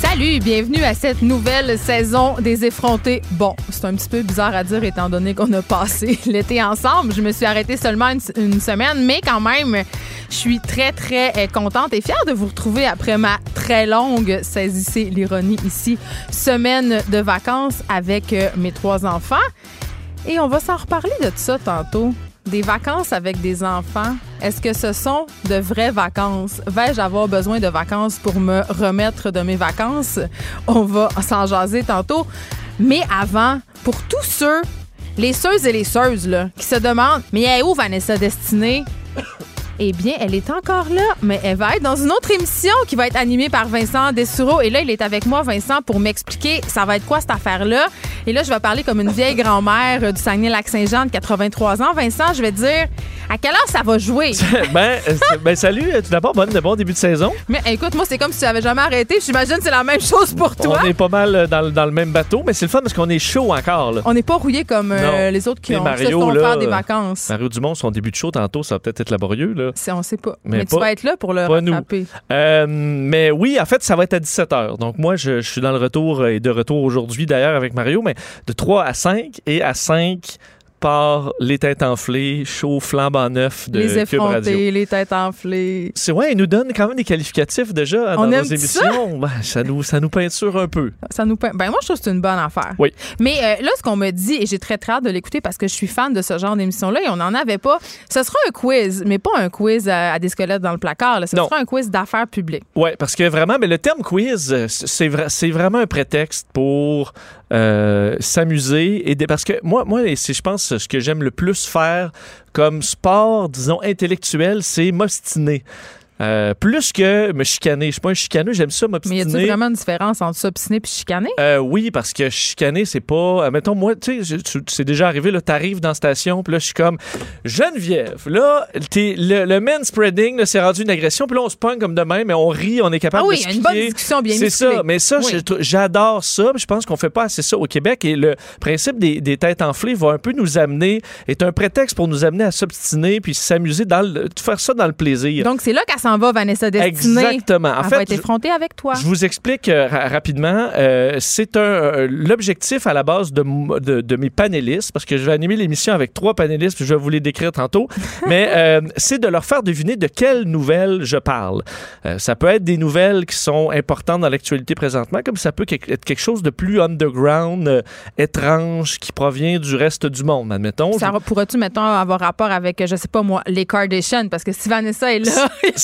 Salut, bienvenue à cette nouvelle saison des effrontés. Bon, c'est un petit peu bizarre à dire étant donné qu'on a passé l'été ensemble. Je me suis arrêtée seulement une, semaine, mais quand même, je suis très, très euh, contente et fière de vous retrouver après ma très longue, saisissez l'ironie ici, semaine de vacances avec euh, mes trois enfants. Et on va s'en reparler de ça tantôt. Des vacances avec des enfants, est-ce que ce sont de vraies vacances? Vais-je avoir besoin de vacances pour me remettre de mes vacances? On va s'en jaser tantôt. Mais avant, pour tous ceux, les seuses et les seuses, là, qui se demandent, mais elle où Vanessa Destinée? Eh bien, elle est encore là, mais elle va être dans une autre émission qui va être animée par Vincent Dessureau. Et là, il est avec moi, Vincent, pour m'expliquer ça va être quoi cette affaire-là. Et là, je vais parler comme une vieille grand-mère du Saguenay-Lac-Saint-Jean de 83 ans. Vincent, je vais te dire à quelle heure ça va jouer? ben, ben, salut, tout d'abord, bon, bon début de saison. Mais écoute, moi, c'est comme si tu n'avais jamais arrêté. J'imagine que c'est la même chose pour toi. On est pas mal dans, dans le même bateau, mais c'est le fun parce qu'on est chaud encore. Là. On n'est pas rouillé comme euh, les autres qui ont Mario, là, faire des vacances. Mario Dumont, son début de show tantôt, ça va peut-être être laborieux. Là. On sait pas. Mais, mais tu vas être là pour le rattraper. Euh, mais oui, en fait, ça va être à 17h. Donc moi, je, je suis dans le retour et de retour aujourd'hui d'ailleurs avec Mario, mais de 3 à 5 et à 5 part les têtes enflées, chaud, flambant neuf de les Cube Radio. les têtes enflées. C'est ouais, ils nous donnent quand même des qualificatifs déjà dans On nos émissions. Ça? Ben, ça nous ça nous peinture un peu. Ça nous peint... Ben moi je trouve que c'est une bonne affaire. Oui. Mais euh, là ce qu'on me dit et j'ai très très hâte de l'écouter parce que je suis fan de ce genre d'émission là et on n'en avait pas. Ce sera un quiz, mais pas un quiz à, à des squelettes dans le placard. Là. Ce Non. sera un quiz d'affaires publiques. Oui, parce que vraiment, mais le terme quiz, c'est vra- c'est vraiment un prétexte pour euh, s'amuser et parce que moi, moi, c'est je pense ce que j'aime le plus faire comme sport, disons intellectuel, c'est m'obstiner. Euh, plus que me chicaner. Je suis pas un chicaneux, j'aime ça Mais y m'obstiner. a-t-il vraiment une différence entre s'obstiner et chicaner? Euh, oui, parce que chicaner, c'est pas. euh, mettons, moi, tu sais, c'est déjà arrivé, là, t'arrives dans la station, puis là, je suis comme Geneviève. Là, t'es- le, le manspreading, là, c'est rendu une agression, puis là, on se pogne comme demain, mais on rit, on est capable Ah oui, de il y a une bonne discussion bien C'est ça, mais ça, Oui. j'adore ça, je pense qu'on fait pas assez ça au Québec, et le principe des, des têtes enflées va un peu nous amener, est un prétexte pour nous amener à s'obstiner, puis s'amuser dans le. faire ça dans le plaisir. Donc c'est là qu'elle s'en va, Vanessa Destinée. Exactement. En Elle fait, va être je- effrontée avec toi. je vous explique euh, ra- rapidement. Euh, c'est un euh, l'objectif à la base de, de, de mes panélistes, parce que je vais animer l'émission avec trois panélistes, puis je vais vous les décrire tantôt. mais c'est de leur faire deviner de quelles nouvelles je parle. Ça peut être des nouvelles qui sont importantes dans l'actualité présentement, comme ça peut être quelque chose de plus underground, étrange, qui provient du reste du monde, admettons. Ça pourrait-tu, mettons, avoir rapport avec, je sais pas moi, les Kardashians? Parce que si Vanessa est là, il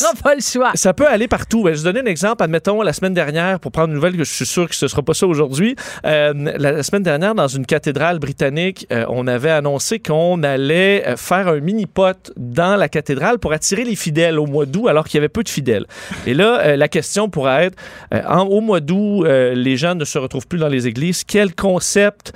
Ça peut aller partout. Ben, je vais donner un exemple. Admettons, la semaine dernière, pour prendre une nouvelle, que je suis sûr que ce ne sera pas ça aujourd'hui, euh, la, semaine dernière, dans une cathédrale britannique, euh, on avait annoncé qu'on allait euh, faire un mini-pot dans la cathédrale pour attirer les fidèles au mois d'août, alors qu'il y avait peu de fidèles. Et là, la question pourrait être, en- au mois d'août, les gens ne se retrouvent plus dans les églises. Quel concept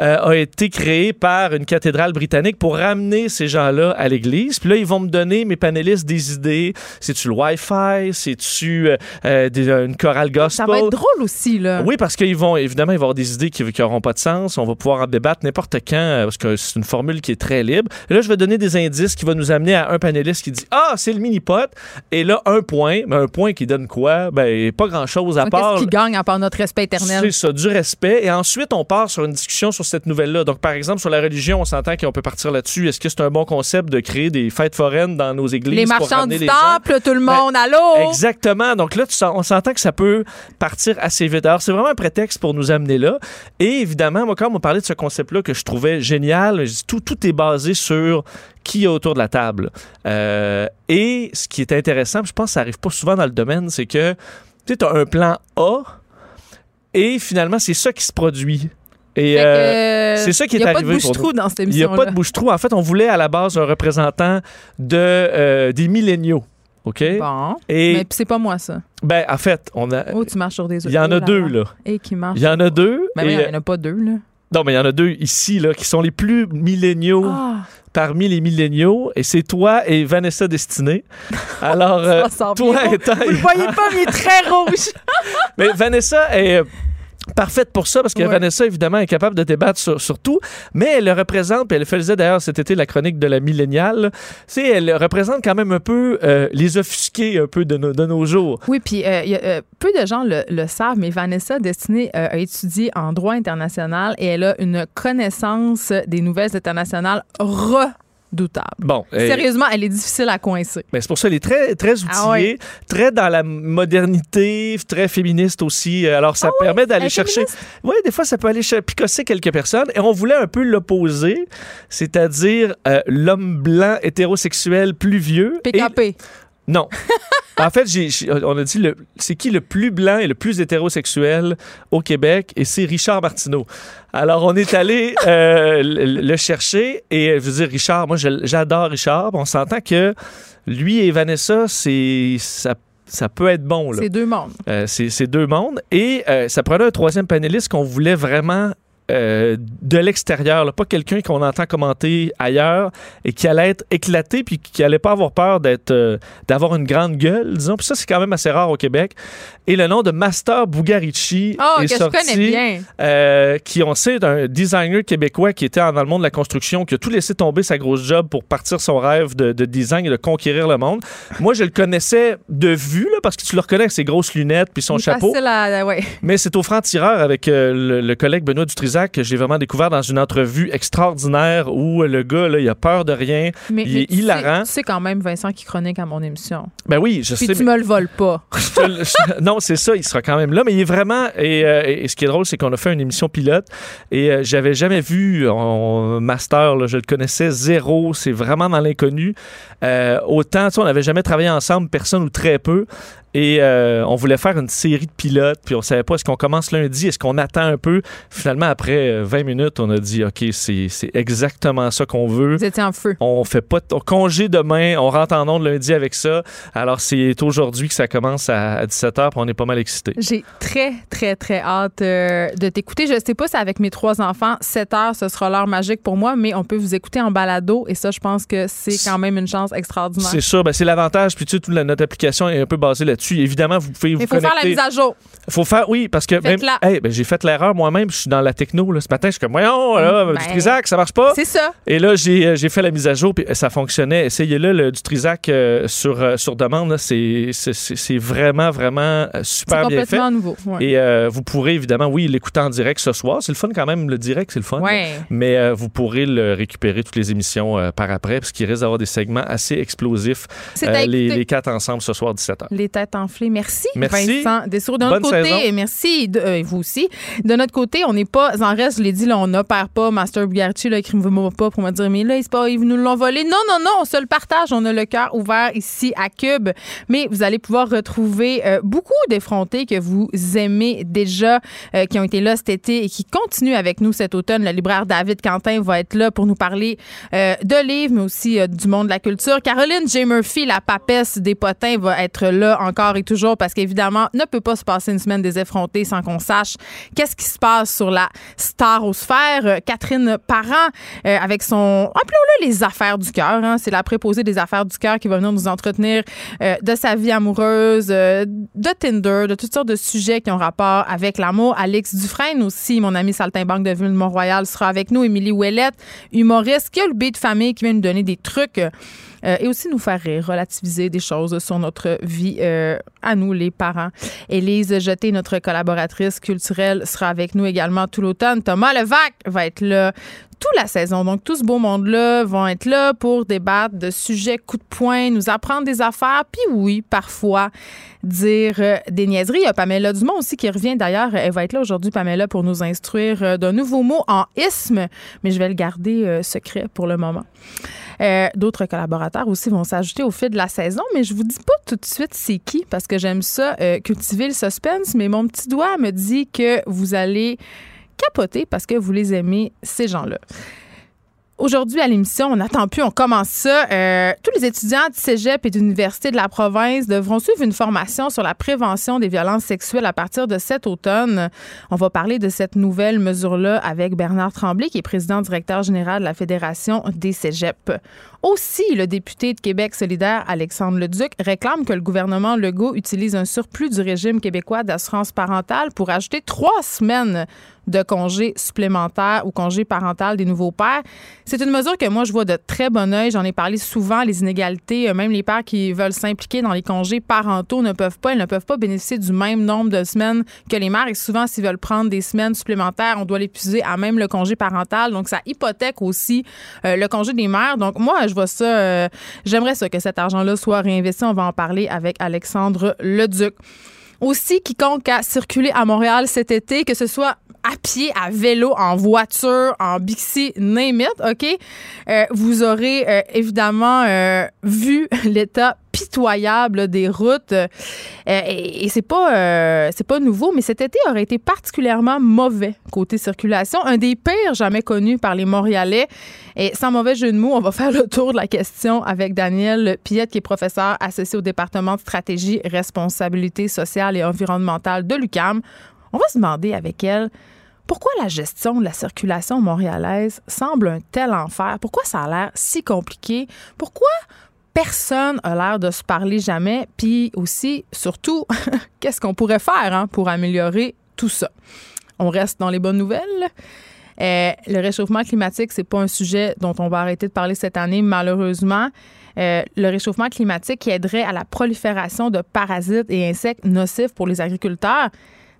euh, a été créé par une cathédrale britannique pour ramener ces gens-là à l'église. Puis là, ils vont me donner, mes panélistes, des idées. C'est-tu le Wi-Fi? C'est-tu euh, euh, une chorale gospel? Ça va être drôle aussi, là. Oui, parce qu'ils vont, évidemment, ils vont avoir des idées qui n'auront pas de sens. On va pouvoir en débattre n'importe quand, parce que c'est une formule qui est très libre. Et là, je vais donner des indices qui vont nous amener à un panéliste qui dit Ah, c'est le mini-pot. Et là, un point. Mais un point qui donne quoi? Ben, pas grand-chose à part. Qu'est-ce qui gagne à part notre respect éternel? C'est ça, du respect. Et ensuite, on part sur une discussion sur sur cette nouvelle-là. Donc, par exemple, sur la religion, on s'entend qu'on peut partir là-dessus. Est-ce que c'est un bon concept de créer des fêtes foraines dans nos églises? Les marchands du les gens? temple, tout le Ben, monde, allô? Exactement. Donc là, on s'entend que ça peut partir assez vite. Alors, c'est vraiment un prétexte pour nous amener là. Et évidemment, moi, quand on m'a parlé de ce concept-là que je trouvais génial, tout, tout est basé sur qui est autour de la table. Euh, et ce qui est intéressant, puis je pense que ça arrive pas souvent dans le domaine, c'est que tu as un plan A et finalement, c'est ça qui se produit. Et euh, c'est ça qui Il est n'y a pas arrivé de bouche-trou dans cette il n'y a pas de bouche-trou. En fait, on voulait à la base un représentant de, euh, des milléniaux. OK? Bon. Et Mais c'est pas moi, ça. ben, en fait, on a, Oh, tu marches sur des il y en a deux, là. Et qui marche. Il y en a deux. Ben et, oui, il euh, n'y en a pas deux, là. non, mais il y en a deux ici, là, qui sont les plus milléniaux Ah, parmi les milléniaux. Et c'est toi et Vanessa Destinée. Alors, euh, toi étant... Vous le voyez pas, mais il est très rouge. Mais Vanessa est euh, parfaite pour ça parce que Ouais. Vanessa, évidemment, est capable de débattre sur, sur tout. Mais elle le représente, puis elle faisait d'ailleurs cet été la chronique de la milléniale. Sais, elle représente quand même un peu euh, les offusqués un peu de nos, de nos jours. Oui, puis euh, il y a, euh, peu de gens le, le savent, mais Vanessa Destinée a étudié en droit international et elle a une connaissance des nouvelles internationales redoutable. Bon, euh, Sérieusement, elle est difficile à coincer. mais c'est pour ça qu'elle est très, très outillée, Ah ouais. très dans la modernité, très féministe aussi. Alors, ça permet Ah elle d'aller chercher. Oui, des fois, ça peut aller picosser quelques personnes. Et on voulait un peu l'opposer, c'est-à-dire euh, l'homme blanc hétérosexuel plus vieux. et- PKP. Non. en fait, on a dit c'est qui le plus blanc et le plus hétérosexuel au Québec et c'est Richard Martineau. Alors on est allé euh, le, le chercher et euh, je veux dire Richard, moi j'adore Richard. On s'entend que lui et Vanessa, c'est ça ça peut être bon. C'est deux mondes. Euh, c'est c'est deux mondes. Et euh, ça prenait un troisième panéliste qu'on voulait vraiment euh, de l'extérieur, pas quelqu'un qu'on entend commenter ailleurs et qui allait être éclaté puis qui allait pas avoir peur d'être euh, d'avoir une grande gueule, disons. Puis ça, c'est quand même assez rare au Québec. Et le nom de Master Bugarici Oh, est que sorti. je connais bien. euh, qui on sait d'un designer québécois qui était dans le monde de la construction, qui a tout laissé tomber sa grosse job pour partir son rêve de, de design et de conquérir le monde. Moi, je le connaissais de vue, là, parce que tu le reconnais avec ses grosses lunettes puis son Il est chapeau. facile à- ouais. Mais c'est au franc-tireur avec euh, le, le collègue Benoît Dutrisac que j'ai vraiment découvert dans une entrevue extraordinaire où le gars, là, il a peur de rien. Mais, Il mais est tu sais- hilarant. Tu sais quand même, Vincent, qui chronique à mon émission. Ben oui, je Puis sais. tu mais- me le voles pas. non, c'est ça, il sera quand même là, mais il est vraiment. Et, euh, et ce qui est drôle, c'est qu'on a fait une émission pilote et euh, j'avais jamais vu en master, là, je le connaissais zéro, c'est vraiment dans l'inconnu. Euh, autant, tu sais, on n'avait jamais travaillé ensemble, personne ou très peu. Et euh, on voulait faire une série de pilotes, puis on savait pas est-ce qu'on commence lundi, est-ce qu'on attend un peu? Finalement, après euh, 20 minutes, on a dit OK, c'est exactement ça qu'on veut. Vous étiez en feu. On fait pas de on congé demain, on rentre en onde lundi avec ça. Alors c'est aujourd'hui que ça commence à, 17h, puis on est pas mal excités. J'ai très, très, très hâte euh, de t'écouter. Je sais pas si avec mes trois enfants, 7 heures, ce sera l'heure magique pour moi, mais on peut vous écouter en balado et ça, je pense que c'est quand même une chance extraordinaire. C'est sûr, ben, c'est l'avantage. Puis tu sais, toute la- notre application est un peu basée là-dessus. Évidemment, vous pouvez vous il faut faire la mise à jour. faut faire, oui, parce que même, Faites-la. hey, ben, j'ai fait l'erreur moi-même. Je suis dans la techno là, ce matin. Je suis comme, voyons, là, Ben, du Trisac, ça marche pas. C'est ça. Et là, j'ai, euh, fait la mise à jour, puis ça fonctionnait. Essayez-le, le, du Trisac euh, sur, euh, sur demande. C'est, vraiment, vraiment euh, C'est super bien fait. complètement nouveau. Ouais. Et euh, vous pourrez évidemment, oui, l'écouter en direct ce soir. C'est le fun quand même, le direct, c'est le fun. Ouais. Mais euh, vous pourrez le récupérer toutes les émissions euh, par après, parce qu'il risque d'avoir des segments assez explosifs. Euh, les, les quatre ensemble ce soir, 17h. Les têtes Merci, Merci. Vincent Dessour. De notre Bonne côté, saison. merci, de- euh, vous aussi. De notre côté, on n'est pas en reste, je l'ai dit, là, on n'opère pas Master Bugarchi, là, écrivez-moi pas pour me dire, mais là, pas, ils nous l'ont volé. Non, non, non, on se le partage. On a le cœur ouvert ici à Cube. Mais vous allez pouvoir retrouver euh, beaucoup d'effrontés que vous aimez déjà, euh, qui ont été là cet été et qui continuent avec nous cet automne. Le libraire David Quentin va être là pour nous parler de livres, mais aussi du monde de la culture. Caroline J. Murphy, la papesse des potins, va être là encore et toujours parce qu'évidemment, ne peut pas se passer une semaine des effrontés sans qu'on sache qu'est-ce qui se passe sur la starosphère. Catherine Parent, euh, avec son, appelons-le les affaires du cœur, hein. c'est la préposée des affaires du cœur qui va venir nous entretenir euh, de sa vie amoureuse, euh, de Tinder, de toutes sortes de sujets qui ont rapport avec l'amour. Alex Dufresne aussi, mon ami saltimbanque de Ville-Mont-Royal, sera avec nous. Émilie Ouellette, humoriste, qui a le B de famille, qui vient nous donner des trucs. Euh, et aussi nous faire rire, relativiser des choses sur notre vie euh, à nous, les parents. Élise Jeté, notre collaboratrice culturelle, sera avec nous également tout l'automne. Thomas Levac va être là toute la saison. Donc, tout ce beau monde-là vont être là pour débattre de sujets coup de poing, nous apprendre des affaires, puis oui, parfois dire euh, des niaiseries. Il y a Pamela Dumont aussi qui revient d'ailleurs. Elle va être là aujourd'hui, Pamela, pour nous instruire euh, d'un nouveau mot en isme, mais je vais le garder secret pour le moment. Euh, D'autres collaborateurs aussi vont s'ajouter au fil de la saison, mais je vous dis pas tout de suite c'est qui parce que j'aime ça euh, cultiver le suspense, mais mon petit doigt me dit que vous allez capoter parce que vous les aimez, ces gens-là. Aujourd'hui, à l'émission, on n'attend plus, on commence ça. Euh, tous les étudiants du cégep et d'université de la province devront suivre une formation sur la prévention des violences sexuelles à partir de cet automne. On va parler de cette nouvelle mesure-là avec Bernard Tremblay, qui est président directeur général de la Fédération des cégeps. Aussi, le député de Québec solidaire, Alexandre Leduc, réclame que le gouvernement Legault utilise un surplus du régime québécois d'assurance parentale pour ajouter trois semaines de congés supplémentaires ou congés parental des nouveaux pères. C'est une mesure que moi, je vois de très bon oeil. J'en ai parlé souvent, les inégalités. euh, Même les pères qui veulent s'impliquer dans les congés parentaux ne peuvent pas. Ils ne peuvent pas bénéficier du même nombre de semaines que les mères. Et souvent, s'ils veulent prendre des semaines supplémentaires, on doit l'épuiser à même le congé parental. Donc, ça hypothèque aussi euh, le congé des mères. Donc, moi, je vois ça. euh, J'aimerais ça que cet argent-là soit réinvesti. On va en parler avec Alexandre Leduc. Aussi, quiconque a circulé à Montréal cet été, que ce soit à pied, à vélo, en voiture, en bixi, name it, OK? Euh, vous aurez euh, évidemment euh, vu l'état pitoyable des routes. Et et c'est pas, c'est pas nouveau, mais cet été aurait été particulièrement mauvais côté circulation. Un des pires jamais connus par les Montréalais. Et sans mauvais jeu de mots, on va faire le tour de la question avec Daniel Piette, qui est professeur associé au département de stratégie, responsabilité sociale et environnementale de l'UCAM. On va se demander avec elle pourquoi la gestion de la circulation montréalaise semble un tel enfer? Pourquoi ça a l'air si compliqué? Pourquoi personne a l'air de se parler jamais? Puis aussi, surtout, qu'est-ce qu'on pourrait faire hein, pour améliorer tout ça? On reste dans les bonnes nouvelles. Euh, le réchauffement climatique, c'est pas un sujet dont on va arrêter de parler cette année, malheureusement. Euh, le réchauffement climatique qui aiderait à la prolifération de parasites et insectes nocifs pour les agriculteurs.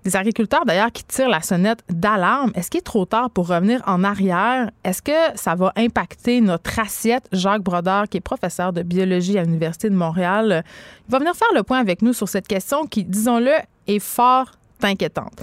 Des agriculteurs, d'ailleurs, qui tirent la sonnette d'alarme. Est-ce qu'il est trop tard pour revenir en arrière? Est-ce que ça va impacter notre assiette? Jacques Brodeur, qui est professeur de biologie à l'Université de Montréal, il va venir faire le point avec nous sur cette question qui, disons-le, est fort inquiétante.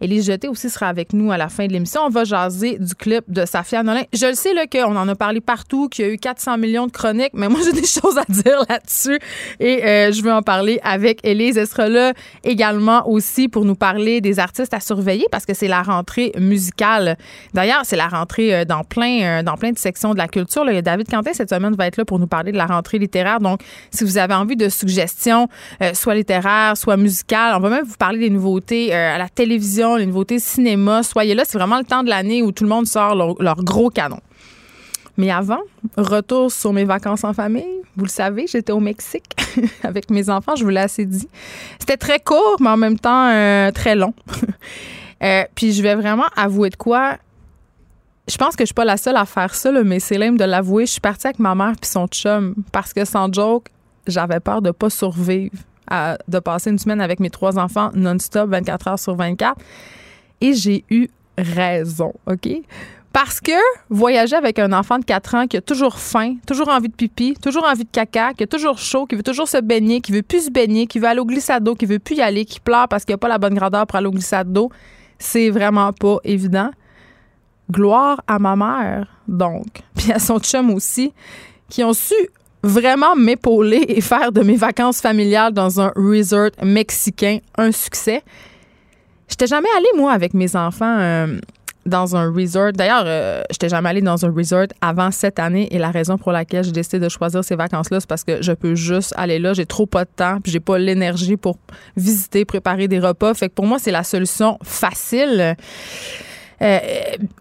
Élise Jeté aussi sera avec nous à la fin de l'émission. On va jaser du clip de Safia Nolin. Je le sais là, qu'on en a parlé partout, qu'il y a eu 400 millions de chroniques, mais moi, j'ai des choses à dire là-dessus et euh, je veux en parler avec Élise. Elle sera là également aussi pour nous parler des artistes à surveiller parce que c'est la rentrée musicale. D'ailleurs, c'est la rentrée euh, dans plein, euh, dans plein de sections de la culture. David Quentin cette semaine va être là pour nous parler de la rentrée littéraire. Donc, si vous avez envie de suggestions, soit littéraires, soit musicales, on va même vous parler des nouveautés euh, à la télévision, les nouveautés cinéma. Soyez là, c'est vraiment le temps de l'année où tout le monde sort leur, gros canon. Mais avant, retour sur mes vacances en famille. Vous le savez, j'étais au Mexique avec mes enfants, je vous l'ai assez dit. C'était très court, mais en même temps euh, très long. Euh, puis je vais vraiment avouer de quoi. Je pense que je suis pas la seule à faire ça, mais c'est lame de l'avouer. Je suis partie avec ma mère puis son chum parce que sans joke, j'avais peur de pas survivre, de passer une semaine avec mes trois enfants non-stop, 24 heures sur 24. Et j'ai eu raison, OK? Parce que voyager avec un enfant de 4 ans qui a toujours faim, toujours envie de pipi, toujours envie de caca, qui a toujours chaud, qui veut toujours se baigner, qui veut plus se baigner, qui veut aller au glissade d'eau, qui veut plus y aller, qui pleure parce qu'il n'y a pas la bonne grandeur pour aller au glissade d'eau, c'est vraiment pas évident. Gloire à ma mère, donc, puis à son chum aussi, qui ont su vraiment m'épauler et faire de mes vacances familiales dans un resort mexicain un succès. J'étais jamais allée, moi, avec mes enfants euh, dans un resort. D'ailleurs, euh, j'étais jamais allée dans un resort avant cette année et la raison pour laquelle j'ai décidé de choisir ces vacances-là, c'est parce que je peux juste aller là. J'ai trop pas de temps puis j'ai pas l'énergie pour visiter, préparer des repas. Fait que pour moi, c'est la solution facile. Euh,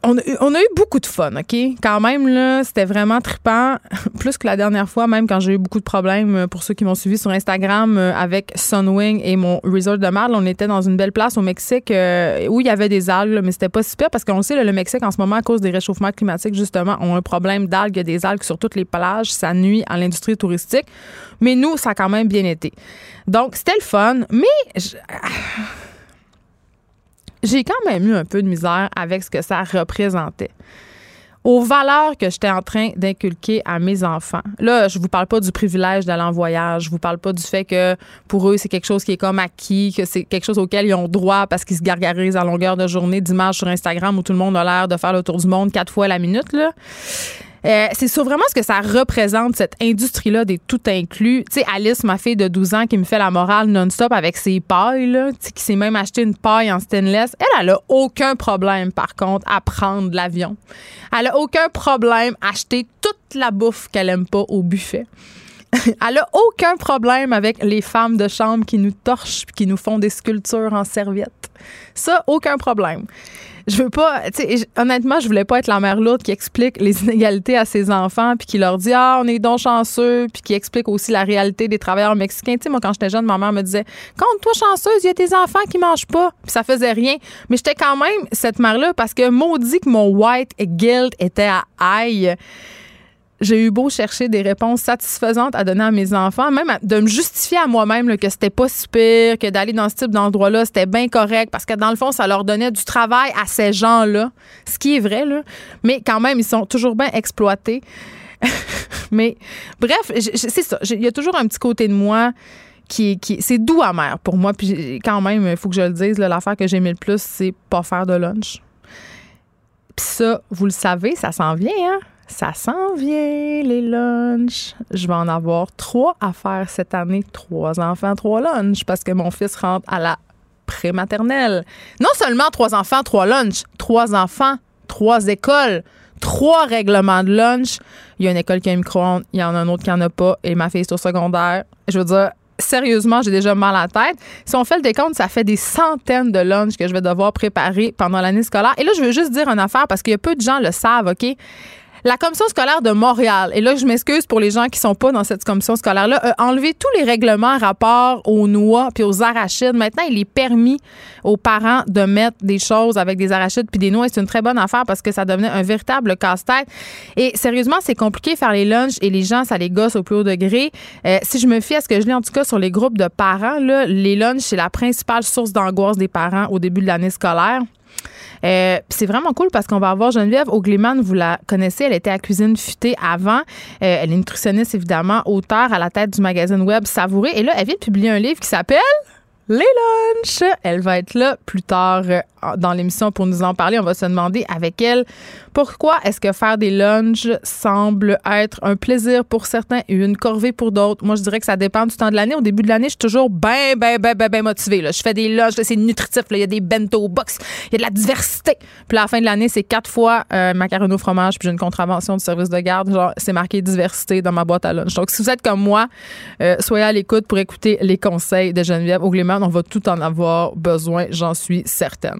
on, a eu- beaucoup de fun, OK? Quand même, là, c'était vraiment trippant. Plus que la dernière fois, même quand j'ai eu beaucoup de problèmes, euh, pour ceux qui m'ont suivi sur Instagram, euh, avec Sunwing et mon resort de Marle. On était dans une belle place au Mexique où il y avait des algues, mais c'était pas si pire parce qu'on sait, là, le Mexique, en ce moment, à cause des réchauffements climatiques, justement, ont un problème d'algues. Des algues sur toutes les plages. Ça nuit à l'industrie touristique. Mais nous, ça a quand même bien été. Donc, c'était le fun, mais je- j'ai quand même eu un peu de misère avec ce que ça représentait. Aux valeurs que j'étais en train d'inculquer à mes enfants. Là, je vous parle pas du privilège d'aller en voyage. Je vous parle pas du fait que pour eux, c'est quelque chose qui est comme acquis, que c'est quelque chose auquel ils ont droit parce qu'ils se gargarisent à longueur de journée d'images sur Instagram où tout le monde a l'air de faire le tour du monde quatre fois la minute, là. Euh, c'est sur vraiment ce que ça représente, cette industrie-là des tout inclus. Tu sais, Alice, ma fille de 12 ans, qui me fait la morale non-stop avec ses pailles, là, qui s'est même acheté une paille en stainless, elle, elle a aucun problème, par contre, à prendre l'avion. Elle a aucun problème à acheter toute la bouffe qu'elle aime pas au buffet. Elle a aucun problème avec les femmes de chambre qui nous torchent puis qui nous font des sculptures en serviette. Ça, aucun problème. Je veux pas, honnêtement, je voulais pas être la mère lourde qui explique les inégalités à ses enfants puis qui leur dit ah on est donc chanceux puis qui explique aussi la réalité des travailleurs mexicains. Tu sais, moi quand j'étais jeune, ma mère me disait compte-toi chanceuse, il y a tes enfants qui mangent pas puis ça faisait rien. Mais j'étais quand même cette mère là parce que maudit que mon white guilt était à aïe j'ai eu beau chercher des réponses satisfaisantes à donner à mes enfants, même de me justifier à moi-même que c'était pas si pire, que d'aller dans ce type d'endroit-là, c'était bien correct, parce que dans le fond, ça leur donnait du travail à ces gens-là, ce qui est vrai. Mais quand même, ils sont toujours bien exploités. Mais bref, c'est ça. J'ai- Il y a toujours un petit côté de moi qui, qui c'est doux amer pour moi. Puis j'ai- quand même, il faut que je le dise, l'affaire que j'aimais le plus, c'est pas faire de lunch. Puis ça, vous le savez, ça s'en vient, hein? Ça s'en vient, les lunchs. Je vais en avoir trois à faire cette année. Trois enfants, trois lunchs, parce que mon fils rentre à la prématernelle. Non seulement trois enfants, trois lunchs, trois enfants, trois écoles, trois règlements de lunch. Il y a une école qui a un micro-ondes, il y en a un autre qui n'en a pas, et ma fille est au secondaire. Je veux dire, sérieusement, j'ai déjà mal à la tête. Si on fait le décompte, ça fait des centaines de lunchs que je vais devoir préparer pendant l'année scolaire. Et là, je veux juste dire une affaire parce qu'il y a peu de gens le savent, OK? La commission scolaire de Montréal, et là, je m'excuse pour les gens qui sont pas dans cette commission scolaire-là, a enlevé tous les règlements rapport aux noix puis aux arachides. Maintenant, il est permis aux parents de mettre des choses avec des arachides puis des noix. C'est une très bonne affaire parce que ça devenait un véritable casse-tête. Et sérieusement, c'est compliqué faire les lunchs et les gens, ça les gosse au plus haut degré. Euh, si je me fie à ce que je lis en tout cas sur les groupes de parents, là, les lunchs, c'est la principale source d'angoisse des parents au début de l'année scolaire. Euh, c'est vraiment cool parce qu'on va avoir Geneviève Ogleman, vous la connaissez, elle était à Cuisine Futée avant. Euh, elle est nutritionniste, évidemment, auteure à la tête du magazine web Savouré. Et là, elle vient de publier un livre qui s'appelle Les lunchs. Elle va être là plus tard euh, dans l'émission pour nous en parler. On va se demander avec elle pourquoi est-ce que faire des lunchs semble être un plaisir pour certains et une corvée pour d'autres? Moi, je dirais que ça dépend du temps de l'année. Au début de l'année, je suis toujours bien, bien, bien, bien, bien motivée. là. Je fais des lunchs, c'est nutritif. là. Il y a des bento box, il y a de la diversité. Puis à la fin de l'année, c'est quatre fois euh, macaroni au fromage, puis j'ai une contravention du service de garde. Genre, c'est marqué diversité dans ma boîte à lunch. Donc, si vous êtes comme moi, euh, soyez à l'écoute pour écouter les conseils de Geneviève Ogleman. On va tout en avoir besoin, j'en suis certaine.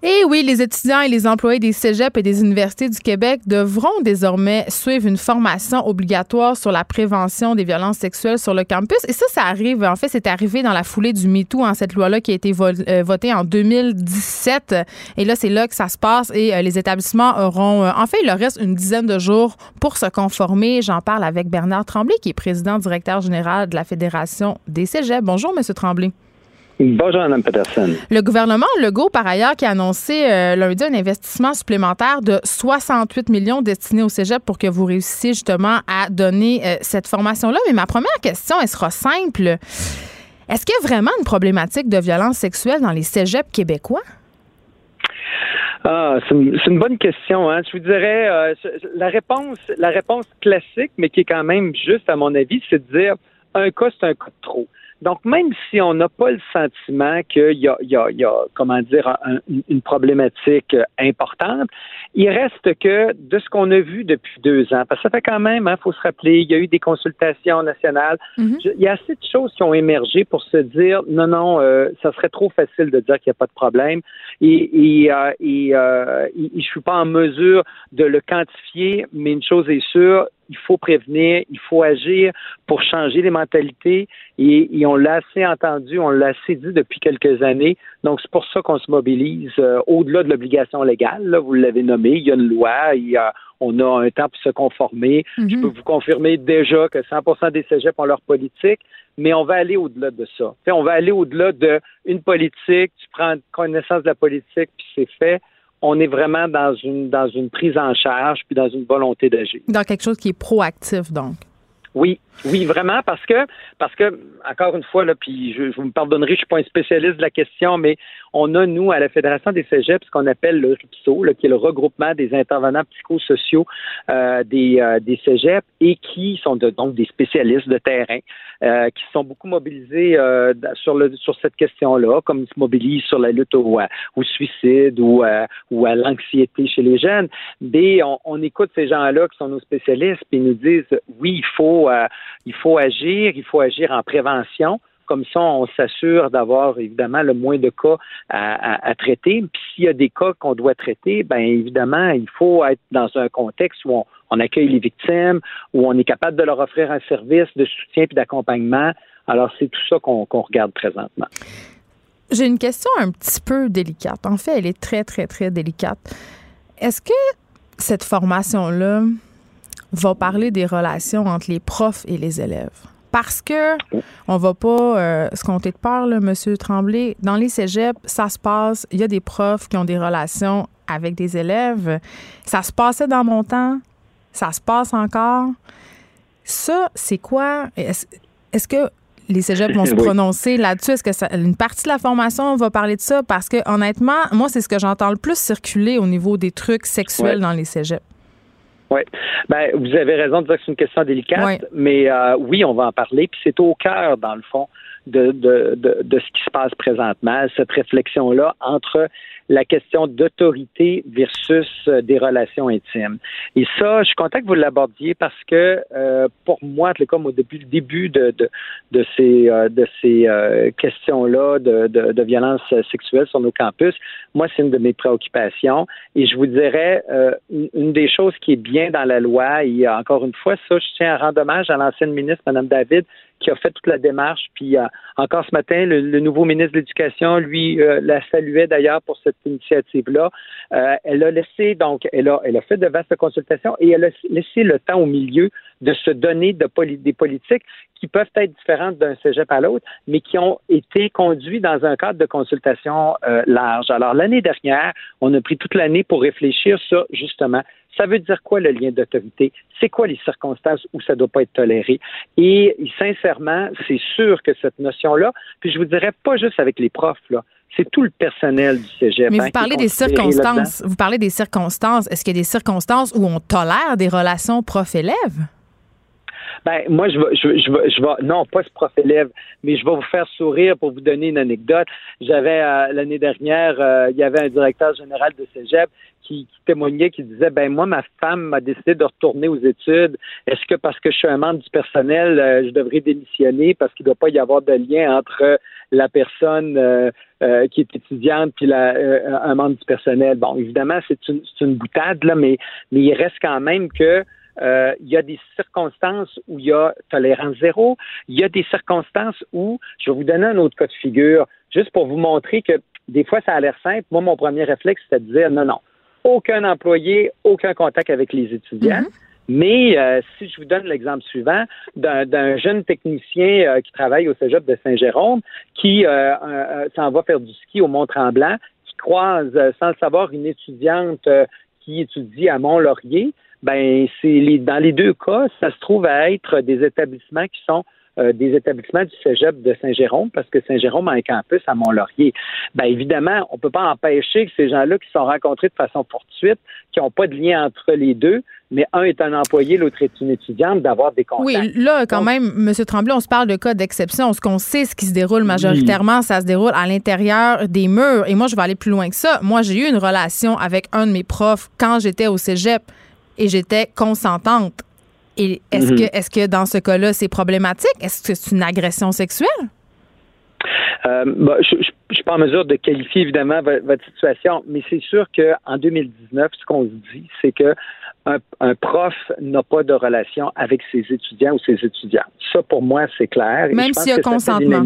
Et oui, les étudiants et les employés des cégeps et des universités du Québec devront désormais suivre une formation obligatoire sur la prévention des violences sexuelles sur le campus. Et ça, ça arrive, en fait, c'est arrivé dans la foulée du MeToo, en cette loi-là qui a été euh, votée en 2017. Et là, c'est là que ça se passe et euh, les établissements auront, euh, en fait, il leur reste une dizaine de jours pour se conformer. J'en parle avec Bernard Tremblay, qui est président directeur général de la Fédération des cégeps. Bonjour, Monsieur Tremblay. Bonjour, Mme Peterson. Le gouvernement Legault, par ailleurs, qui a annoncé euh, lundi un investissement supplémentaire de 68 millions destiné au cégep pour que vous réussissiez justement à donner euh, cette formation-là. Mais ma première question, elle sera simple. Est-ce qu'il y a vraiment une problématique de violence sexuelle dans les cégeps québécois? Ah, c'est une, c'est une bonne question. Hein. Je vous dirais, euh, la réponse, la réponse classique, mais qui est quand même juste à mon avis, c'est de dire un cas, c'est un cas de trop. Donc, même si on n'a pas le sentiment qu'il y y y a comment dire, un- une problématique euh, importante, il reste que de ce qu'on a vu depuis deux ans, parce que ça fait quand même, il faut se rappeler, il y a eu des consultations nationales, Mhm. il y a assez de choses qui ont émergé pour se dire, non, non, euh, ça serait trop facile de dire qu'il n'y a pas de problème, et, et, euh, et, euh, je suis pas en mesure de le quantifier, mais une chose est sûre, il faut prévenir, il faut agir pour changer les mentalités et, et on l'a assez entendu, on l'a assez dit depuis quelques années. Donc c'est pour ça qu'on se mobilise euh, au-delà de l'obligation légale. Là, vous l'avez nommé, il y a une loi, il y a, on a un temps pour se conformer. Je Mhm. peux vous confirmer déjà que 100% des cégeps ont leur politique, mais on va aller au-delà de ça. On va aller au-delà de une politique, tu prends connaissance de la politique puis c'est fait. On est vraiment dans une dans une prise en charge puis dans une volonté d'agir. Dans quelque chose qui est proactif, donc. Oui, oui, vraiment, parce que, parce que, encore une fois, là, puis je, je vous me pardonnerai, je suis pas un spécialiste de la question, mais on a, nous, à la Fédération des Cégeps, ce qu'on appelle le RIPSO, là, qui est le regroupement des intervenants psychosociaux euh, des, euh, des Cégeps et qui sont donc des spécialistes de terrain, euh, qui sont beaucoup mobilisés sur, le, sur cette question-là, comme ils se mobilisent sur la lutte au, au suicide ou, ou à l'anxiété chez les jeunes. Mais on, écoute ces gens-là qui sont nos spécialistes, puis ils nous disent, oui, il faut, il faut agir, il faut agir en prévention. Comme ça, on s'assure d'avoir évidemment le moins de cas à, traiter. Puis s'il y a des cas qu'on doit traiter, ben évidemment, il faut être dans un contexte où on, accueille les victimes, où on est capable de leur offrir un service de soutien et d'accompagnement. Alors, c'est tout ça qu'on regarde présentement. J'ai une question un petit peu délicate. En fait, elle est très, très, très délicate. Est-ce que cette formation-là va parler des relations entre les profs et les élèves? Parce que on va pas euh, se compter de peur, là, Monsieur Tremblay. Dans les cégeps, ça se passe. Il y a des profs qui ont des relations avec des élèves. Ça se passait dans mon temps. Ça se passe encore. Ça, c'est quoi? Est-ce que les cégeps vont se Oui. prononcer là-dessus? Est-ce que ça- une partie de la formation va parler de ça? Parce que honnêtement, moi, c'est ce que j'entends le plus circuler au niveau des trucs sexuels Ouais. dans les cégeps. Oui. Ben, vous avez raison de dire que c'est une question délicate, mais euh, oui, on va en parler. Puis c'est au cœur, dans le fond, de, de, de, ce qui se passe présentement, cette réflexion-là entre la question d'autorité versus euh, des relations intimes. Et ça, je suis content que vous l'abordiez parce que euh, pour moi, comme au début, le début de, de, de ces, euh, de ces questions-là de, de, de violence sexuelle sur nos campus, moi, c'est une de mes préoccupations. Et je vous dirais, une des choses qui est bien dans la loi, et encore une fois, ça, je tiens à rendre hommage à l'ancienne ministre, Mme David, qui a fait toute la démarche. Puis euh, encore ce matin, le, nouveau ministre de l'Éducation, lui, euh, la saluait d'ailleurs pour cette initiative-là. Euh, elle a laissé, donc, elle a, elle a fait de vastes consultations et elle a laissé le temps au milieu de se donner des politiques qui peuvent être différentes d'un cégep à l'autre, mais qui ont été conduits dans un cadre de consultation large. Alors, l'année dernière, on a pris toute l'année pour réfléchir sur, justement, ça veut dire quoi le lien d'autorité? C'est quoi les circonstances où ça ne doit pas être toléré? Et sincèrement, c'est sûr que cette notion-là, puis je vous dirais pas juste avec les profs, là, c'est tout le personnel du cégep. Mais hein, vous parlez des circonstances. Vous parlez des circonstances. Est-ce qu'il y a des circonstances où on tolère des relations prof-élève? Ben, moi, je vais, je, vais- je vais, non, pas ce prof élève, mais je vais vous faire sourire pour vous donner une anecdote. J'avais, euh, l'année dernière, euh, il y avait un directeur général de cégep qui, témoignait, qui disait, ben, moi, ma femme m'a décidé de retourner aux études. Est-ce que parce que je suis un membre du personnel, euh, je devrais démissionner parce qu'il ne doit pas y avoir de lien entre la personne qui est étudiante puis la, un membre du personnel? Bon, évidemment, c'est une, une boutade, là, mais, mais il reste quand même que euh, il y a des circonstances où il y a tolérance zéro. Il y a des circonstances où, je vais vous donner un autre cas de figure, juste pour vous montrer que des fois, ça a l'air simple. Moi, mon premier réflexe, c'était de dire non, non, aucun employé, aucun contact avec les étudiants. Mais euh, si je vous donne l'exemple suivant d'un jeune technicien euh, qui travaille au Cégep de Saint-Jérôme, qui euh, s'en va faire du ski au Mont-Tremblant, qui croise sans le savoir une étudiante qui étudie à Mont-Laurier, ben c'est dans les deux cas, ça se trouve à être des établissements qui sont euh, des établissements du Cégep de Saint-Jérôme, parce que Saint-Jérôme a un campus à Mont-Laurier. Ben évidemment, on ne peut pas empêcher que ces gens-là qui se sont rencontrés de façon fortuite, qui n'ont pas de lien entre les deux, mais un est un employé, l'autre est une étudiante, d'avoir des contacts. Oui, là, quand même, M. Tremblay, on se parle de cas d'exception. Ce qu'on sait, ce qui se déroule majoritairement, ça se déroule à l'intérieur des murs. Et moi, je vais aller plus loin que ça. Moi, j'ai eu une relation avec un de mes profs quand j'étais au cégep et j'étais consentante. Et est-ce Mhm. que, est-ce que dans ce cas-là, c'est problématique? Est-ce que c'est une agression sexuelle? Euh, bah, je ne suis pas en mesure de qualifier évidemment vo- votre situation, mais c'est sûr qu'en 2019, ce qu'on se dit, c'est que un, un prof n'a pas de relation avec ses étudiants ou ses étudiantes. Ça, pour moi, c'est clair. Même s'il y a consentement.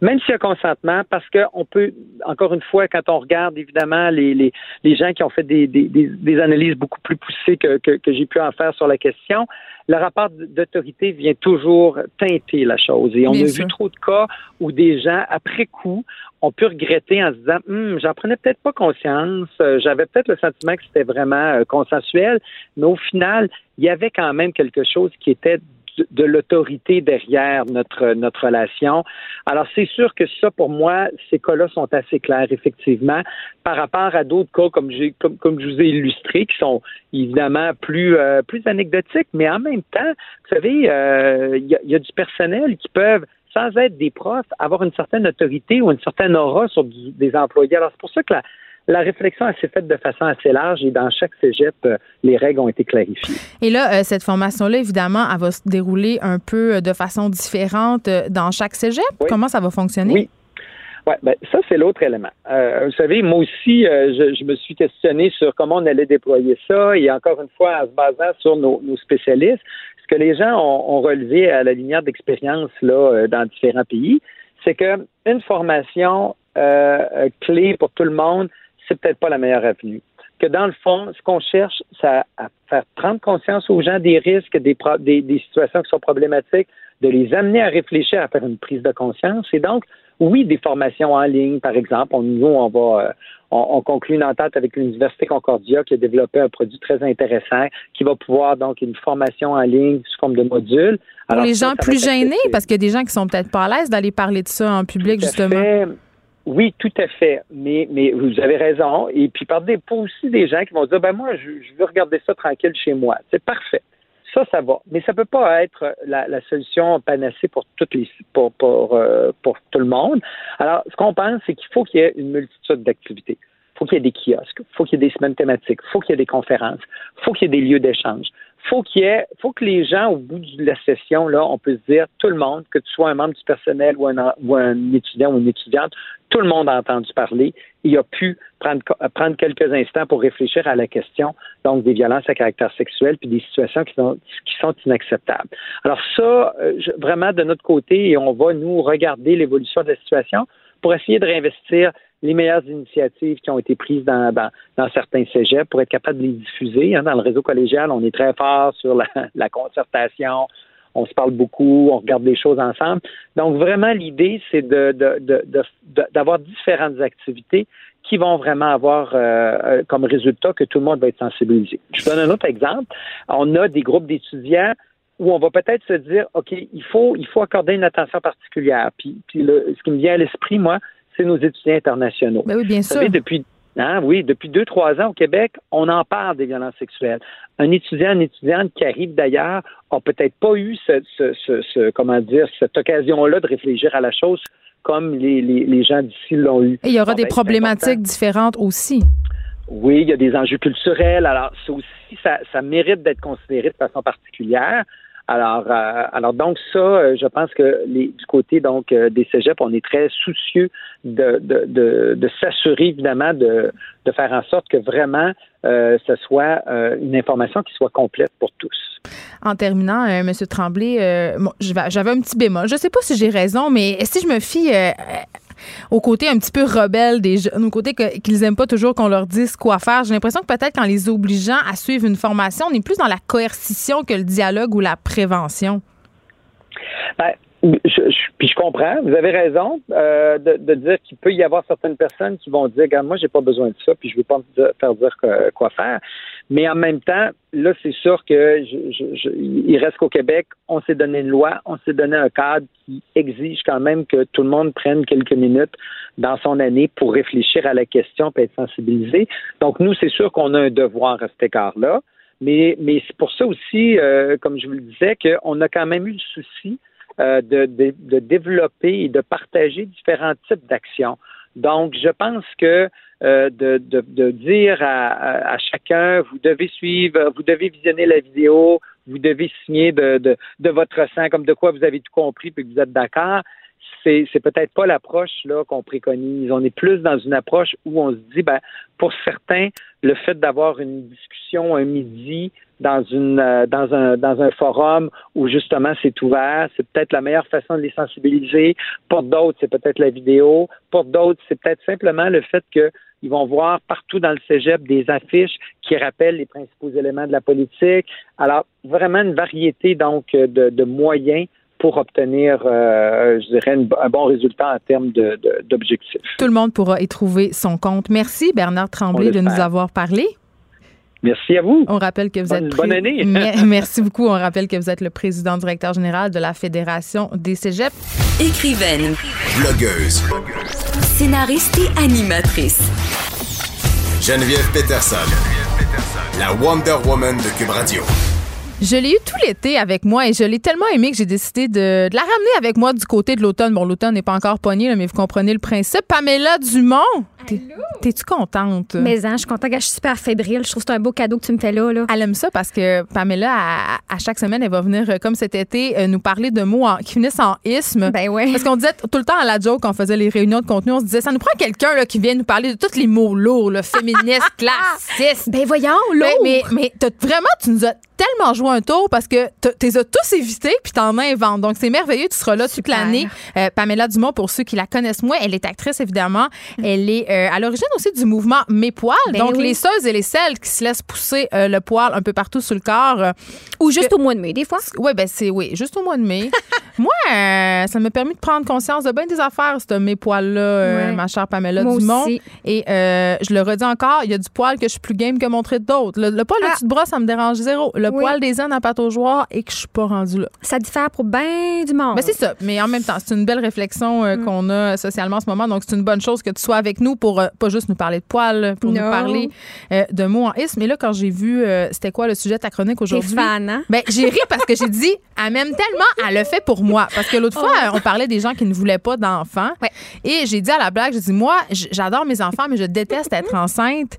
Même s'il y a consentement, parce qu'on peut, encore une fois, quand on regarde évidemment les, les, les gens qui ont fait des, des, des, des analyses beaucoup plus poussées que, que, que j'ai pu en faire sur la question, le rapport d'autorité vient toujours teinter la chose. Et on Bien a sûr. vu trop de cas où des gens, après coup, ont pu regretter en se disant Hum, j'en prenais peut-être pas conscience, euh, j'avais peut-être le sentiment que c'était vraiment euh, consensuel, mais au final, il y avait quand même quelque chose qui était de, l'autorité derrière notre notre relation. Alors c'est sûr que ça pour moi ces cas-là sont assez clairs effectivement. Par rapport à d'autres cas comme comme, comme je vous ai illustré qui sont évidemment plus euh, plus anecdotiques mais en même temps vous savez euh, il y a du personnel qui peuvent sans être des profs, avoir une certaine autorité ou une certaine aura sur du- des employés. Alors, c'est pour ça que la, la réflexion s'est faite de façon assez large et dans chaque cégep, euh, les règles ont été clarifiées. Et là, euh, cette formation-là, évidemment, elle va se dérouler un peu euh, de façon différente dans chaque cégep? Oui. Comment ça va fonctionner? Oui. Ouais, ben, ça, c'est l'autre élément. Euh, vous savez, moi aussi, euh, je, je me suis questionné sur comment on allait déployer ça et encore une fois, en se basant sur nos, nos spécialistes, ce que les gens ont, ont relevé à la lumière d'expérience là euh, dans différents pays, c'est que une formation euh, euh, clé pour tout le monde, c'est peut-être pas la meilleure avenue. Que dans le fond, ce qu'on cherche, c'est à, faire prendre conscience aux gens des risques, des, des, des situations qui sont problématiques, de les amener à réfléchir, à faire une prise de conscience. Et donc, oui, des formations en ligne, par exemple. On, nous, on va, euh, on, on conclut une entente avec l'Université Concordia qui a développé un produit très intéressant qui va pouvoir donc une formation en ligne sous forme de module. Pour les ça, gens ça plus gênés, accessible. parce qu'il y a des gens qui sont peut-être pas à l'aise d'aller parler de ça en public, Tout justement. fait. Oui, tout à fait. Mais, mais vous avez raison. Et puis, par des, pas aussi des gens qui vont dire, ben moi, je, je veux regarder ça tranquille chez moi. C'est parfait. Ça, ça va. Mais ça peut pas être la, solution panacée euh, pour tout le monde. Alors, ce qu'on pense, c'est qu'il faut qu'il y ait une multitude d'activités. Il faut qu'il y ait des kiosques, il faut qu'il y ait des semaines thématiques, il faut qu'il y ait des conférences, il faut qu'il y ait des lieux d'échange. Faut qu'il y ait, faut que les gens, au bout de la session, là, on peut se dire, tout le monde, que tu sois un membre du personnel ou un, ou un étudiant ou une étudiante, tout le monde a entendu parler et a pu prendre, prendre quelques instants pour réfléchir à la question, donc des violences à caractère sexuel puis des situations qui sont, qui sont inacceptables. Alors ça, euh, vraiment de notre côté, et on va nous regarder l'évolution de la situation pour essayer de réinvestir les meilleures initiatives qui ont été prises dans, certains cégeps pour être capable de les diffuser. hein. Dans le réseau collégial, on est très fort sur la, concertation, on se parle beaucoup, on regarde des choses ensemble. Donc, vraiment, l'idée, c'est de, d'avoir différentes activités qui vont vraiment avoir euh, euh, comme résultat que tout le monde va être sensibilisé. Je vous donne un autre exemple. On a des groupes d'étudiants où on va peut-être se dire, OK, il faut, accorder une attention particulière. Puis, ce qui me vient à l'esprit, moi, c'est nos étudiants internationaux. Ben oui, bien Vous sûr. savez, depuis, hein, oui, depuis deux, trois ans au Québec, on en parle des violences sexuelles. Un étudiant, une étudiante qui arrive d'ailleurs a peut-être pas eu ce, ce, ce, ce- comment dire, cette occasion-là de réfléchir à la chose comme les, les, les gens d'ici l'ont eu. Et il y aura Bon, des ben, problématiques différentes aussi. Oui, il y a des enjeux culturels. Alors, ça aussi, ça, ça mérite d'être considéré de façon particulière. Alors, euh, alors donc ça, euh, je pense que les, du côté donc euh, des cégeps, on est très soucieux de, de, de, de s'assurer évidemment de, de faire en sorte que vraiment euh, ce soit euh, une information qui soit complète pour tous. En terminant, euh, M. Tremblay, euh, bon, j'avais un petit bémol. Je ne sais pas si j'ai raison, mais si je me fie au côté un petit peu rebelle des jeunes, au côté qu'ils n'aiment pas toujours qu'on leur dise quoi faire, j'ai l'impression que peut-être qu'en les obligeant à suivre une formation, on est plus dans la coercition que le dialogue ou la prévention. Ben, je, je- puis je comprends, vous avez raison euh, de, de dire qu'il peut y avoir certaines personnes qui vont dire, regarde, moi, j'ai pas besoin de ça, puis je veux pas me faire dire quoi faire. Mais en même temps, là, c'est sûr que je, il reste qu'au Québec, on s'est donné une loi, on s'est donné un cadre qui exige quand même que tout le monde prenne quelques minutes dans son année pour réfléchir à la question et être sensibilisé. Donc, nous, c'est sûr qu'on a un devoir à cet égard-là. Mais, mais c'est pour ça aussi, euh, comme je vous le disais, qu'on a quand même eu le souci euh, de, de, de développer et de partager différents types d'actions. Donc, je pense que euh, de, de, de dire à, à, chacun, vous devez suivre, vous devez visionner la vidéo, vous devez signer de, de, de votre sang, comme de quoi vous avez tout compris puis que vous êtes d'accord, c'est, peut-être pas l'approche là qu'on préconise. On est plus dans une approche où on se dit, ben, pour certains, le fait d'avoir une discussion un midi dans une euh, dans un dans un forum où justement c'est ouvert, c'est peut-être la meilleure façon de les sensibiliser. Pour d'autres, c'est peut-être la vidéo. Pour d'autres, c'est peut-être simplement le fait que ils vont voir partout dans le cégep des affiches qui rappellent les principaux éléments de la politique. Alors, vraiment une variété donc de, de moyens pour obtenir, euh, je dirais, une- un bon résultat en termes de- de- d'objectifs. Tout le monde pourra y trouver son compte. Merci, Bernard Tremblay, de nous avoir parlé. Merci à vous. On rappelle que vous Bonne- êtes. bonne année. Me- Merci beaucoup. On rappelle que vous êtes le président directeur général de la Fédération des cégeps. Écrivaine, Blogueuse. scénariste et animatrice. Geneviève Peterson. La Wonder Woman de Cube Radio. Je l'ai eu tout l'été avec moi et je l'ai tellement aimé que j'ai décidé de, de la ramener avec moi du côté de l'automne. Bon, l'automne n'est pas encore pogné, là, mais vous comprenez le principe. Pamela Dumont, t'es- t'es-tu contente? Mais hein, je suis contente, je suis super fébrile. Je trouve que c'est un beau cadeau que tu me fais là. là. Elle aime ça parce que Pamela, à, à chaque semaine, elle va venir, euh, comme cet été, euh, nous parler de mots en- qui finissent en isme. Ben ouais. Parce qu'on disait tout le temps à la joke, quand on faisait les réunions de contenu, on se disait, ça nous prend quelqu'un là, qui vient nous parler de tous les mots lourds, le féministe, classiste. Ben voyons, Mais, l'eau. mais, mais t'as- vraiment, tu nous as tellement joué un tour parce que tu les as tous évités puis t'en inventes. Donc, c'est merveilleux. Tu seras là toute Super. l'année. Euh, Pamela Dumont, pour ceux qui la connaissent moins, elle est actrice, évidemment. Elle est euh, à l'origine aussi du mouvement Mes Poils. Ben Donc, oui. les seules et les celles qui se laissent pousser euh, le poil un peu partout sur le corps. Ou juste au mois de mai, des fois. oui, ben c'est oui, juste au mois de mai. Moi, ça m'a permis de prendre conscience de bien des affaires, ce mes poils-là, Ouais. ma chère Pamela Moi Dumont. aussi. Et je le redis encore, il y a du poil que je suis plus game que montrer d'autres. Le, le poil Ah. de dessus de bras, ça me dérange zéro. Le Oui. poil des ânes à pataugeoire et que je suis pas rendue là. Ça diffère pour bien du monde. Ben c'est ça. Mais en même temps, c'est une belle réflexion Mm. euh, qu'on a socialement en ce moment. Donc, c'est une bonne chose que tu sois avec nous pour euh, pas juste nous parler de poils, pour nous parler euh, de mots en isme. Mais là, quand j'ai vu, euh, c'était quoi le sujet de ta chronique aujourd'hui? fan, hein? Ben, j'ai ri parce que j'ai dit, elle m'aime tellement, elle le fait pour moi. Parce que l'autre fois, on parlait des gens qui ne voulaient pas d'enfants. Ouais. Et j'ai dit à la blague, j'ai dit, moi, j'adore mes enfants, mais je déteste être enceinte.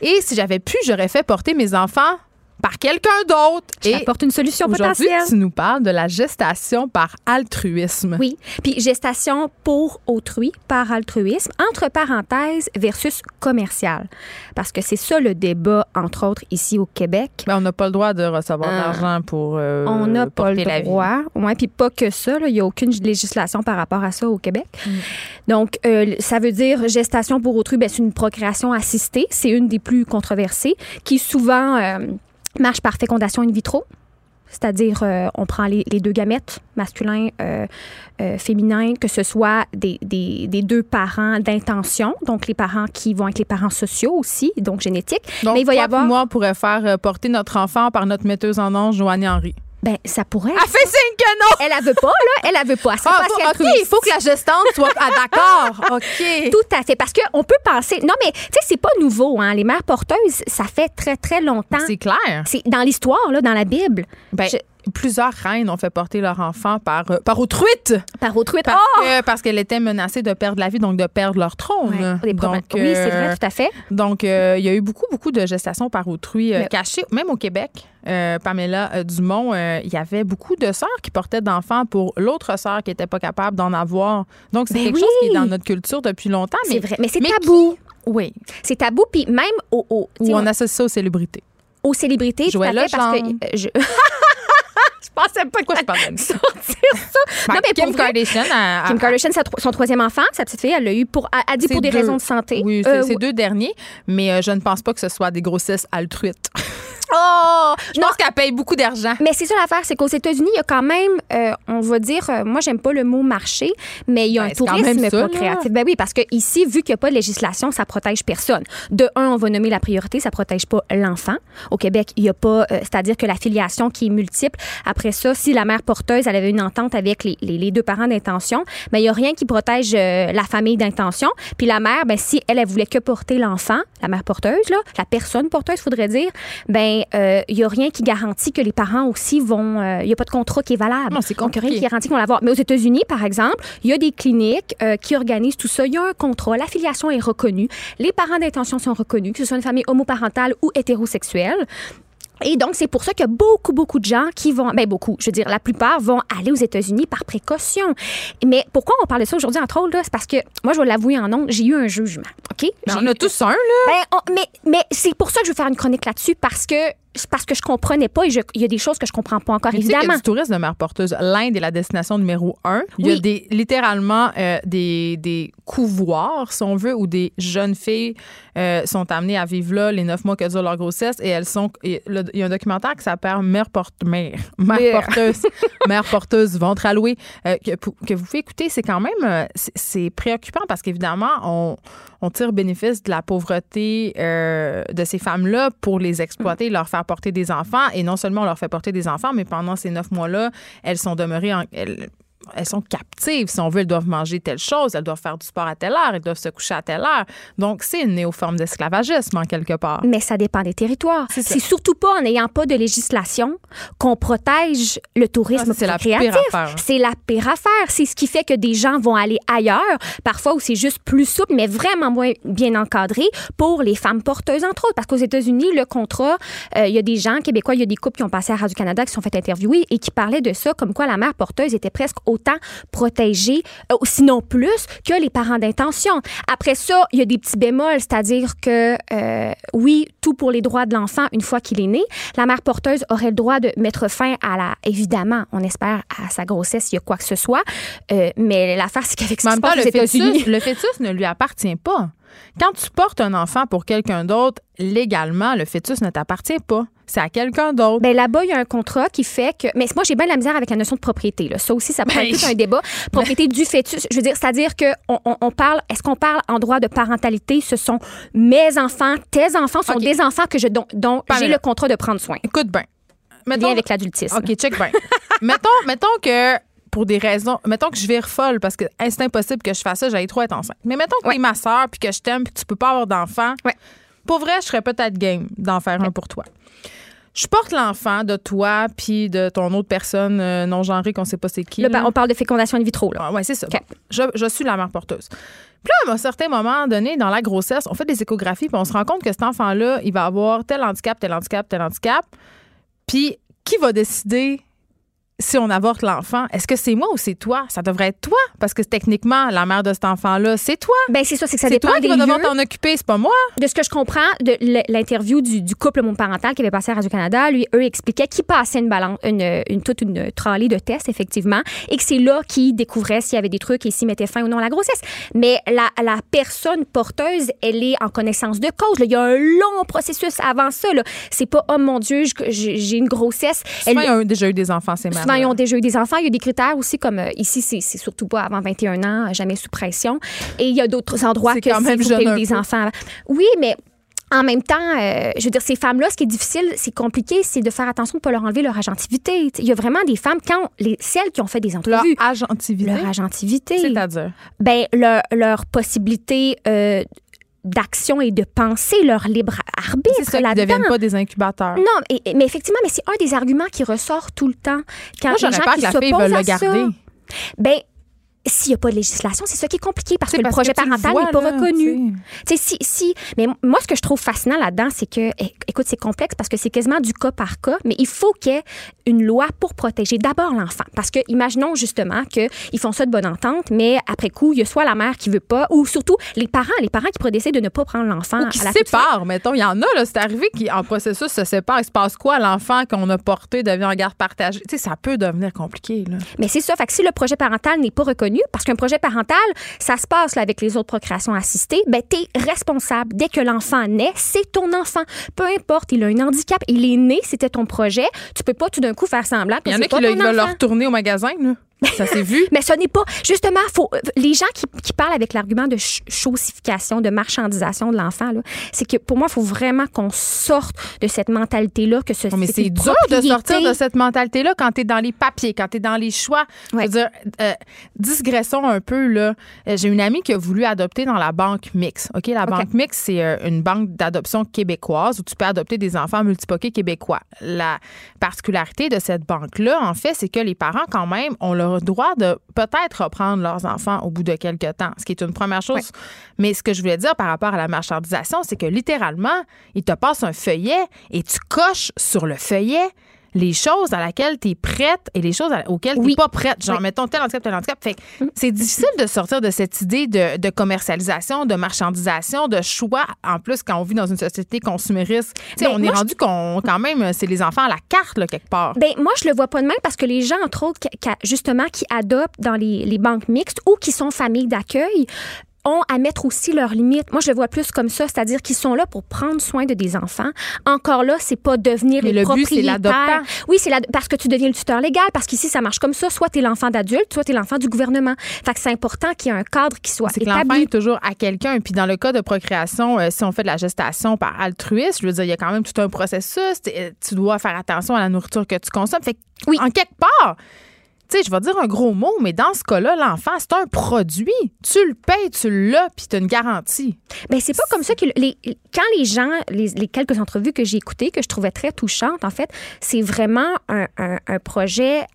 Et si j'avais pu, j'aurais fait porter mes enfants par quelqu'un d'autre. Et t'apporte une solution potentielle. tu nous parles de la gestation par altruisme. Oui. Puis gestation pour autrui, par altruisme, entre parenthèses, versus commercial. Parce que c'est ça le débat, entre autres, ici au Québec. Ben, on n'a pas le droit de recevoir Ah. d'argent pour euh, On n'a pas le droit. Ouais, puis pas que ça. Il n'y a aucune législation par rapport à ça au Québec. Mm. Donc, euh, ça veut dire gestation pour autrui, ben, c'est une procréation assistée. C'est une des plus controversées qui souvent euh, marche par fécondation in vitro. C'est-à-dire, euh, on prend les, les deux gamètes, masculin, euh, euh, féminin, que ce soit des, des, des deux parents d'intention, donc les parents qui vont être les parents sociaux aussi, donc génétiques. Donc, Mais il va y toi avoir. puis moi, on pourrait faire euh, porter notre enfant par notre metteuse en ange, Joanne Henry. Ben, ça pourrait. Elle fait signe que non! Elle, elle veut pas, là. Elle, elle veut pas. C'est Ah, pas faut- OK, il faut que la gestante soit. Ah, d'accord. OK. Tout à fait. Parce qu'on peut penser. Non, mais, tu sais, c'est pas nouveau, hein. Les mères porteuses, ça fait très, très longtemps. C'est clair. C'est dans l'histoire, là, dans la Bible. Ben, Je- Plusieurs reines ont fait porter leur enfant par, euh, par autruite Par autrui. parce Oh! que- parce qu'elles étaient menacées de perdre la vie, donc de perdre leur trône. Ouais, des problèmes. Donc, oui, c'est vrai, euh, tout à fait. Donc, euh, il y a eu beaucoup, beaucoup de gestations par autrui euh, Mais- cachées, même au Québec. Euh, Pamela euh, Dumont, euh, il y avait beaucoup de sœurs qui portaient d'enfants pour l'autre sœur qui n'était pas capable d'en avoir. Donc, c'est Ben quelque chose qui est dans notre culture depuis longtemps. C'est vrai. Mais c'est tabou. Oui. C'est tabou. Puis même au, au- tu on associe ça aux célébrités. Aux célébrités, tout à Joël fait, parce que euh, je... je pensais pas Pourquoi je ça? sortir ça. Ben, non, mais Kim Kardashian, Kim Kardashian, son troisième enfant, sa petite fille, elle l'a eu pour, a, dit C'est pour des deux. raisons de santé. Oui, c'est Euh, ces deux derniers, mais euh, je ne pense pas que ce soit des grossesses altruites. Oh! Je pense qu'elle paye beaucoup d'argent. Mais c'est ça l'affaire, c'est qu'aux États-Unis, il y a quand même, euh, on va dire, euh, moi j'aime pas le mot marché, mais il y a Ben, un tourisme ça, là. procréatif. Ben oui, parce que ici, vu qu'il n'y a pas de législation, ça protège personne. De un, on va nommer la priorité, ça protège pas l'enfant. Au Québec, il y a pas, euh, c'est-à-dire que la filiation qui est multiple. Après ça, si la mère porteuse, elle avait une entente avec les, les- les deux parents d'intention, ben il y a rien qui protège euh, la famille d'intention. Puis la mère, ben si elle, elle voulait que porter l'enfant, la mère porteuse là, la personne porteuse, faudrait dire, ben mais euh, il y a rien qui garantit que les parents aussi vont. euh, Il y a pas de contrat qui est valable. Non, c'est Donc, il y a rien compliqué. qui garantit qu'on va l'avoir. Mais aux États-Unis, par exemple, il y a des cliniques euh, qui organisent tout ça. Il y a un contrat. L'affiliation est reconnue. Les parents d'intention sont reconnus, que ce soit une famille homoparentale ou hétérosexuelle. Et donc, c'est pour ça qu'il y a beaucoup, beaucoup de gens qui vont, ben beaucoup, je veux dire, la plupart vont aller aux États-Unis par précaution. Mais pourquoi on parle de ça aujourd'hui, entre autres, là? c'est parce que, moi, je vais l'avouer en nom, j'ai eu un jugement, OK? Ben, J'ai on a eu- tous un, là. ben, on- mais mais c'est pour ça que je veux faire une chronique là-dessus, parce que parce que je comprenais pas et je- il y a des choses que je comprends pas encore, Mais y a évidemment. du tourisme de mer porteuse. L'Inde est la destination numéro un. Il y a des, littéralement euh, des, des couvoirs, si on veut, où des jeunes filles euh, sont amenées à vivre là les neuf mois que dure leur grossesse et elles sont. et le- il y a un documentaire qui s'appelle Mère, porte, mère, porteuse, mère porteuse, ventre alloué, euh, que, que vous pouvez écouter. C'est quand même c'est- préoccupant parce qu'évidemment, on, on tire bénéfice de la pauvreté de ces femmes-là pour les exploiter, leur faire porter des enfants. Et non seulement on leur fait porter des enfants, mais pendant ces neuf mois-là, elles sont demeurées en. Elles, elles sont captives. Si on veut, elles doivent manger telle chose, elles doivent faire du sport à telle heure, elles doivent se coucher à telle heure. Donc, c'est une néoforme d'esclavagisme, en quelque part. Mais ça dépend des territoires. C'est surtout pas en n'ayant pas de législation qu'on protège le tourisme Ah, créatif. affaire. C'est la pire affaire. C'est ce qui fait que des gens vont aller ailleurs, parfois où c'est juste plus souple, mais vraiment moins bien encadré pour les femmes porteuses, entre autres. Parce qu'aux États-Unis, le contrat, euh, il y a des gens québécois, il y a des couples qui ont passé à Radio-Canada, qui se sont fait interviewer et qui parlaient de ça, comme quoi la mère porteuse était presque autant protégée, euh, sinon plus, que les parents d'intention. Après ça, il y a des petits bémols, c'est-à-dire que, euh, oui, tout pour les droits de l'enfant une fois qu'il est né. La mère porteuse aurait le droit de mettre fin à la, évidemment, on espère, à sa grossesse, s'il y a quoi que ce soit. Euh, mais l'affaire, c'est qu'avec ce qui se passe aux États-Unis... le fœtus ne lui appartient pas. Quand tu portes un enfant pour quelqu'un d'autre, légalement, le fœtus ne t'appartient pas. C'est à quelqu'un d'autre. Ben là-bas, il y a un contrat qui fait que. Mais moi, j'ai bien de la misère avec la notion de propriété. Là. Ça aussi, ça prend Ben, tout un débat. Propriété du fœtus. Je veux dire, c'est-à-dire que on, parle. Est-ce qu'on parle en droit de parentalité? Ce sont mes enfants, tes enfants sont des enfants que je dont, dont j'ai le contrat de prendre soin. Écoute bien. Mettons, avec l'adultisme. OK, check bien. mettons, mettons que pour des raisons, mettons que je vire folle parce que hey, c'est impossible que je fasse ça, j'allais trop être enceinte. Mais mettons que Ouais. t'es ma soeur puis que je t'aime puis que tu peux pas avoir d'enfant. Ouais. Pour vrai, je serais peut-être game d'en faire un pour toi. Je porte l'enfant de toi puis de ton autre personne euh, non genrée qu'on sait pas c'est qui. Là, là. on parle de fécondation in vitro. Là. Ah, ouais, c'est ça. Bon, je, je suis la mère porteuse. Puis là, à un certain moment donné, dans la grossesse, on fait des échographies, puis on se rend compte que cet enfant-là, il va avoir tel handicap, tel handicap, tel handicap. Puis qui va décider si on avorte l'enfant? Est-ce que c'est moi ou c'est toi? Ça devrait être toi, parce que techniquement, la mère de cet enfant-là, c'est toi. Ben, c'est ça, c'est que ça C'est dépend toi qui des vas devoir t'en occuper, c'est pas moi. de ce que je comprends de l'interview du, du couple monoparental qui avait passé à Radio-Canada, lui, eux expliquaient qu'ils passaient une balance, une, une- toute une tralée de tests, effectivement, et que c'est là qu'ils découvraient s'il y avait des trucs et s'ils mettaient fin ou non à la grossesse. Mais la, la personne porteuse, elle est en connaissance de cause. là. Il y a un long processus avant ça. là. C'est pas, oh mon Dieu, j'ai une grossesse. Souvent, Elle- ils ont déjà eu des enfants, ces mères Souvent, ils ont déjà eu des enfants. Il y a des critères aussi, comme euh, ici, c'est surtout pas avant 21 ans, jamais sous pression. Et il y a d'autres endroits que quand même eu des peu. enfants. Oui, mais en même temps, euh, je veux dire, ces femmes-là, ce qui est difficile, c'est compliqué, c'est de faire attention de ne pas leur enlever leur agentivité. Il y a vraiment des femmes, quand les, celles qui ont fait des Leur entrevues, agentivité. leur agentivité, C'est-à-dire? ben, leur, leur possibilité euh, d'action et de penser, leur libre arbitre C'est ça, qu'ils ne deviennent pas des incubateurs. Non, et- mais effectivement, mais c'est un des arguments qui ressort tout le temps. Quand Moi, les gens qui la s'opposent à le garder. ça, ben, s'il n'y a pas de législation, c'est ça qui est compliqué parce que le projet que parental n'est pas là, reconnu. Si, si, mais moi, ce que je trouve fascinant là-dedans, c'est que, écoute, c'est complexe parce que c'est quasiment du cas par cas, mais il faut qu'il y ait une loi pour protéger d'abord l'enfant. Parce que, imaginons justement qu'ils font ça de bonne entente, mais après coup, il y a soit la mère qui veut pas, ou surtout les parents, les parents qui pourraient décider de ne pas prendre l'enfant Ou qui à la se séparent, mettons. Il y en a, là, c'est arrivé qui, en processus, se séparent. Il se passe quoi? L'enfant qu'on a porté devient en garde partagée. Tu sais, ça peut devenir compliqué, là. Mais c'est ça. Fait que si le projet parental n'est pas reconnu, parce qu'un projet parental, ça se passe là, avec les autres procréations assistées, ben, tu es responsable. Dès que l'enfant naît, c'est ton enfant. Peu importe, il a un handicap, il est né, c'était ton projet. Tu peux pas tout d'un coup faire semblant que Il y en a qui veulent le enfant. retourner au magasin, là. Ça s'est vu? Mais ce n'est pas. Justement, faut, les gens qui, qui parlent avec l'argument de ch- chaussification, de marchandisation de l'enfant, c'est que pour moi, il faut vraiment qu'on sorte de cette mentalité-là, que ce mais c'est dur de sortir de cette mentalité-là quand tu es dans les papiers, quand tu es dans les choix. Je Ouais. veux dire, euh, digressons un peu. là. Euh, J'ai une amie qui a voulu adopter dans la banque Mix. OK, la banque Mix, c'est euh, une banque d'adoption québécoise où tu peux adopter des enfants multipoqués québécois. La particularité de cette banque-là, en fait, c'est que les parents, quand même, ont droit de peut-être reprendre leurs enfants au bout de quelques temps, ce qui est une première chose. Mais ce que je voulais dire par rapport à la marchandisation, c'est que littéralement, ils te passent un feuillet et tu coches sur le feuillet les choses à laquelle tu es prête et les choses auxquelles tu Oui. pas prête. Genre, Oui. mettons, tel handicap, tel handicap. Fait que c'est difficile de sortir de cette idée de, de commercialisation, de marchandisation, de choix. En plus, quand on vit dans une société consumériste, Ben, on est moi, rendu qu'on, quand même, c'est les enfants à la carte, là, quelque part. Ben, moi, je le vois pas de même parce que les gens, entre autres, qui- justement, qui adoptent dans les, les banques mixtes ou qui sont familles d'accueil, ont à mettre aussi leurs limites. Moi, je le vois plus comme ça, c'est-à-dire qu'ils sont là pour prendre soin de des enfants. Encore là, c'est pas devenir Mais les le but, c'est propriétaires. Oui, c'est la- parce que tu deviens le tuteur légal, parce qu'ici, ça marche comme ça. Soit tu es l'enfant d'adulte, soit tu es l'enfant du gouvernement. Fait que c'est important qu'il y ait un cadre qui soit C'est que l'enfant établi. est toujours à quelqu'un. Puis dans le cas de procréation, euh, si on fait de la gestation par altruisme, je veux dire, il y a quand même tout un processus. Tu dois faire attention à la nourriture que tu consommes. Fait que, Oui. en quelque part, je vais dire un gros mot, mais dans ce cas-là, l'enfant, c'est un produit. Tu le payes, tu l'as, puis tu as une garantie. Ben c'est pas comme ça que les, quand les gens, les, quelques entrevues que j'ai écoutées, que je trouvais très touchantes, en fait, c'est vraiment un projet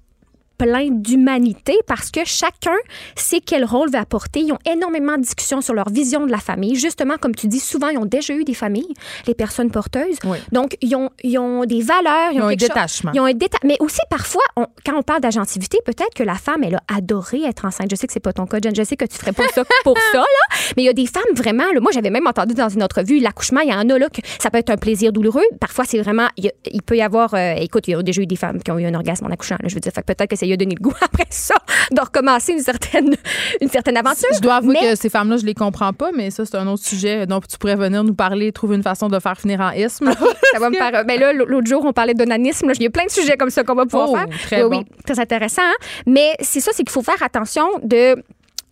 plein d'humanité parce que chacun sait quel rôle va apporter. Ils ont énormément de discussions sur leur vision de la famille. Justement, comme tu dis, souvent, ils ont déjà eu des familles, les personnes porteuses. Oui. Donc, ils ont, ils ont des valeurs. Ils, Ils ont un détachement. Ils ont un déta- Mais aussi, parfois, on- quand on parle d'agentivité, peut-être que la femme, elle a adoré être enceinte. Je sais que c'est pas ton cas, Jen. Je sais que tu ferais pas ça pour ça, là. Mais il y a des femmes vraiment, là, moi, j'avais même entendu dans une autre vue, l'accouchement, il y en a, là, que ça peut être un plaisir douloureux. Parfois, c'est vraiment, il, peut y avoir, euh, écoute, il y a déjà eu des femmes qui ont eu un orgasme en accouchant, là, je veux dire. Peut-être que ça lui a donné le goût après ça de recommencer une certaine, une certaine aventure. Je dois avouer Mais- que ces femmes-là, je les comprends pas, mais ça, c'est un autre sujet dont tu pourrais venir nous parler, trouver une façon de faire finir en isme. Ça va me faire. Ben là, l'autre jour, on parlait d'onanisme. Il y a plein de sujets comme ça qu'on va pouvoir Oh, faire. très oui, bon. oui, très intéressant. hein. Mais c'est ça, c'est qu'il faut faire attention de.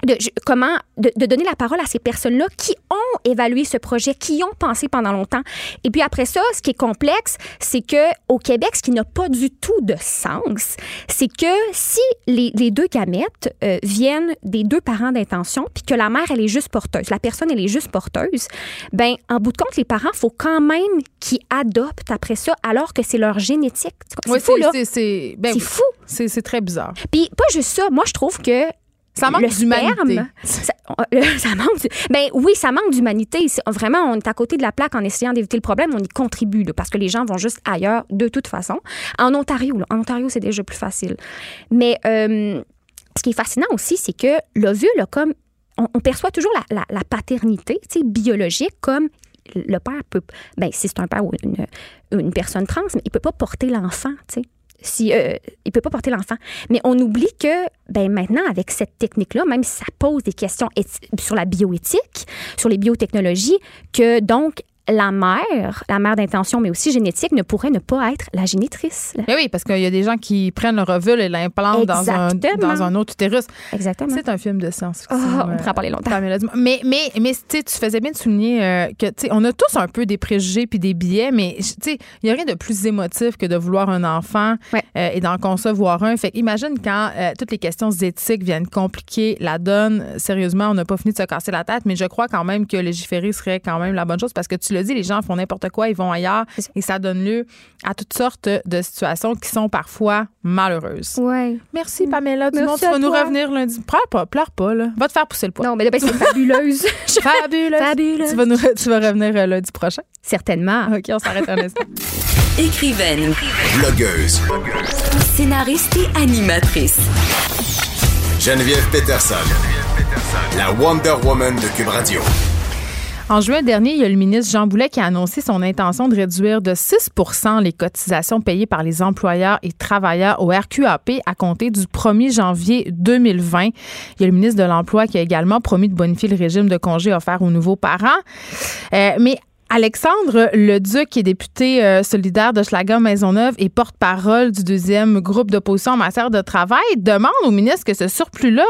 De, comment de, de donner la parole à ces personnes-là qui ont évalué ce projet, qui y ont pensé pendant longtemps. Et puis après ça, ce qui est complexe, c'est que au Québec, ce qui n'a pas du tout de sens, c'est que si les, les deux gamètes euh, viennent des deux parents d'intention, puis que la mère elle est juste porteuse, la personne elle est juste porteuse, ben en bout de compte, les parents faut quand même qu'ils adoptent après ça, alors que c'est leur génétique. C'est Oui, fou là. c'est- ben oui. fou. C'est très bizarre. Puis pas juste ça, moi je trouve que Ça manque d'humanité. ça, euh, ça manque. Ben oui, ça manque d'humanité. Vraiment, on est à côté de la plaque en essayant d'éviter le problème. On y contribue là, parce que les gens vont juste ailleurs de toute façon. En Ontario, là, en Ontario, c'est déjà plus facile. Mais euh, ce qui est fascinant aussi, c'est que l'ovule a comme on, on perçoit toujours la, la- la paternité, biologique comme le père peut. Ben si c'est un père ou une, une personne trans, mais il peut pas porter l'enfant, tu sais si euh, il peut pas porter l'enfant. Mais on oublie que ben maintenant avec cette technique-là, même si ça pose des questions sur la bioéthique, sur les biotechnologies, que donc la mère, la mère d'intention, mais aussi génétique, ne pourrait ne pas être la génitrice. Mais oui, parce qu'il y a des gens qui prennent le ovule et l'implantent dans un, dans un autre utérus. Exactement. C'est un film de science-fiction. Oh, on euh, pourrait en parler longtemps. Mais, mais, mais tu sais, tu faisais bien de souligner euh, que, tu sais, on a tous un peu des préjugés puis des billets, mais, tu sais, il n'y a rien de plus émotif que de vouloir un enfant Ouais. euh, et d'en concevoir un. Fait imagine quand euh, toutes les questions éthiques viennent compliquer la donne. Sérieusement, on n'a pas fini de se casser la tête, mais je crois quand même que légiférer serait quand même la bonne chose parce que tu le dis, les gens font n'importe quoi, ils vont ailleurs et ça donne lieu à toutes sortes de situations qui sont parfois malheureuses. Ouais. Merci, Pamela. Merci tu vas nous revenir lundi. Pleure pas, pleure pas, là. Va te faire pousser le poids. Non, mais ben, c'est fabuleuse. Fabuleux. Fabuleuse. Tu vas, nous, tu vas revenir euh, lundi prochain. Certainement. OK, on s'arrête un instant. Écrivaine, Blogueuse. scénariste et animatrice. Geneviève Peterson. La Wonder Woman de Cube Radio. En juin dernier, il y a le ministre Jean Boulet qui a annoncé son intention de réduire de 6% les cotisations payées par les employeurs et travailleurs au RQAP à compter du 1er janvier 2020. Il y a le ministre de l'Emploi qui a également promis de bonifier le régime de congés offert aux nouveaux parents. Euh, Alexandre Leduc, qui est député euh, solidaire de Schlager Maisonneuve et porte-parole du deuxième groupe d'opposition en matière de travail, demande au ministre que ce surplus-là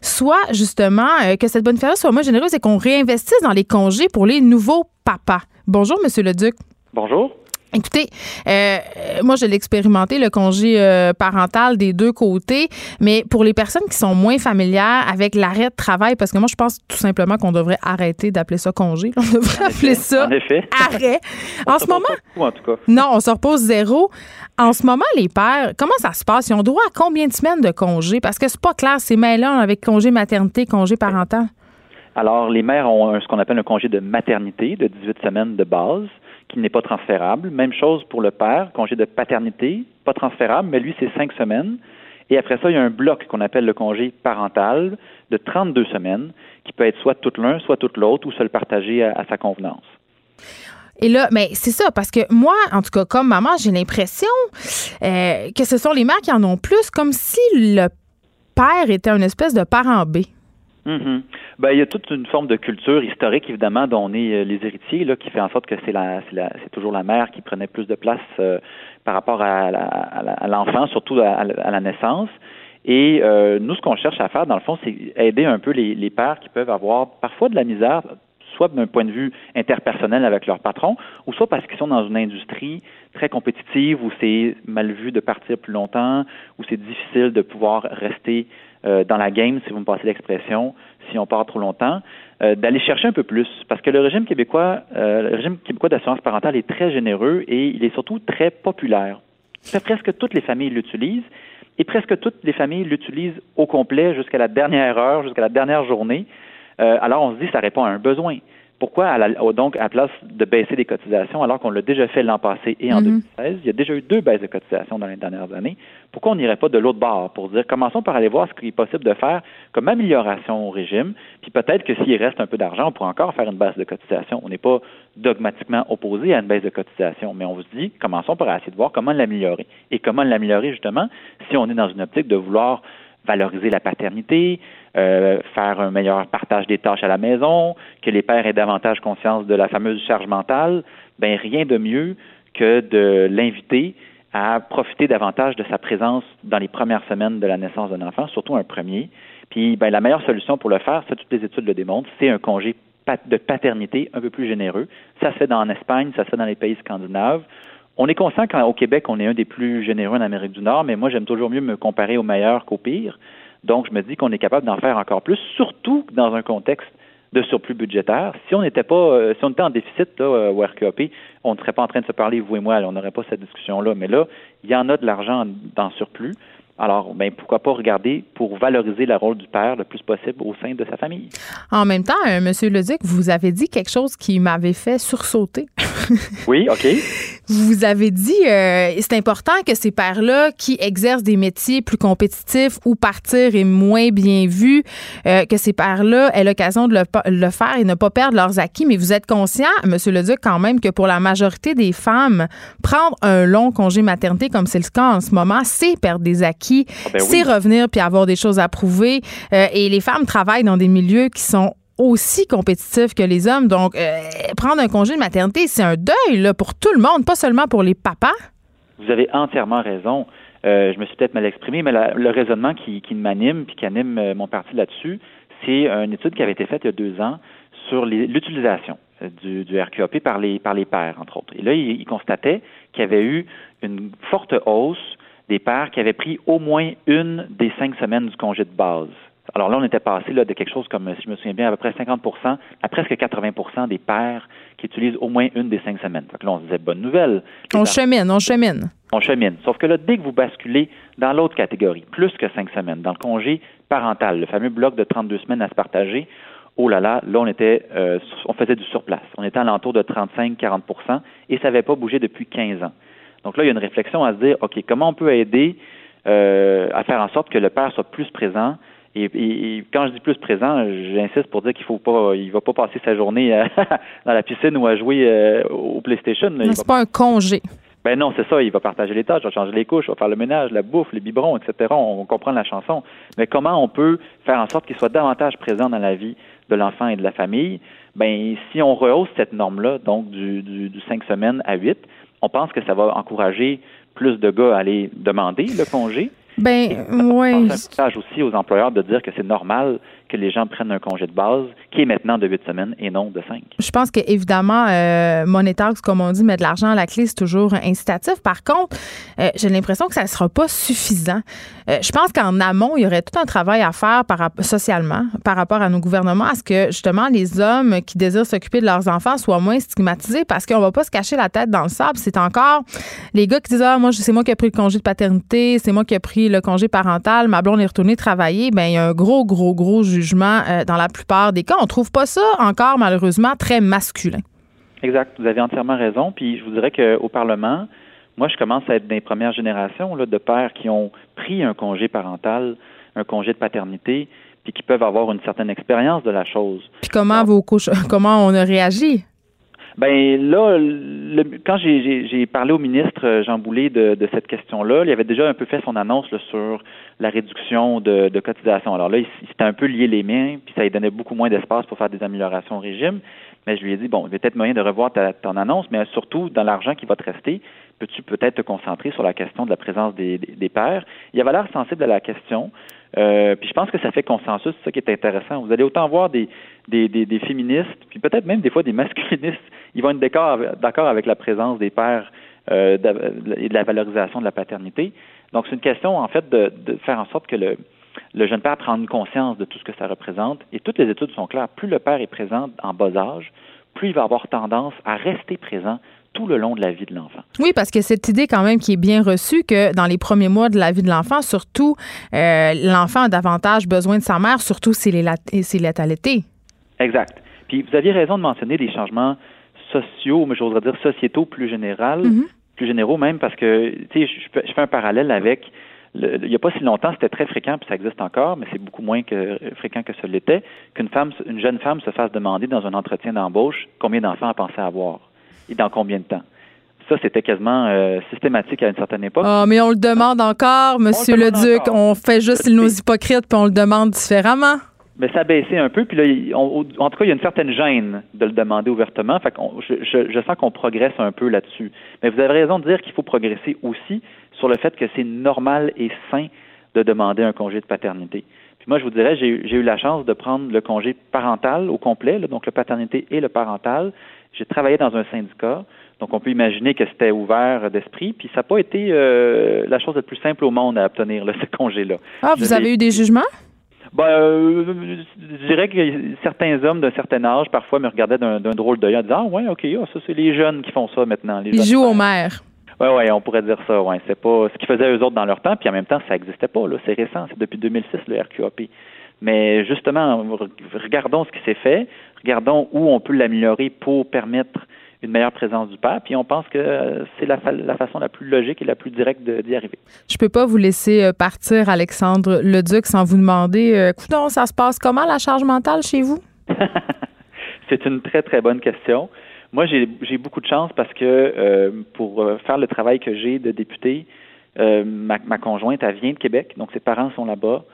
soit justement, euh, que cette bonne fête soit moins généreuse et qu'on réinvestisse dans les congés pour les nouveaux papas. Bonjour, Monsieur Leduc. Bonjour. Écoutez, euh, moi, je l'ai expérimenté, le congé euh, parental des deux côtés, mais pour les personnes qui sont moins familières avec l'arrêt de travail, parce que moi, je pense tout simplement qu'on devrait arrêter d'appeler ça congé. On devrait appeler ça En effet. arrêt. En ce moment, en tout cas. non, on se repose zéro. En ce moment, les pères, comment ça se passe? Ils ont droit à combien de semaines de congé? Parce que c'est pas clair, c'est mêlant avec congé maternité, congé parental. Alors, les mères ont ce qu'on appelle un congé de maternité de 18 semaines de base qui n'est pas transférable. Même chose pour le père, congé de paternité, pas transférable, mais lui, c'est 5 semaines. Et après ça, il y a un bloc qu'on appelle le congé parental de 32 semaines qui peut être soit tout l'un, soit tout l'autre ou se le partager à, à sa convenance. Et là, mais c'est ça, parce que moi, en tout cas, comme maman, j'ai l'impression euh, que ce sont les mères qui en ont plus, comme si le père était une espèce de parent B. Mhm. Ben, il y a toute une forme de culture historique, évidemment, dont on est euh, les héritiers, là, qui fait en sorte que c'est la, c'est la- c'est toujours la mère qui prenait plus de place euh, par rapport à, l'enfant, surtout à, à la naissance. Et euh, nous, ce qu'on cherche à faire, dans le fond, c'est aider un peu les, les pères qui peuvent avoir parfois de la misère, soit d'un point de vue interpersonnel avec leur patron, ou soit parce qu'ils sont dans une industrie très compétitive où c'est mal vu de partir plus longtemps, où c'est difficile de pouvoir rester euh, dans la game, si vous me passez l'expression, si on part trop longtemps, euh, d'aller chercher un peu plus. Parce que le régime québécois, euh, le régime québécois d'assurance parentale est très généreux et il est surtout très populaire. Presque toutes les familles l'utilisent et presque toutes les familles l'utilisent au complet jusqu'à la dernière heure, jusqu'à la dernière journée. Euh, alors on se dit ça répond à un besoin. Pourquoi, à la- donc, à la place de baisser des cotisations, alors qu'on l'a déjà fait l'an passé et en Mhm. 2016, il y a déjà eu deux baisses de cotisations dans les dernières années, pourquoi on n'irait pas de l'autre bord pour dire, commençons par aller voir ce qui est possible de faire comme amélioration au régime, puis peut-être que s'il reste un peu d'argent, on pourrait encore faire une baisse de cotisation. On n'est pas dogmatiquement opposé à une baisse de cotisation, mais on se dit, commençons par essayer de voir comment l'améliorer. Et comment l'améliorer, justement, si on est dans une optique de vouloir valoriser la paternité, euh, faire un meilleur partage des tâches à la maison, que les pères aient davantage conscience de la fameuse charge mentale, ben rien de mieux que de l'inviter à profiter davantage de sa présence dans les premières semaines de la naissance d'un enfant, surtout un premier. Puis ben, la meilleure solution pour le faire, ça toutes les études le démontrent, c'est un congé de paternité un peu plus généreux. Ça se fait en Espagne, ça se fait dans les pays scandinaves. On est conscient qu'au Québec, on est un des plus généreux en Amérique du Nord, mais moi, j'aime toujours mieux me comparer au meilleur qu'au pire. Donc, je me dis qu'on est capable d'en faire encore plus, surtout dans un contexte de surplus budgétaire. Si on n'était pas, euh, si on était en déficit là, euh, au RQAP, on ne serait pas en train de se parler, vous et moi, on n'aurait pas cette discussion-là. Mais là, il y en a de l'argent dans surplus. Alors, ben, pourquoi pas regarder pour valoriser le rôle du père le plus possible au sein de sa famille. En même temps, euh, Monsieur Leduc, vous avez dit quelque chose qui m'avait fait sursauter. Oui, OK. Vous avez dit, euh, c'est important que ces pères-là qui exercent des métiers plus compétitifs ou partir est moins bien vu, euh, que ces pères-là aient l'occasion de le, le faire et ne pas perdre leurs acquis. Mais vous êtes conscient, Monsieur Leduc, quand même, que pour la majorité des femmes, prendre un long congé maternité, comme c'est le cas en ce moment, c'est perdre des acquis, Ah ben oui. c'est revenir puis avoir des choses à prouver. Euh, et les femmes travaillent dans des milieux qui sont aussi compétitifs que les hommes. Donc, euh, prendre un congé de maternité, c'est un deuil là, pour tout le monde, pas seulement pour les papas. Vous avez entièrement raison. Euh, je me suis peut-être mal exprimé, mais la- le raisonnement qui, qui m'anime puis qui anime mon parti là-dessus, c'est une étude qui avait été faite il y a deux ans sur l'utilisation du, du RQAP par les, par les pères, entre autres. Et là, il, il constatait qu'il y avait eu une forte hausse des pères qui avaient pris au moins une des cinq semaines du congé de base. Alors là, on était passé là, de quelque chose comme, si je me souviens bien, à peu près 50% à presque 80% des pères qui utilisent au moins une des cinq semaines. Que là, on se disait, bonne nouvelle. On pères- chemine, on chemine. on chemine. Sauf que là, dès que vous basculez dans l'autre catégorie, plus que cinq semaines, dans le congé parental, le fameux bloc de 32 semaines à se partager, oh là là, là, on était, euh, on faisait du surplace. On était à l'entour de 35-40% et ça n'avait pas bougé depuis 15 ans. Donc là, il y a une réflexion à se dire, OK, comment on peut aider euh, à faire en sorte que le père soit plus présent? Et, et- et quand je dis plus présent, j'insiste pour dire qu'il faut pas, il va pas passer sa journée dans la piscine ou à jouer euh, au PlayStation. va C'est pas un congé. ben non, c'est ça, il va partager les tâches, il va changer les couches, il va faire le ménage, la bouffe, les biberons, etc. On, on comprend la chanson. Mais comment on peut faire en sorte qu'il soit davantage présent dans la vie de l'enfant et de la famille? ben si on rehausse cette norme-là, donc du, du, du 5 semaines à 8, on pense que ça va encourager plus de gars à aller demander le congé. Ben, ouais. un message aussi aux employeurs de dire que c'est normal que les gens prennent un congé de base qui est maintenant de 8 semaines et non de 5. Je pense que évidemment euh, comme on dit, mettre de l'argent à la clé, c'est toujours incitatif. Par contre, euh, j'ai l'impression que ça ne sera pas suffisant. Euh, je pense qu'en amont, il y aurait tout un travail à faire par, socialement par rapport à nos gouvernements, à ce que justement les hommes qui désirent s'occuper de leurs enfants soient moins stigmatisés parce qu'on va pas se cacher la tête dans le sable. C'est encore les gars qui disent ah moi c'est moi qui ai pris le congé de paternité, c'est moi qui ai pris le congé parental, ma blonde est retournée travailler. Ben il y a un gros gros gros jugement euh, dans la plupart des cas. On trouve pas ça encore malheureusement très masculin. Exact, vous avez entièrement raison. Puis je vous dirais qu'au Parlement, moi, je commence à être des premières générations là, de pères qui ont pris un congé parental, un congé de paternité, puis qui peuvent avoir une certaine expérience de la chose. Puis comment vos couches, comment on a réagi? Ben là, le- quand j'ai- parlé au ministre euh, Jean Boulet de, de cette question-là, il avait déjà un peu fait son annonce là, sur la réduction de, de cotisation. Alors là, il, s'était un peu lié les mains, puis ça lui donnait beaucoup moins d'espace pour faire des améliorations au régime. Mais je lui ai dit, bon, il y a peut-être moyen de revoir ta, ton annonce, mais surtout, dans l'argent qui va te rester, peux-tu peut-être te concentrer sur la question de la présence des, des, des pères? Il avait l'air sensible à la question. Euh, puis je pense que ça fait consensus, c'est ça qui est intéressant. Vous allez autant voir des, des, des, féministes, puis peut-être même des fois des masculinistes, ils vont être d'accord avec, la présence des pères euh, et de la valorisation de la paternité. Donc c'est une question en fait de, de faire en sorte que le, le jeune père prenne conscience de tout ce que ça représente. Et toutes les études sont claires. Plus le père est présent en bas âge, plus il va avoir tendance à rester présent tout le long de la vie de l'enfant. Oui, parce que cette idée quand même qui est bien reçue que dans les premiers mois de la vie de l'enfant, surtout, euh, l'enfant a davantage besoin de sa mère, surtout s'il est, la- s'il est allaité. Exact. Puis vous aviez raison de mentionner des changements sociaux, mais j'oserais dire sociétaux plus général, plus généraux même, parce que tu sais, je, je fais- un parallèle avec le- il n'y a pas si longtemps, c'était très fréquent, puis ça existe encore, mais c'est beaucoup moins que, fréquent que ce l'était, qu'une femme, une jeune femme se fasse demander dans un entretien d'embauche combien d'enfants elle pensait avoir et dans combien de temps? Ça, c'était quasiment euh, systématique à une certaine époque. Ah, mais on le demande encore, Monsieur le Duc. encore. On fait juste nos hypocrites, puis on le demande différemment. Mais ça a baissé un peu, puis là, on- en tout cas, il y a une certaine gêne de le demander ouvertement. Fait qu'on- je, je- je sens qu'on progresse un peu là-dessus. Mais vous avez raison de dire qu'il faut progresser aussi sur le fait que c'est normal et sain de demander un congé de paternité. Puis moi, je vous dirais, j'ai eu- j'ai eu la chance de prendre le congé parental au complet, là, donc le paternité et le parental. J'ai travaillé dans un syndicat, donc on peut imaginer que c'était ouvert d'esprit, puis ça n'a pas été euh, la chose la plus simple au monde à obtenir, là, ce congé-là. Ah, vous avez eu des jugements? ben, euh, je dirais que certains hommes d'un certain âge, parfois, me regardaient d'un drôle d'œil en disant Ah, ouais, OK, ah, ça, c'est les jeunes qui font ça maintenant. Les Ils jouent aux pères. mères. Ouais, ouais, on pourrait dire ça, ouais. C'est pas ce qu'ils faisaient eux autres dans leur temps, puis en même temps, ça n'existait pas. C'est récent, c'est depuis 2006, le RQAP. Mais justement, re- regardons ce qui s'est fait, regardons où on peut l'améliorer pour permettre une meilleure présence du père, puis on pense que euh, c'est la, fa- la façon la plus logique et la plus directe d'y arriver. Je peux pas vous laisser euh, partir, Alexandre Leduc, sans vous demander, euh, coudonc, ça se passe comment la charge mentale chez vous? C'est une très, très bonne question. Moi, j'ai beaucoup de chance parce que euh, pour faire le travail que j'ai de député, euh, ma, ma conjointe, elle vient de Québec, donc ses parents sont là-bas.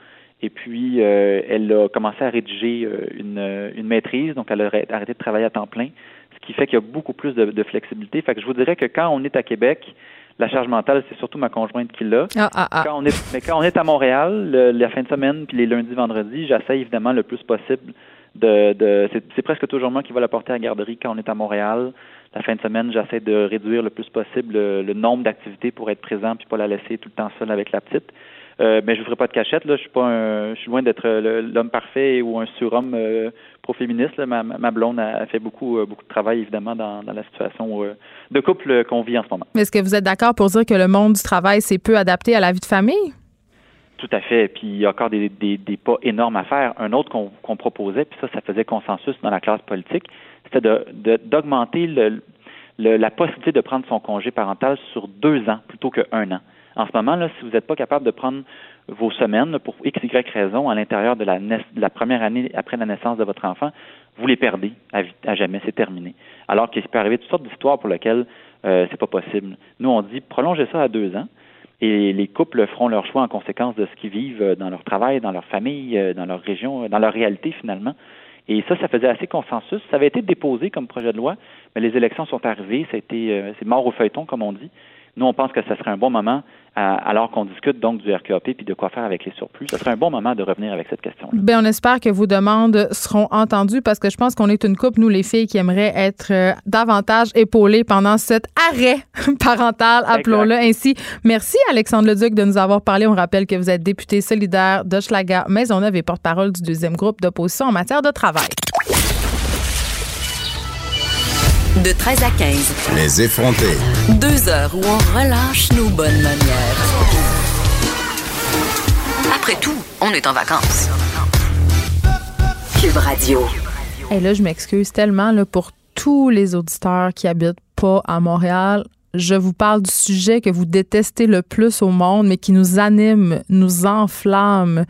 Et puis, euh, elle a commencé à rédiger euh, une, euh, une maîtrise, donc elle a arrêté de travailler à temps plein, ce qui fait qu'il y a beaucoup plus de, de flexibilité. Fait que je vous dirais que quand on est à Québec, la charge mentale, c'est surtout ma conjointe qui l'a. Ah, ah, ah. Quand on est, mais quand on est à Montréal, le- la fin de semaine, puis les lundis, vendredis, j'essaie évidemment le plus possible de. de c'est, c'est presque toujours moi qui va la porter à la garderie quand on est à Montréal. La fin de semaine, j'essaie de réduire le plus possible le, le nombre d'activités pour être présent puis pas la laisser tout le temps seule avec la petite. Euh, mais je vous ferai pas de cachette, là. Je suis pas un, je suis loin d'être le- l'homme parfait ou un surhomme euh, pro-féministe. Ma, ma blonde a, a fait beaucoup, euh, beaucoup de travail, évidemment, dans, dans la situation euh, de couple euh, qu'on vit en ce moment. Mais Est-ce que vous êtes d'accord pour dire que le monde du travail, c'est peu adapté à la vie de famille? Tout à fait. Puis il y a encore des, des, des pas énormes à faire. Un autre qu'on proposait, puis ça, ça faisait consensus dans la classe politique, c'était de- de- d'augmenter le, le- la possibilité de prendre son congé parental sur deux ans plutôt qu'un an. En ce moment, là, si vous n'êtes pas capable de prendre vos semaines pour X, Y raison à l'intérieur de la, de la première année après la naissance de votre enfant, vous les perdez à, à jamais, c'est terminé. Alors qu'il peut arriver toutes sortes d'histoires pour lesquelles euh, c'est pas possible. Nous, on dit prolongez ça à deux ans et les couples feront leur choix en conséquence de ce qu'ils vivent euh, dans leur travail, dans leur famille, euh, dans leur région, euh, dans leur réalité finalement. Et ça, ça faisait assez consensus. Ça avait été déposé comme projet de loi, mais les élections sont arrivées. Ça a été, c'est mort au feuilleton, comme on dit. Nous, on pense que ce serait un bon moment, alors qu'on discute donc du RQAP puis de quoi faire avec les surplus. Ce serait un bon moment de revenir avec cette question. Ben, on espère que vos demandes seront entendues parce que je pense qu'on est une couple, nous les filles, qui aimeraient être euh, davantage épaulées pendant cet arrêt parental, appelons-le ainsi. Merci Alexandre Leduc de nous avoir parlé. On rappelle que vous êtes député solidaire de Schlager Maisonneuve et porte-parole du deuxième groupe d'opposition en matière de travail. De 13 à 15, Les effrontés. deux heures où on relâche nos bonnes manières. Après tout, on est en vacances. Cube Radio. Et là, je m'excuse tellement là, pour tous les auditeurs qui habitent pas à Montréal. Je vous parle du sujet que vous détestez le plus au monde, mais qui nous anime, nous enflamme,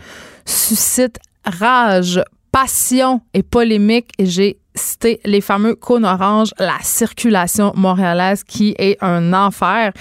suscite rage, passion et polémique. Et j'ai cité les fameux cônes oranges, la circulation montréalaise qui est un enfer.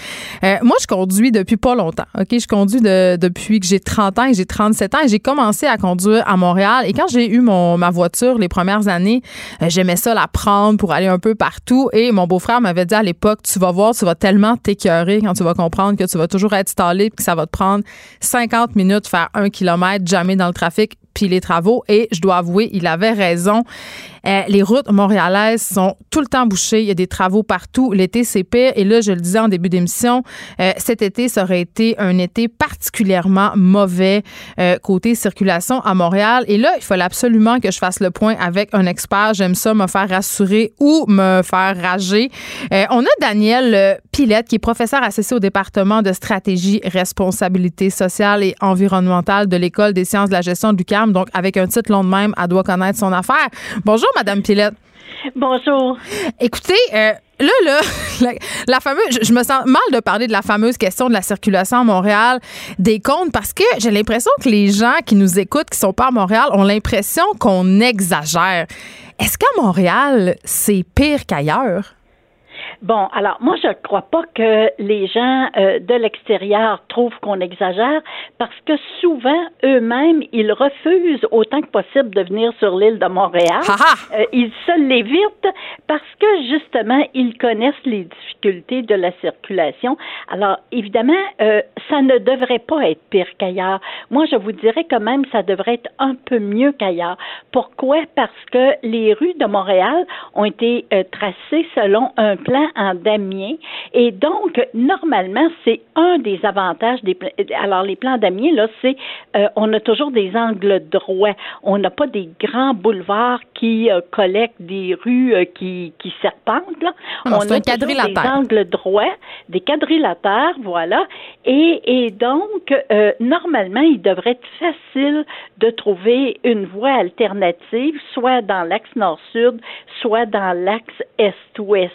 Euh, moi, je conduis depuis pas longtemps. OK, je conduis de- depuis que j'ai 30 ans et j'ai 37 ans et j'ai commencé à conduire à Montréal. Et quand j'ai eu mon ma voiture les premières années, euh, j'aimais ça la prendre pour aller un peu partout. Et mon beau-frère m'avait dit à l'époque, tu vas voir, tu vas tellement t'écœurer quand tu vas comprendre que tu vas toujours être stallé, puis que ça va te prendre 50 minutes faire un kilomètre jamais dans le trafic les travaux. Et je dois avouer, il avait raison. Euh, les routes montréalaises sont tout le temps bouchées. Il y a des travaux partout. L'été, c'est pire. Et là, je le disais en début d'émission, euh, cet été, ça aurait été un été particulièrement mauvais euh, côté circulation à Montréal. Et là, il fallait absolument que je fasse le point avec un expert. J'aime ça, me faire rassurer ou me faire rager. On a Daniel Pilette, qui est professeur associé au département de stratégie, responsabilité sociale et environnementale de l'École des sciences de la gestion du Donc, avec un titre long de même, elle doit connaître son affaire. Bonjour, Madame Pilette. Bonjour. Écoutez, euh, là, là, la, la fameuse, je, je me sens mal de parler de la fameuse question de la circulation à Montréal des comptes parce que j'ai l'impression que les gens qui nous écoutent, qui sont pas à Montréal, ont l'impression qu'on exagère. Est-ce qu'à Montréal, c'est pire qu'ailleurs? Bon, alors moi je ne crois pas que les gens euh, de l'extérieur trouvent qu'on exagère parce que souvent eux-mêmes ils refusent autant que possible de venir sur l'île de Montréal. Euh, ils se l'évitent parce que justement ils connaissent les difficultés de la circulation. Alors évidemment, euh, ça ne devrait pas être pire qu'ailleurs. Moi je vous dirais quand même ça devrait être un peu mieux qu'ailleurs. Pourquoi? Parce que les rues de Montréal ont été euh, tracées selon un plan en damier. Et donc, normalement, c'est un des avantages des Alors, les plans damier, là, c'est euh, on a toujours des angles droits. On n'a pas des grands boulevards qui euh, collectent des rues euh, qui, qui serpentent. Là. Non, on a toujours des angles droits, des quadrilatères, voilà. Et, et donc, euh, normalement, il devrait être facile de trouver une voie alternative, soit dans l'axe nord-sud, soit dans l'axe est-ouest.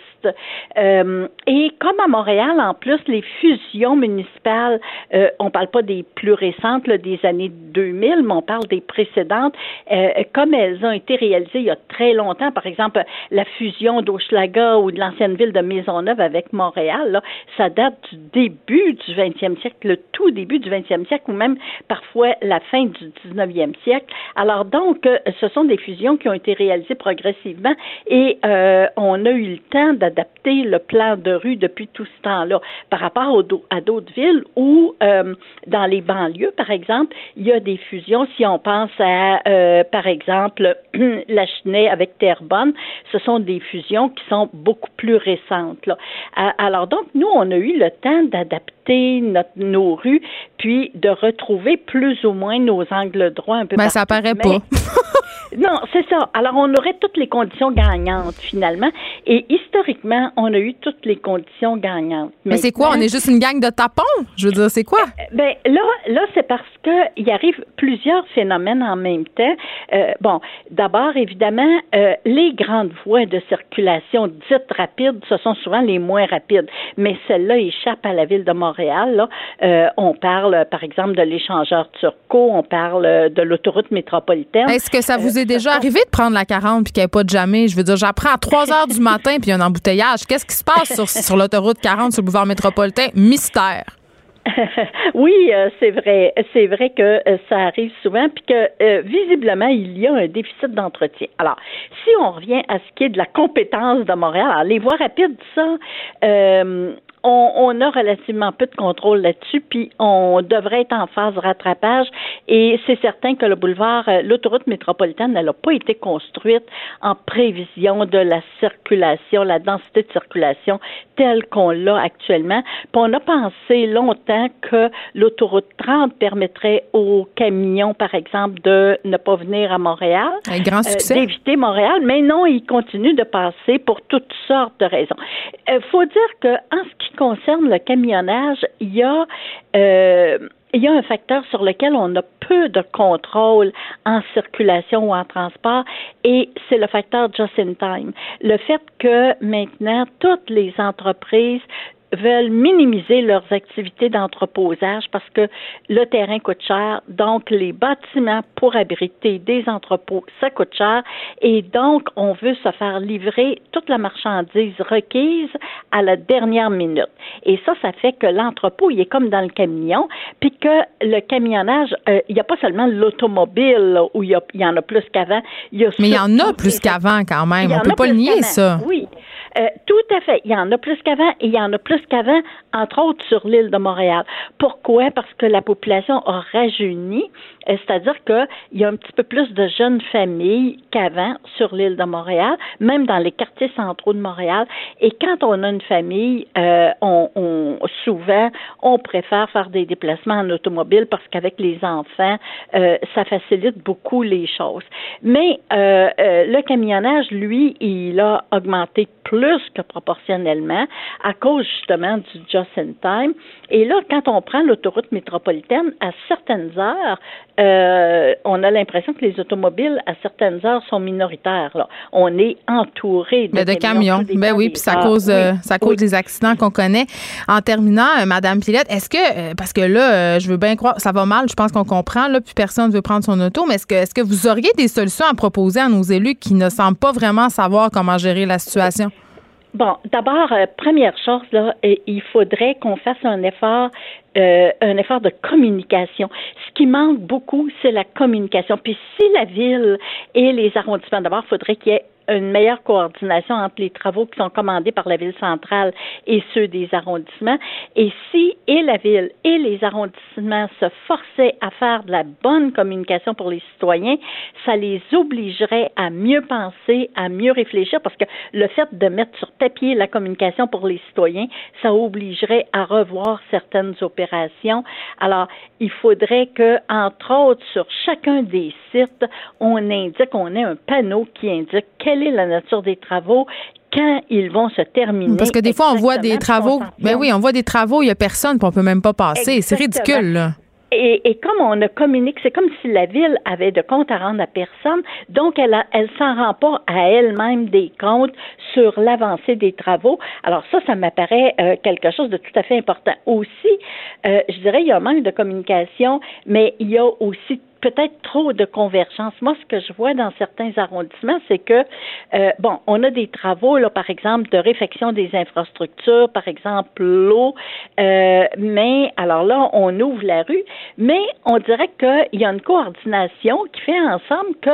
Euh, et comme à Montréal, en plus, les fusions municipales, euh, on parle pas des plus récentes, des années 2000, mais on parle des précédentes, euh, comme elles ont été réalisées il y a très longtemps, par exemple, la fusion d'Hochelaga ou de l'ancienne ville de Maisonneuve avec Montréal, ça date du début du 20e siècle, le tout début du 20e siècle, ou même parfois la fin du 19e siècle. Alors donc, ce sont des fusions qui ont été réalisées progressivement et on a eu le temps d'adapter le plan de rue depuis tout ce temps-là par rapport au à d'autres villes où, euh, dans les banlieues, par exemple, il y a des fusions. Si on pense à, euh, par exemple, la Chenet avec Terrebonne, ce sont des fusions qui sont beaucoup plus récentes. Là. Alors donc, nous, on a eu le temps d'adapter notre- nos rues, puis de retrouver plus ou moins nos angles droits un peu Ben, ça paraît Mais- pas. non, c'est ça. Alors, on aurait toutes les conditions gagnantes, finalement. Et historiquement, on a eu toutes les conditions gagnantes. Mais c'est quoi? On est juste une gang de tapons? Je veux dire, c'est quoi? ben là, là, c'est parce que il arrive plusieurs phénomènes en même temps. Euh, bon, d'abord, évidemment, euh, les grandes voies de circulation dites rapides, ce sont souvent les moins rapides. Mais celles-là échappent à la ville de Montréal. Là. Euh, on parle, euh, par exemple, de l'échangeur Turco, on parle euh, de l'autoroute métropolitaine. Est-ce que ça vous est déjà arrivé de prendre la 40 puis qu'il n'y pas de jamais? Je veux dire, j'apprends à 3 heures du matin puis il y a un embouteillage. Qu'est-ce qui se passe sur, sur l'autoroute 40 sur le boulevard métropolitain? Mystère. oui, euh, c'est vrai. C'est vrai que euh, ça arrive souvent, puis que euh, visiblement, il y a un déficit d'entretien. Alors, si on revient à ce qui est de la compétence de Montréal, les voies rapides, ça, on, a relativement peu de contrôle là-dessus, puis on devrait être en phase rattrapage. Et c'est certain que le boulevard, euh, l'autoroute métropolitaine, elle n'a pas été construite en prévision de la circulation, la densité de circulation telle qu'on l'a actuellement. Puis on a pensé longtemps que l'autoroute 30 permettrait aux camions, par exemple, de ne pas venir à Montréal. Un grand euh, succès. d'éviter Montréal, mais non, ils continuent de passer pour toutes sortes de raisons. Il euh, faut dire que en ce qui concerne le camionnage, il y a euh, il y a un facteur sur lequel on a peu de contrôle en circulation ou en transport et c'est le facteur just in time. Le fait que maintenant toutes les entreprises veulent minimiser leurs activités d'entreposage parce que le terrain coûte cher, donc les bâtiments pour abriter des entrepôts, ça coûte cher, et donc on veut se faire livrer toute la marchandise requise à la dernière minute. Et ça, ça fait que l'entrepôt, il est comme dans le camion, puis que le camionnage, euh, il n'y a pas seulement l'automobile où il y, en a plus qu'avant. Mais il y en a plus qu'avant quand même. On peut pas le nier, ça. Oui. Euh, tout à fait. Il y en a plus qu'avant et il y en a plus qu'avant, entre autres sur l'île de Montréal. Pourquoi? Parce que la population a rajeuni, euh, c'est-à-dire qu'il y a un petit peu plus de jeunes familles qu'avant sur l'île de Montréal, même dans les quartiers centraux de Montréal. Et quand on a une famille, euh, on, on, souvent, on préfère faire des déplacements en automobile parce qu'avec les enfants, ça facilite beaucoup les choses. Mais le camionnage, lui, il a augmenté plus que proportionnellement à cause justement du just in time. Et là, quand on prend l'autoroute métropolitaine, à certaines heures, euh, on a l'impression que les automobiles à certaines heures sont minoritaires. Là. On est entouré de, de camions. Ben oui, puis ça cause, euh, ça cause des accidents qu'on connaît. En terminant, euh, Madame Pilette, est-ce que parce que là, je veux bien croire, ça va mal, je pense qu'on comprend là, puis personne ne veut prendre son auto, mais est-ce que est-ce que vous auriez des solutions à proposer à nos élus qui ne semblent pas vraiment savoir comment gérer la situation? Bon, d'abord, euh, première chose, là, euh, il faudrait qu'on fasse un effort, euh, un effort de communication. Ce qui manque beaucoup, c'est la communication. Puis si la ville et les arrondissements, d'abord, il faudrait qu'il y ait une meilleure coordination entre les travaux qui sont commandés par la ville centrale et ceux des arrondissements. Et si et la ville et les arrondissements se forçaient à faire de la bonne communication pour les citoyens, ça les obligerait à mieux penser, à mieux réfléchir, parce que le fait de mettre sur papier la communication pour les citoyens, ça obligerait à revoir certaines opérations. Alors, il faudrait que, entre autres, sur chacun des sites, on indique, on ait un panneau qui indique quelle est la nature des travaux, quand ils vont se terminer. Parce que des fois, on voit des travaux. Ben oui, on voit des travaux, il n'y a personne, puis on peut même pas passer. C'est ridicule, là. Et, comme on ne communique, c'est comme si la ville avait de comptes à rendre à personne, donc elle, elle s'en rend pas à elle-même des comptes sur l'avancée des travaux. Alors ça, ça m'apparaît euh, quelque chose de tout à fait important. Aussi, euh, je dirais, il y a un manque de communication, mais il y a aussi peut-être trop de convergence. Moi, ce que je vois dans certains arrondissements, c'est que, euh, bon, on a des travaux, là, par exemple, de réfection des infrastructures, par exemple l'eau, euh, mais alors là, on ouvre la rue, mais on dirait qu'il y a une coordination qui fait ensemble que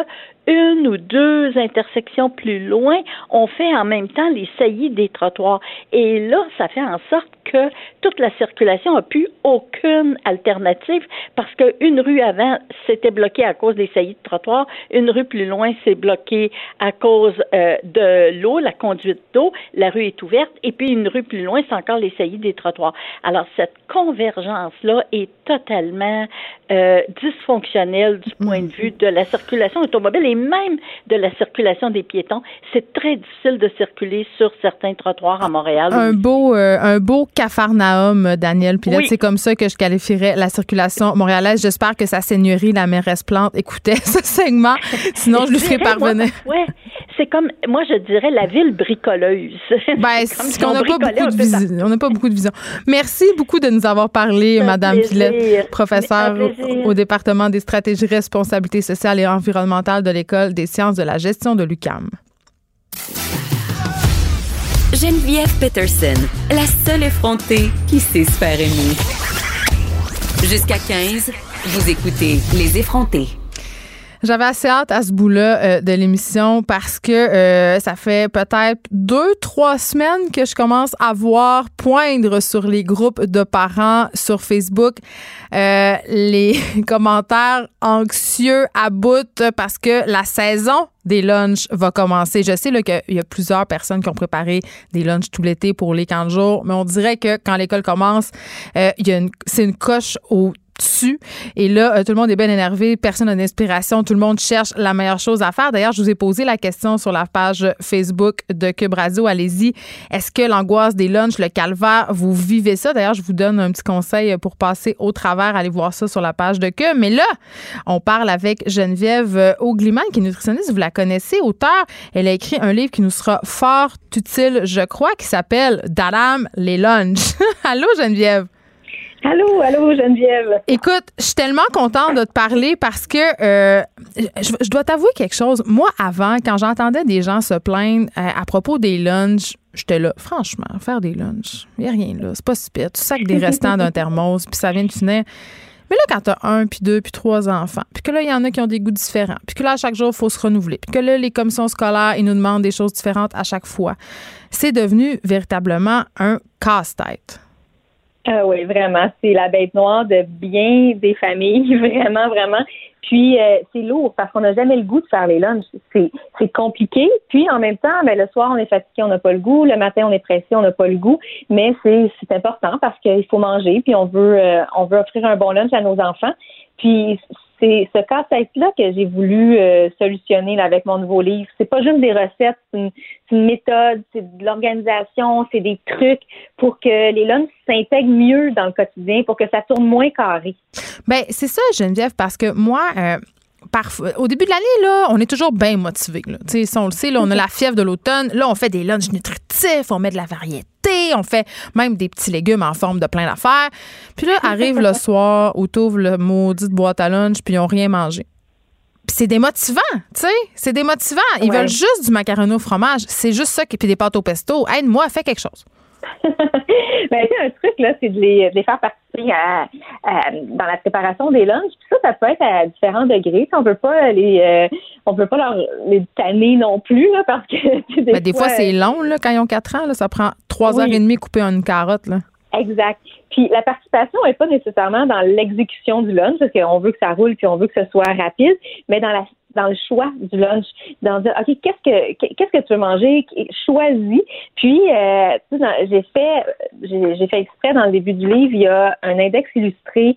une ou deux intersections plus loin, on fait en même temps les saillies des trottoirs. Et là, ça fait en sorte que toute la circulation n'a plus aucune alternative parce qu'une rue avant s'était bloquée à cause des saillies de trottoirs, une rue plus loin s'est bloquée à cause euh, de l'eau, la conduite d'eau, la rue est ouverte, et puis une rue plus loin, c'est encore les saillies des trottoirs. Alors, cette convergence-là est totalement euh, dysfonctionnelle du point de vue de la circulation automobile et même de la circulation des piétons. C'est très difficile de circuler sur certains trottoirs à Montréal. Un beau, euh, un beau cafarnaum, Daniel. Puis c'est comme ça que je qualifierais la circulation montréalaise. J'espère que sa seigneurie, la mairesse Plante, écoutait ce segment. Sinon, je, lui ferai parvenir. Ouais, c'est comme, moi, je dirais la ville bricoleuse. Ben, c'est qu'on n'a pas beaucoup de vision. On n'a pas beaucoup de vision. Merci beaucoup de nous avoir parlé, Madame Pilette, professeure au, département des stratégies responsabilité sociale et environnementale de l'École des sciences de la gestion de l'UCAM. Geneviève Peterson, la seule effrontée qui sait se faire aimer. Jusqu'à 15, vous écoutez Les effrontés. J'avais assez hâte à ce bout-là euh, de l'émission parce que euh, ça fait peut-être deux, trois semaines que je commence à voir poindre sur les groupes de parents sur Facebook euh, les commentaires anxieux à bout parce que la saison des lunchs va commencer. Je sais qu'il y a plusieurs personnes qui ont préparé des lunchs tout l'été pour les 15 jours, mais on dirait que quand l'école commence, c'est une coche au dessus. Et là, euh, tout le monde est bien énervé, personne n'a d'inspiration, tout le monde cherche la meilleure chose à faire. D'ailleurs, je vous ai posé la question sur la page Facebook de Cube Radio. Allez-y. Est-ce que l'angoisse des lunchs, le calvaire, vous vivez ça? D'ailleurs, je vous donne un petit conseil pour passer au travers. Allez voir ça sur la page de Cube. Mais là, on parle avec Geneviève Augliman, qui est nutritionniste. Vous la connaissez, auteur. Elle a écrit un livre qui nous sera fort utile, je crois, qui s'appelle Dadam les lunchs. Allô, Geneviève? Allô, allô, Geneviève. Écoute, je suis tellement contente de te parler parce que euh, je, dois t'avouer quelque chose. Moi, avant, quand j'entendais des gens se plaindre euh, à propos des lunchs, j'étais là, franchement, faire des lunchs, il n'y a rien là. C'est pas si pire. Tu sacs des restants d'un thermos, puis ça vient de finir. Mais là, quand tu as un, puis deux, puis trois enfants, puis que là, il y en a qui ont des goûts différents, puis que là, à chaque jour, il faut se renouveler, puis que là, les commissions scolaires, ils nous demandent des choses différentes à chaque fois, c'est devenu véritablement un casse-tête. Ah oui, vraiment. C'est la bête noire de bien des familles, vraiment, vraiment. Puis euh, c'est lourd parce qu'on n'a jamais le goût de faire les lunchs. C'est, compliqué. Puis en même temps, ben, le soir, on est fatigué, on n'a pas le goût. Le matin, on est pressé, on n'a pas le goût. Mais c'est, c'est important parce qu'il faut manger, puis on veut euh, on veut offrir un bon lunch à nos enfants. Puis c'est ce casse-tête-là que j'ai voulu euh, solutionner avec mon nouveau livre. C'est pas juste des recettes, c'est une, une, méthode, c'est de l'organisation, c'est des trucs pour que les lunchs s'intègrent mieux dans le quotidien, pour que ça tourne moins carré. Ben c'est ça, Geneviève, parce que moi. Euh, au début de l'année, là, on est toujours bien motivé. Si on le sait, là, on a la fièvre de l'automne. Là, on fait des lunchs nutritifs, on met de la variété on fait même des petits légumes en forme de plein d'affaires. Puis là, arrive le soir où t'ouvres le maudit boîte à lunch, puis ils n'ont rien mangé. Puis c'est démotivant, tu sais. C'est démotivant. Ils veulent juste du macaroni au fromage. C'est juste ça. Puis des pâtes au pesto. Aide-moi, fais quelque chose. Ben, un truc, là, c'est de les, faire participer à, dans la préparation des lunchs. Puis ça, ça peut être à différents degrés. On peut pas les, euh, on peut pas leur les tanner non plus, là, parce que des, ben, fois, c'est long, là, quand ils ont 4 ans. Là, ça prend 3 heures et demie couper une carotte, là. Exact. Puis la participation n'est pas nécessairement dans l'exécution du lunch, parce qu'on veut que ça roule puis on veut que ce soit rapide, mais dans la dans le choix du lunch, dans dire ok qu'est-ce que qu'est-ce que tu veux manger, choisis. Puis euh, j'ai fait j'ai fait exprès dans le début du livre, il y a un index illustré.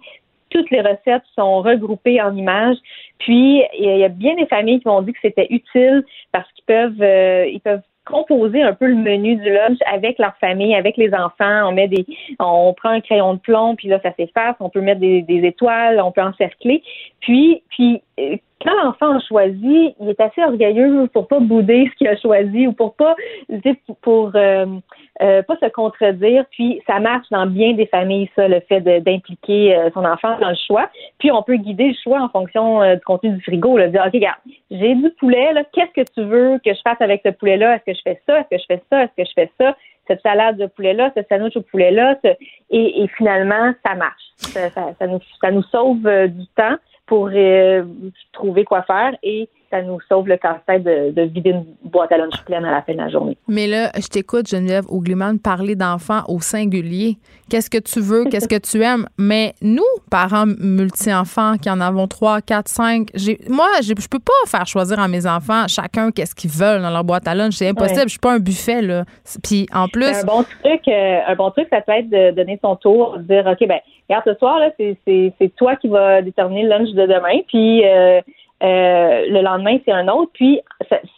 Toutes les recettes sont regroupées en images. Puis il y a bien des familles qui m'ont dit que c'était utile parce qu'ils peuvent euh, ils peuvent composer un peu le menu du lunch avec leur famille, avec les enfants. On met des, on prend un crayon de plomb, puis là ça s'efface. On peut mettre des, des étoiles, on peut encercler. Puis, puis quand l'enfant a choisi, il est assez orgueilleux pour pas bouder ce qu'il a choisi ou pour pas pour euh, euh, pas se contredire. Puis ça marche dans bien des familles, ça, le fait d'impliquer euh, son enfant dans le choix. Puis on peut guider le choix en fonction du contenu du frigo. Là, dire, OK, regarde, j'ai du poulet, là, qu'est-ce que tu veux que je fasse avec ce poulet-là? Est-ce que je fais ça? Est-ce que je fais ça? Est-ce que je fais ça? Cette salade de poulet-là, ce sandwich au poulet-là, et, finalement, ça marche. Ça, nous, ça nous sauve du temps pour euh, trouver quoi faire et ça nous sauve le casse-tête de, vider une boîte à lunch pleine à la fin de la journée. Mais là, je t'écoute, Geneviève Augliman, parler d'enfants au singulier. Qu'est-ce que tu veux? Qu'est-ce que tu aimes? Mais nous, parents multi-enfants qui en avons trois, quatre, cinq, moi, je peux pas faire choisir à mes enfants chacun qu'est-ce qu'ils veulent dans leur boîte à lunch. C'est impossible. Je suis pas un buffet, là. Puis en plus. Un bon truc, euh, un bon truc, ça peut être de donner son tour, de dire, OK, ben, regarde, ce soir, là, c'est toi qui vas déterminer le lunch de demain. Puis, euh, euh, le lendemain, c'est un autre. Puis,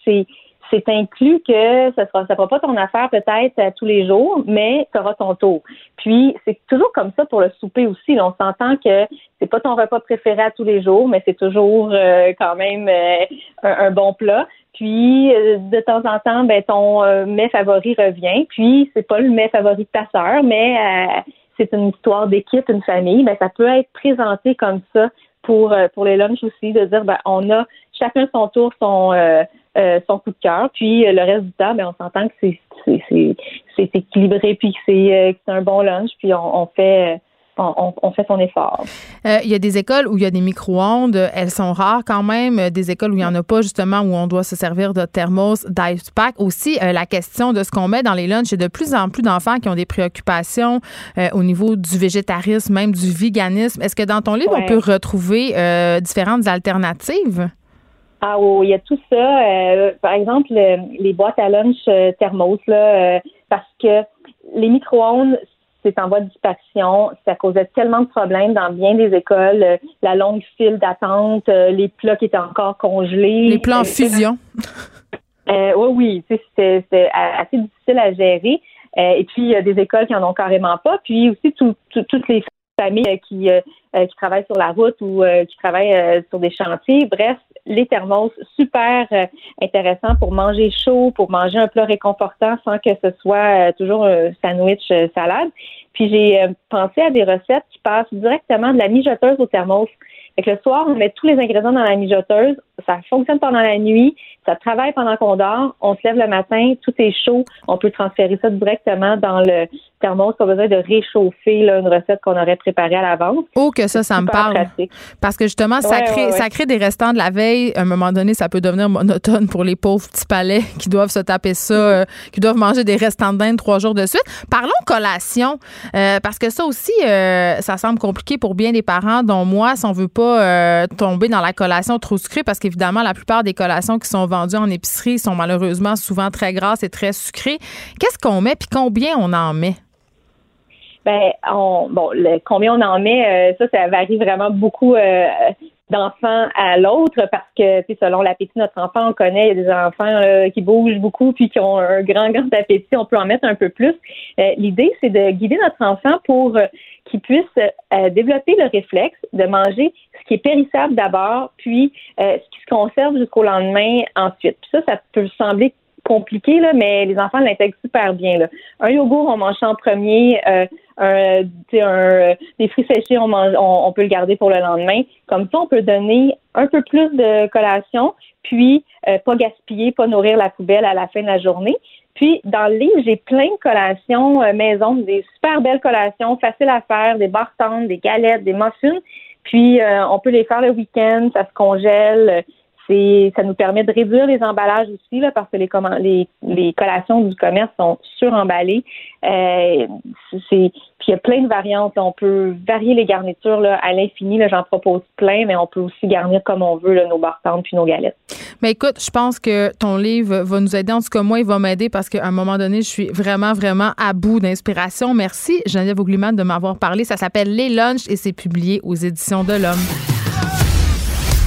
c'est c'est inclus que ça sera ça sera pas ton affaire peut-être tous les jours, mais tu auras ton tour. Puis c'est toujours comme ça pour le souper aussi. on s'entend que c'est pas ton repas préféré à tous les jours, mais c'est toujours euh, quand même euh, un, bon plat. Puis de temps en temps, ben ton mets favori revient. Puis c'est pas le mets favori de ta sœur, mais c'est une histoire d'équipe, une famille. Ben ça peut être présenté comme ça pour, euh, pour les lunchs aussi, de dire ben, on a chacun son tour, son, euh, euh, son coup de cœur. Puis le reste du temps, ben, on s'entend que c'est, équilibré puis que c'est, un bon lunch. Puis on, fait on, fait son effort. Euh, Il y a des écoles où il y a des micro-ondes. Elles sont rares quand même. Euh, Des écoles où il n'y en a pas, justement, où on doit se servir de thermos, d'ice pack. Aussi, euh, la question de ce qu'on met dans les lunchs. Il y a de plus en plus d'enfants qui ont des préoccupations euh, au niveau du végétarisme, même du véganisme. Est-ce que dans ton livre, on peut retrouver différentes alternatives? Ah oui, il y a tout ça. Euh, par exemple, le- les boîtes à lunch thermos, là, euh, parce que les micro-ondes, c'est en voie de disparition. Ça causait tellement de problèmes dans bien des écoles. Euh, la longue file d'attente, euh, les plats qui étaient encore congelés. Les plans en Euh, fusion. euh, oui, oui, c'était assez difficile à gérer. Et puis, il y a des écoles qui en ont carrément pas. Puis aussi, tout- tout- toutes les euh, qui, euh, euh, qui travaillent sur la route ou qui travaillent sur des chantiers. Bref, les thermos, super intéressant pour manger chaud, pour manger un plat réconfortant sans que ce soit toujours un sandwich salade. Puis, j'ai pensé à des recettes qui passent directement de la mijoteuse au thermos. Fait que le soir, on met tous les ingrédients dans la mijoteuse. Ça fonctionne pendant la nuit. Ça travaille pendant qu'on dort. On se lève le matin, tout est chaud. On peut transférer ça directement dans le thermos. Pas besoin de réchauffer là, une recette qu'on aurait préparée à l'avance. Oh, que ça, ça me parle. pratique. Parce que justement, ça, Ouais, crée, ouais, ouais. ça crée des restants de la veille. À un moment donné, ça peut devenir monotone pour les pauvres petits palais qui doivent se taper ça, euh, qui doivent manger des restants de dinde trois jours de suite. Parlons collation, euh, parce que ça aussi, euh, ça semble compliqué pour bien des parents, dont moi, si on veut pas tomber dans la collation trop sucrée, parce qu'évidemment, la plupart des collations qui sont vendues en épicerie sont malheureusement souvent très grasses et très sucrées. Qu'est-ce qu'on met, puis combien on en met? Ben, on, bon, combien on en met, euh, ça, ça varie vraiment beaucoup euh, d'enfant à l'autre parce que, tu sais, selon l'appétit de notre enfant, on connaît, il y a des enfants euh, qui bougent beaucoup puis qui ont un grand, grand appétit, on peut en mettre un peu plus. Euh, L'idée, c'est de guider notre enfant pour euh, qu'il puisse euh, développer le réflexe de manger ce qui est périssable d'abord, puis ce qui se conserve jusqu'au lendemain ensuite. Puis ça, ça peut sembler compliqué, là, mais les enfants l'intègrent super bien. Là. Un yogourt, on mange en premier. Euh, un, un, des fruits séchés, on, mange, on, on peut le garder pour le lendemain. Comme ça, on peut donner un peu plus de collation, puis euh, pas gaspiller, pas nourrir la poubelle à la fin de la journée. Puis, dans le livre, j'ai plein de collations euh, maison, des super belles collations, faciles à faire, des barres tendres, des galettes, des muffins. Puis, euh, on peut les faire le week-end, ça se congèle. Ça nous permet de réduire les emballages aussi, parce que les, collations du commerce sont suremballées. Euh, puis il y a plein de variantes. On peut varier les garnitures à l'infini. J'en propose plein, mais on peut aussi garnir comme on veut nos barres tendres puis nos galettes. Mais écoute, je pense que ton livre va nous aider. En tout cas, moi, il va m'aider parce qu'à un moment donné, je suis vraiment, vraiment à bout d'inspiration. Merci, Geneviève Augliman, de m'avoir parlé. Ça s'appelle Les Lunchs et c'est publié aux Éditions de l'Homme.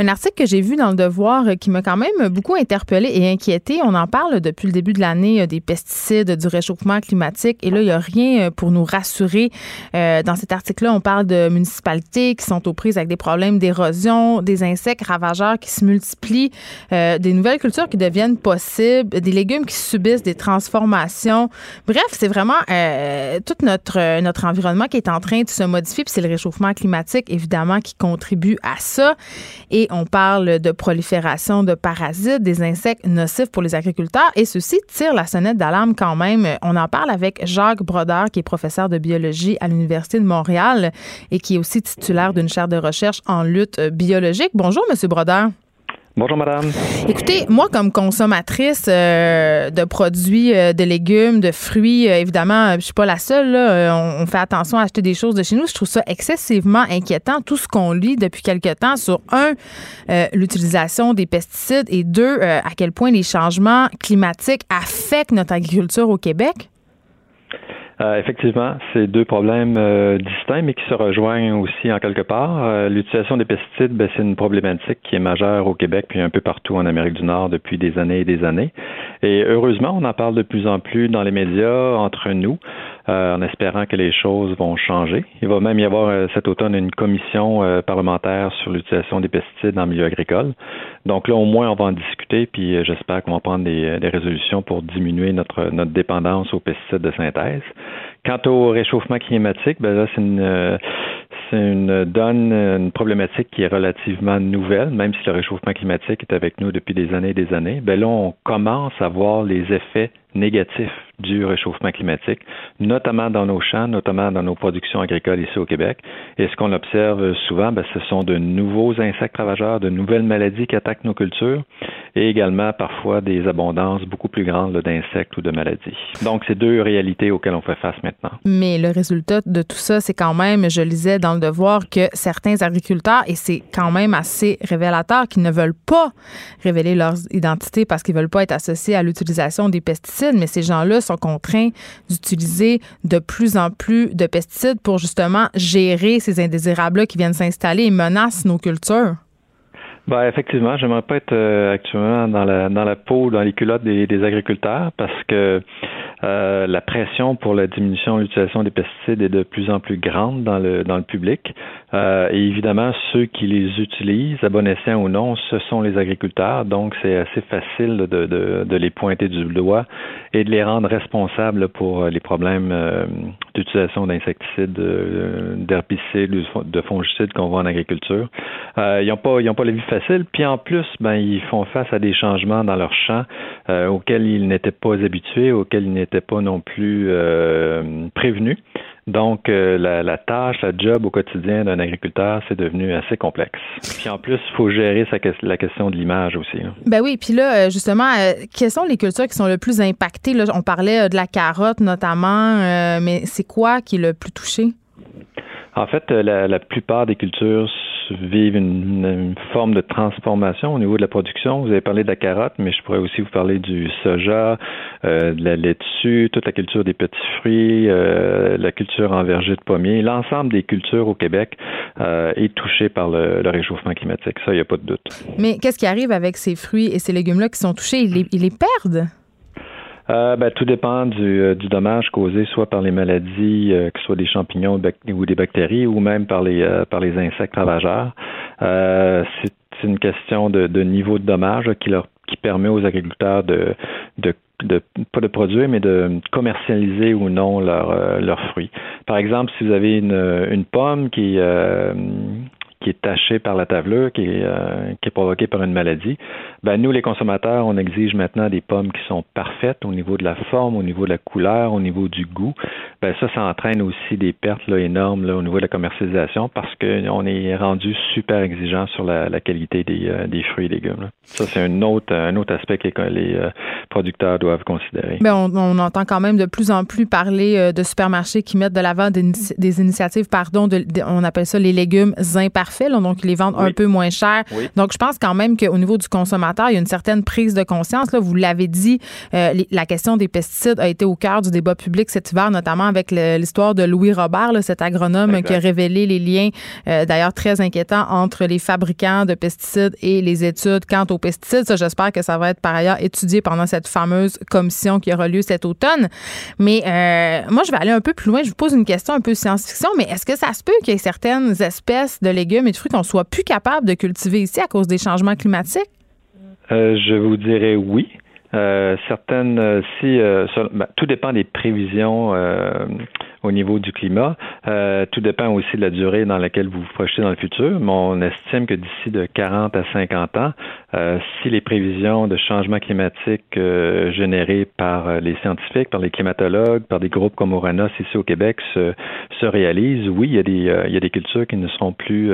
Un article que j'ai vu dans le Devoir euh, qui m'a quand même beaucoup interpellé et inquiété. On en parle depuis le début de l'année euh, des pesticides, du réchauffement climatique. Et là, il n'y a rien euh, pour nous rassurer. Dans cet article-là, on parle de municipalités qui sont aux prises avec des problèmes d'érosion, des insectes ravageurs qui se multiplient, des nouvelles cultures qui deviennent possibles, des légumes qui subissent des transformations. Bref, c'est vraiment tout notre, notre environnement qui est en train de se modifier. C'est le réchauffement climatique, évidemment, qui contribue à ça. Et on parle de prolifération de parasites, des insectes nocifs pour les agriculteurs. Et ceci tire la sonnette d'alarme quand même. On en parle avec Jacques Brodeur, qui est professeur de biologie à l'Université de Montréal et qui est aussi titulaire d'une chaire de recherche en lutte biologique. Bonjour, Monsieur Brodeur. Bonjour, madame. Écoutez, moi, comme consommatrice euh, de produits, euh, de légumes, de fruits, euh, évidemment, je suis pas la seule. on, on fait attention à acheter des choses de chez nous. Je trouve ça excessivement inquiétant, tout ce qu'on lit depuis quelque temps sur, un, l'utilisation des pesticides et deux, à quel point les changements climatiques affectent notre agriculture au Québec. Euh, effectivement, c'est deux problèmes euh, distincts, mais qui se rejoignent aussi en quelque part. Euh, L'utilisation des pesticides, ben, c'est une problématique qui est majeure au Québec puis un peu partout en Amérique du Nord depuis des années et des années. Et heureusement, on en parle de plus en plus dans les médias entre nous, euh, en espérant que les choses vont changer. Il va même y avoir euh, cet automne une commission euh, parlementaire sur l'utilisation des pesticides le milieu agricole. Donc là, au moins, on va en discuter, puis euh, j'espère qu'on va prendre des, des résolutions pour diminuer notre, notre dépendance aux pesticides de synthèse. Quant au réchauffement climatique, ben là, c'est une, euh, c'est une donne, une problématique qui est relativement nouvelle, même si le réchauffement climatique est avec nous depuis des années et des années. Ben là, on commence à voir les effets négatifs du réchauffement climatique, notamment dans nos champs, notamment dans nos productions agricoles ici au Québec. Et ce qu'on observe souvent, ben, ce sont de nouveaux insectes ravageurs, de nouvelles maladies qui attaquent nos cultures et également parfois des abondances beaucoup plus grandes d'insectes ou de maladies. Donc, c'est deux réalités auxquelles on fait face maintenant. Mais le résultat de tout ça, c'est quand même, je lisais dans le devoir, que certains agriculteurs, et c'est quand même assez révélateur, qui ne veulent pas révéler leur identité parce qu'ils veulent pas être associés à l'utilisation des pesticides, mais ces gens-là sont contraints d'utiliser de plus en plus de pesticides pour justement gérer ces indésirables-là qui viennent s'installer et menacent nos cultures? Ben, effectivement, j'aimerais pas être euh, actuellement dans la dans la peau, dans les culottes des, agriculteurs parce que euh, la pression pour la diminution de l'utilisation des pesticides est de plus en plus grande dans le dans le public. Euh, et évidemment, ceux qui les utilisent, à bon escient ou non, ce sont les agriculteurs. Donc, c'est assez facile de, de, de, les pointer du doigt et de les rendre responsables pour les problèmes euh, d'utilisation d'insecticides, d'herbicides, de fongicides qu'on voit en agriculture. ils n'ont pas ils pas la vie facile. Puis en plus, ben ils font face à des changements dans leur champ auxquels ils n'étaient pas habitués, auxquels ils n'étaient pas non plus euh, prévenus. Donc, euh, la, tâche, la job au quotidien d'un agriculteur, c'est devenu assez complexe. Puis en plus, il faut gérer la question de l'image aussi. Ben oui, puis là, euh, justement, quelles sont les cultures qui sont le plus impactées? Là, on parlait de la carotte notamment, mais c'est quoi qui est le plus touché? En fait, la plupart des cultures vivent une, forme de transformation au niveau de la production. Vous avez parlé de la carotte, mais je pourrais aussi vous parler du soja, euh, de la laitue, toute la culture des petits fruits, euh, la culture en verger de pommiers. L'ensemble des cultures au Québec euh, est touché par le, réchauffement climatique. Ça, il n'y a pas de doute. Mais qu'est-ce qui arrive avec ces fruits et ces légumes-là qui sont touchés? Ils les, perdent? Ben, tout dépend du, du, dommage causé soit par les maladies, que ce soit des champignons ou des bactéries, ou même par les, par les insectes ravageurs. c'est une question de, de, niveau de dommage qui leur qui permet aux agriculteurs de, de de pas de produire, mais de commercialiser ou non leurs leurs fruits. Par exemple, si vous avez une, une pomme qui euh, qui est taché par la tavelure, qui est, euh, qui est provoqué par une maladie, ben nous, les consommateurs, on exige maintenant des pommes qui sont parfaites au niveau de la forme, au niveau de la couleur, au niveau du goût. Ben ça, ça entraîne aussi des pertes là, énormes là, au niveau de la commercialisation parce qu'on est rendu super exigeant sur la, la qualité des, euh, des, fruits et légumes. Ça, c'est un autre, un autre aspect que les euh, producteurs doivent considérer. Ben on, on, entend quand même de plus en plus parler de supermarchés qui mettent de l'avant des, des, initiatives, pardon, de, on appelle ça les légumes imparfaits donc ils les vendent un peu moins cher. Donc, je pense quand même qu'au niveau du consommateur, il y a une certaine prise de conscience. Là, vous l'avez dit, euh, la question des pesticides a été au cœur du débat public cet hiver, notamment avec l'histoire de Louis Robert, cet agronome qui a révélé les liens, euh, d'ailleurs très inquiétants, entre les fabricants de pesticides et les études quant aux pesticides. Ça, j'espère que ça va être par ailleurs étudié pendant cette fameuse commission qui aura lieu cet automne. Mais euh, moi, je vais aller un peu plus loin. Je vous pose une question un peu science-fiction, mais est-ce que ça se peut qu'il y ait certaines espèces de légumes et de fruits qu'on soit plus capable de cultiver ici à cause des changements climatiques? Euh, je vous dirais oui. Euh, certaines, euh, si ben, tout dépend des prévisions au niveau du climat. Euh, tout dépend aussi de la durée dans laquelle vous vous projetez dans le futur, mais on estime que d'ici de 40 à 50 ans, euh, si les prévisions de changement climatique euh, générées par les scientifiques, par les climatologues, par des groupes comme Oranos ici au Québec se, se réalisent, oui, il y, a des, il y a des cultures qui ne seront plus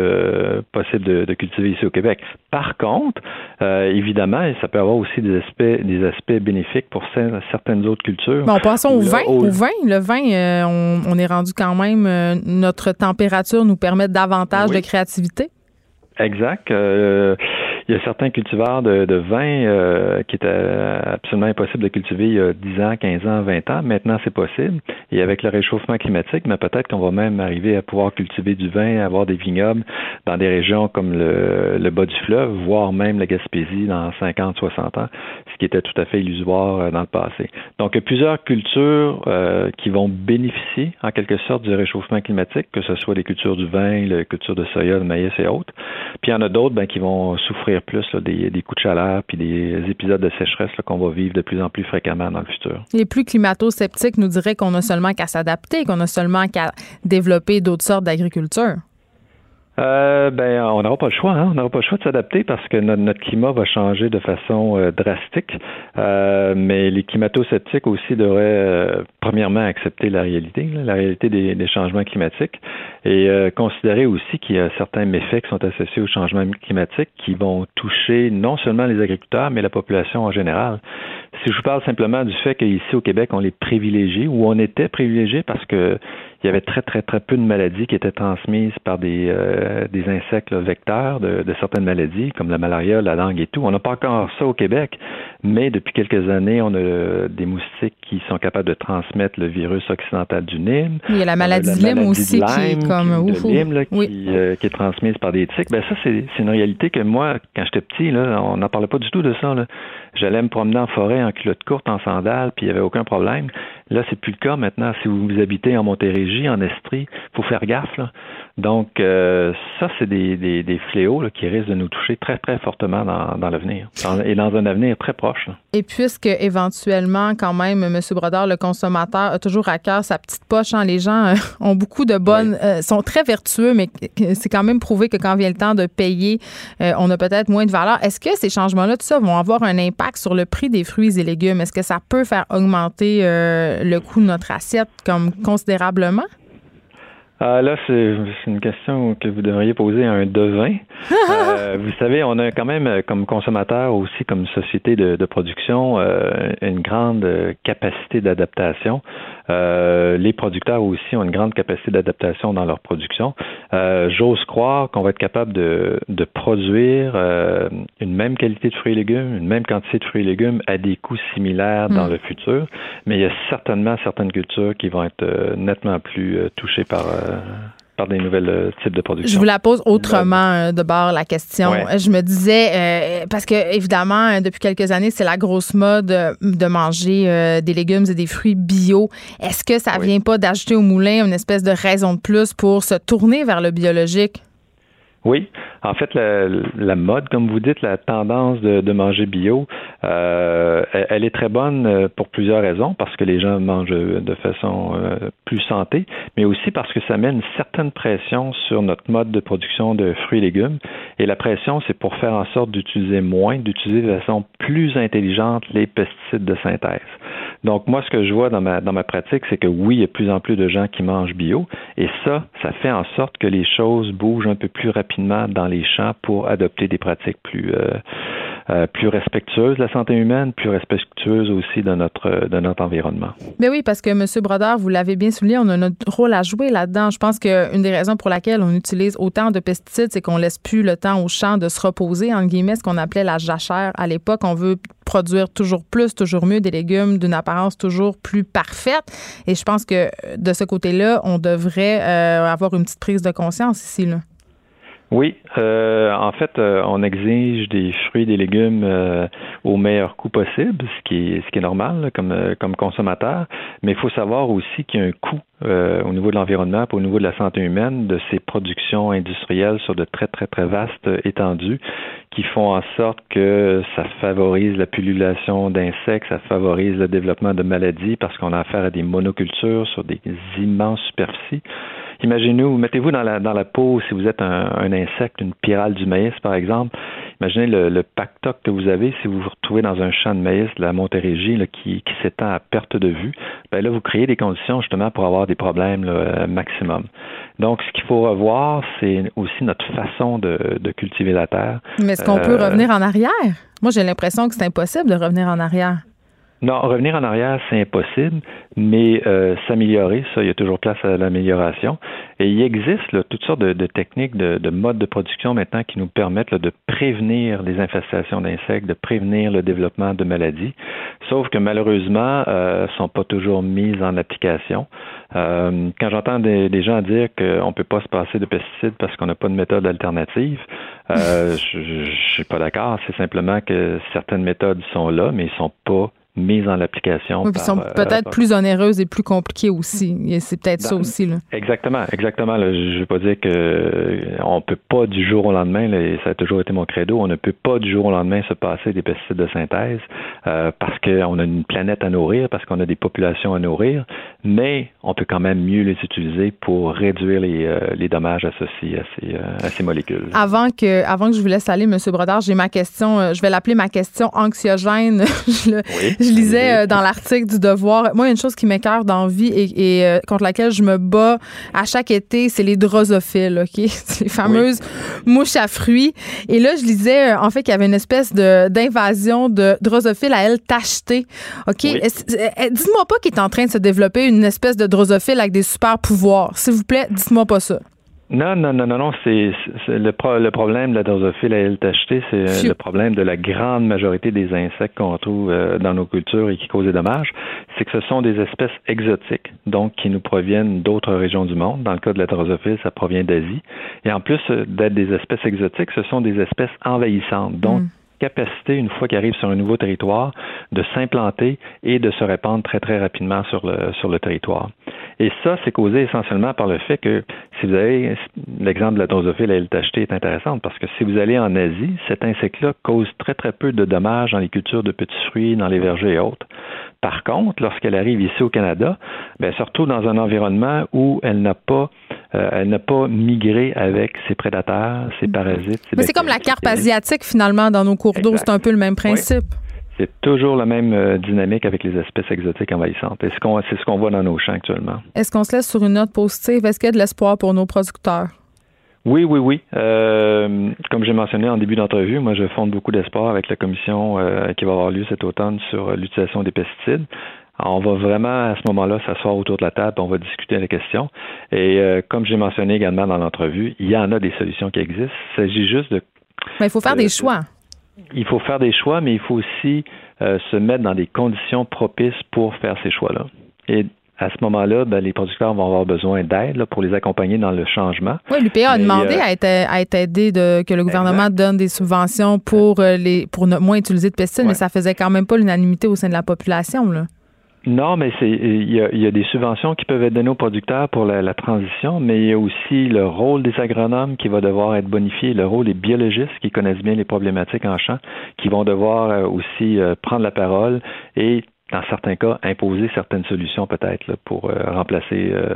possibles de, de, cultiver ici au Québec. Par contre, évidemment, ça peut avoir aussi des aspects, des aspects bénéfiques pour certaines autres cultures. Bon, passons au vin. Au vin, le vin, on on, est rendu quand même, euh, notre température nous permet davantage de créativité. Exact. Euh, il y a certains cultivars de, de vin euh, qui étaient absolument impossible de cultiver il y a 10 ans, 15 ans, 20 ans. Maintenant, c'est possible. Et avec le réchauffement climatique, mais peut-être qu'on va même arriver à pouvoir cultiver du vin, avoir des vignobles dans des régions comme le, le bas du fleuve, voire même la Gaspésie dans 50, 60 ans, ce qui était tout à fait illusoire euh, dans le passé. Donc, il y a plusieurs cultures euh, qui vont bénéficier en quelque sorte du réchauffement climatique, que ce soit les cultures du vin, les cultures de soya, de maïs et autres. Puis il y en a d'autres ben, qui vont souffrir plus des, coups de chaleur puis des épisodes de sécheresse qu'on va vivre de plus en plus fréquemment dans le futur. Les plus climato-sceptiques nous diraient qu'on a seulement qu'à s'adapter, qu'on a seulement qu'à développer d'autres sortes d'agriculture. Euh, ben, on n'aura pas le choix. Hein? On n'aura pas le choix de s'adapter parce que notre, notre, climat va changer de façon euh, drastique. Euh, mais les climato-sceptiques aussi devraient, euh, premièrement, accepter la réalité, la réalité des, changements climatiques et euh, considérer aussi qu'il y a certains méfaits qui sont associés au changement climatique qui vont toucher non seulement les agriculteurs, mais la population en général. Si je vous parle simplement du fait qu'ici au Québec, on est privilégié ou on était privilégié parce que il y avait très, très, très peu de maladies qui étaient transmises par des, euh, des insectes là, vecteurs de, de, certaines maladies, comme la malaria, la langue et tout. On n'a pas encore ça au Québec, mais depuis quelques années, on a des moustiques qui sont capables de transmettre le virus occidental du Nîmes. Il y a la maladie de Lyme aussi, qui est comme... Qui, Lyme, là, oui. qui, euh, qui, est transmise par des tiques. Ben ça, c'est une réalité que moi, quand j'étais petit, là, on n'en parlait pas du tout de ça. J'allais me promener en forêt en culotte courte, en sandales, puis il n'y avait aucun problème. Là, c'est plus le cas maintenant. Si vous habitez en Montérégie, en Estrie, faut faire gaffe. Là. Donc, euh, ça, c'est des, des, des fléaux là, qui risquent de nous toucher très, très fortement dans, dans l'avenir et dans un avenir très proche. Là. Et puisque éventuellement, quand même, M. Brodeur, le consommateur, a toujours à cœur sa petite poche, hein, les gens euh, ont beaucoup de bonnes, oui. euh, sont très vertueux, mais c'est quand même prouvé que quand vient le temps de payer, on a peut-être moins de valeur. Est-ce que ces changements-là, tout ça, vont avoir un impact sur le prix des fruits et légumes? Est-ce que ça peut faire augmenter euh, le coût de notre assiette comme considérablement? Ah, là, c'est une question que vous devriez poser à un devin. euh, vous savez, on a quand même, comme consommateur aussi, comme société de, de production, euh, une grande capacité d'adaptation. Euh, les producteurs aussi ont une grande capacité d'adaptation dans leur production. Euh, J'ose croire qu'on va être capable de, de produire euh, une même qualité de fruits et légumes, une même quantité de fruits et légumes à des coûts similaires mmh. dans le futur, mais il y a certainement certaines cultures qui vont être euh, nettement plus touchées par par des nouvelles euh, types de production. Je vous la pose autrement euh, de bord la question. Ouais. Je me disais euh, parce que évidemment depuis quelques années c'est la grosse mode de manger euh, des légumes et des fruits bio. Est-ce que ça oui. vient pas d'ajouter au moulin une espèce de raison de plus pour se tourner vers le biologique? Oui, en fait, la, la, mode, comme vous dites, la tendance de, manger bio, euh, elle, est très bonne euh, pour plusieurs raisons, parce que les gens mangent de façon euh, plus santé, mais aussi parce que ça met une certaine pression sur notre mode de production de fruits et légumes. Et la pression, c'est pour faire en sorte d'utiliser moins, d'utiliser de façon plus intelligente les pesticides de synthèse. Donc, moi, ce que je vois dans ma, dans ma pratique, c'est que oui, il y a de plus en plus de gens qui mangent bio, et ça, ça fait en sorte que les choses bougent un peu plus rapidement dans les champs pour adopter des pratiques plus euh, euh, plus respectueuses de la santé humaine, plus respectueuses aussi de notre de notre environnement. Mais oui, parce que M. Brodeur, vous l'avez bien souligné, on a notre rôle à jouer là-dedans. Je pense qu'une des raisons pour laquelle on utilise autant de pesticides, c'est qu'on laisse plus le temps aux champs de se reposer, en guillemets, ce qu'on appelait la jachère à l'époque. On veut produire toujours plus, toujours mieux, des légumes d'une apparence toujours plus parfaite. Et je pense que de ce côté-là, on devrait euh, avoir une petite prise de conscience ici. Là. Oui, euh, en fait, euh, on exige des fruits des légumes au meilleur coût possible, ce qui est, normal comme, comme consommateur, mais il faut savoir aussi qu'il y a un coût euh, au niveau de l'environnement, au niveau de la santé humaine, de ces productions industrielles sur de très, très, très vastes étendues qui font en sorte que ça favorise la pullulation d'insectes, ça favorise le développement de maladies parce qu'on a affaire à des monocultures sur des immenses superficies. Imaginez-vous, mettez-vous dans la, dans la peau, si vous êtes un, un, insecte, une pyrale du maïs, par exemple. Imaginez le, le pactoc que vous avez si vous vous retrouvez dans un champ de maïs de la Montérégie là, qui, qui s'étend à perte de vue. Ben là, vous créez des conditions justement pour avoir des problèmes là, maximum. Donc, ce qu'il faut revoir, c'est aussi notre façon de, de, cultiver la terre. Mais est-ce qu'on euh, peut revenir en arrière? Moi, j'ai l'impression que c'est impossible de revenir en arrière. Non, revenir en arrière, c'est impossible, mais euh, s'améliorer, ça, il y a toujours place à l'amélioration. Et il existe là, toutes sortes de, de techniques, de, de, modes de production maintenant qui nous permettent là, de prévenir les infestations d'insectes, de prévenir le développement de maladies, sauf que malheureusement, euh, sont pas toujours mises en application. Euh, quand j'entends des, des, gens dire qu'on ne peut pas se passer de pesticides parce qu'on n'a pas de méthode alternative, euh, je ne suis pas d'accord. C'est simplement que certaines méthodes sont là, mais ils ne sont pas mises en application. Oui, sont euh, peut-être plus onéreuses et plus compliquées aussi. C'est peut-être ça Dans- aussi. Là. Exactement, exactement. là. Je ne veux pas dire que euh, on peut pas du jour au lendemain, là, et ça a toujours été mon credo, on ne peut pas du jour au lendemain se passer des pesticides de synthèse euh, parce qu'on a une planète à nourrir, parce qu'on a des populations à nourrir, mais on peut quand même mieux les utiliser pour réduire les, euh, les dommages associés à ces, euh, à ces molécules. Avant que, avant que je vous laisse aller, M. Brodard, j'ai ma question, euh, je vais l'appeler ma question anxiogène. je, le- Oui, je lisais dans l'article du Devoir. Moi, il y a une chose qui m'écœure dans vie et, et, contre laquelle je me bats à chaque été, c'est les drosophiles, OK? Les fameuses mouches à fruits. Et là, je lisais, en fait, qu'il y avait une espèce de, d'invasion de drosophiles à elles tachetées. OK? Dites-moi pas qu'il est en train de se développer une espèce de drosophile avec des super pouvoirs. S'il vous plaît, dites-moi pas ça. Non, non, non, non, non. C'est, le, pro- le problème de la drosophile à aile tachetée, c'est euh, le problème de la grande majorité des insectes qu'on trouve euh, dans nos cultures et qui causent des dommages. C'est que ce sont des espèces exotiques, donc qui nous proviennent d'autres régions du monde. Dans le cas de la drosophile, ça provient d'Asie. Et en plus euh, d'être des espèces exotiques, ce sont des espèces envahissantes. Donc, Mm. Capacité, une fois qu'ils arrivent sur un nouveau territoire, de s'implanter et de se répandre très, très rapidement sur le, territoire. Et ça, c'est causé essentiellement par le fait que si vous avez l'exemple de la drosophile à tachetée est intéressant parce que si vous allez en Asie, cet insecte-là cause très très peu de dommages dans les cultures de petits fruits, dans les vergers et autres. Par contre, lorsqu'elle arrive ici au Canada, ben, elle se retrouve dans un environnement où elle n'a pas, euh, elle n'a pas migré avec ses prédateurs, ses parasites. ses Mais c'est comme la carpe asiatique, finalement, dans nos cours d'eau. C'est un peu le même principe. C'est toujours la même euh, dynamique avec les espèces exotiques envahissantes. Et ce qu'on- c'est ce qu'on voit dans nos champs actuellement. Est-ce qu'on se laisse sur une note positive? Est-ce qu'il y a de l'espoir pour nos producteurs? Oui, oui, oui. Euh, comme j'ai mentionné en début d'entrevue, moi, je fonde beaucoup d'espoir avec la commission euh, qui va avoir lieu cet automne sur euh, l'utilisation des pesticides. Alors, on va vraiment, à ce moment-là, s'asseoir autour de la table, on va discuter la question. Et euh, comme j'ai mentionné également dans l'entrevue, il y en a des solutions qui existent. Il s'agit juste de Mais il faut faire Euh, des choix. il faut faire des choix, mais il faut aussi euh, se mettre dans des conditions propices pour faire ces choix-là. Et à ce moment-là, ben, les producteurs vont avoir besoin d'aide pour les accompagner dans le changement. Oui, l'UPA a demandé euh, à, être, à être aidé de, que le gouvernement donne des subventions pour, euh, les, pour ne moins utiliser de pesticides, mais ça faisait quand même pas l'unanimité au sein de la population. Là. Non, mais c'est il y, a, il y a des subventions qui peuvent être données aux producteurs pour la, la transition, mais il y a aussi le rôle des agronomes qui va devoir être bonifié, le rôle des biologistes qui connaissent bien les problématiques en champ, qui vont devoir euh, aussi euh, prendre la parole et dans certains cas, imposer certaines solutions peut-être pour euh, remplacer euh,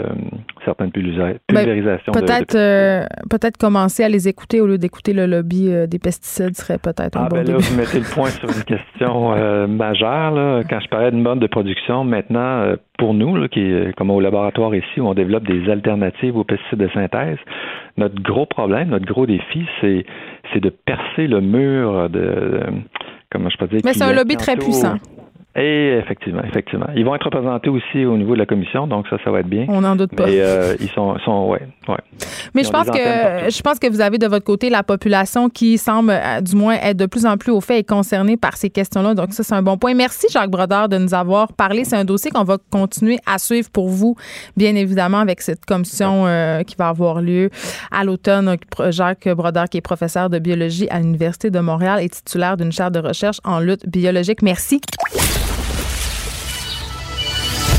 certaines Ben, pulvérisations. de- de Peut-être euh, peut-être commencer à les écouter au lieu d'écouter le lobby des pesticides serait peut-être un Ah bon ben là, vous mettez le point sur une question majeure. Là. Quand je parlais d'une mode de production, maintenant, pour nous, là, qui comme au laboratoire ici, où on développe des alternatives aux pesticides de synthèse, notre gros problème, notre gros défi, c'est c'est de percer le mur de, de- comment je peux dire. Mais c'est un lobby très puissant. Et effectivement, effectivement. Ils vont être représentés aussi au niveau de la commission, donc ça, ça va être bien. On n'en doute pas. Mais euh, ils sont, sont ouais, ouais. Mais Ils je pense que partout. je pense que vous avez de votre côté la population qui semble euh, du moins être de plus en plus au fait et concernée par ces questions-là. Donc ça c'est un bon point. Merci Jacques Brodeur de nous avoir parlé. C'est un dossier qu'on va continuer à suivre pour vous, bien évidemment avec cette commission euh, qui va avoir lieu à l'automne. Jacques Brodeur qui est professeur de biologie à l'université de Montréal et titulaire d'une chaire de recherche en lutte biologique. Merci.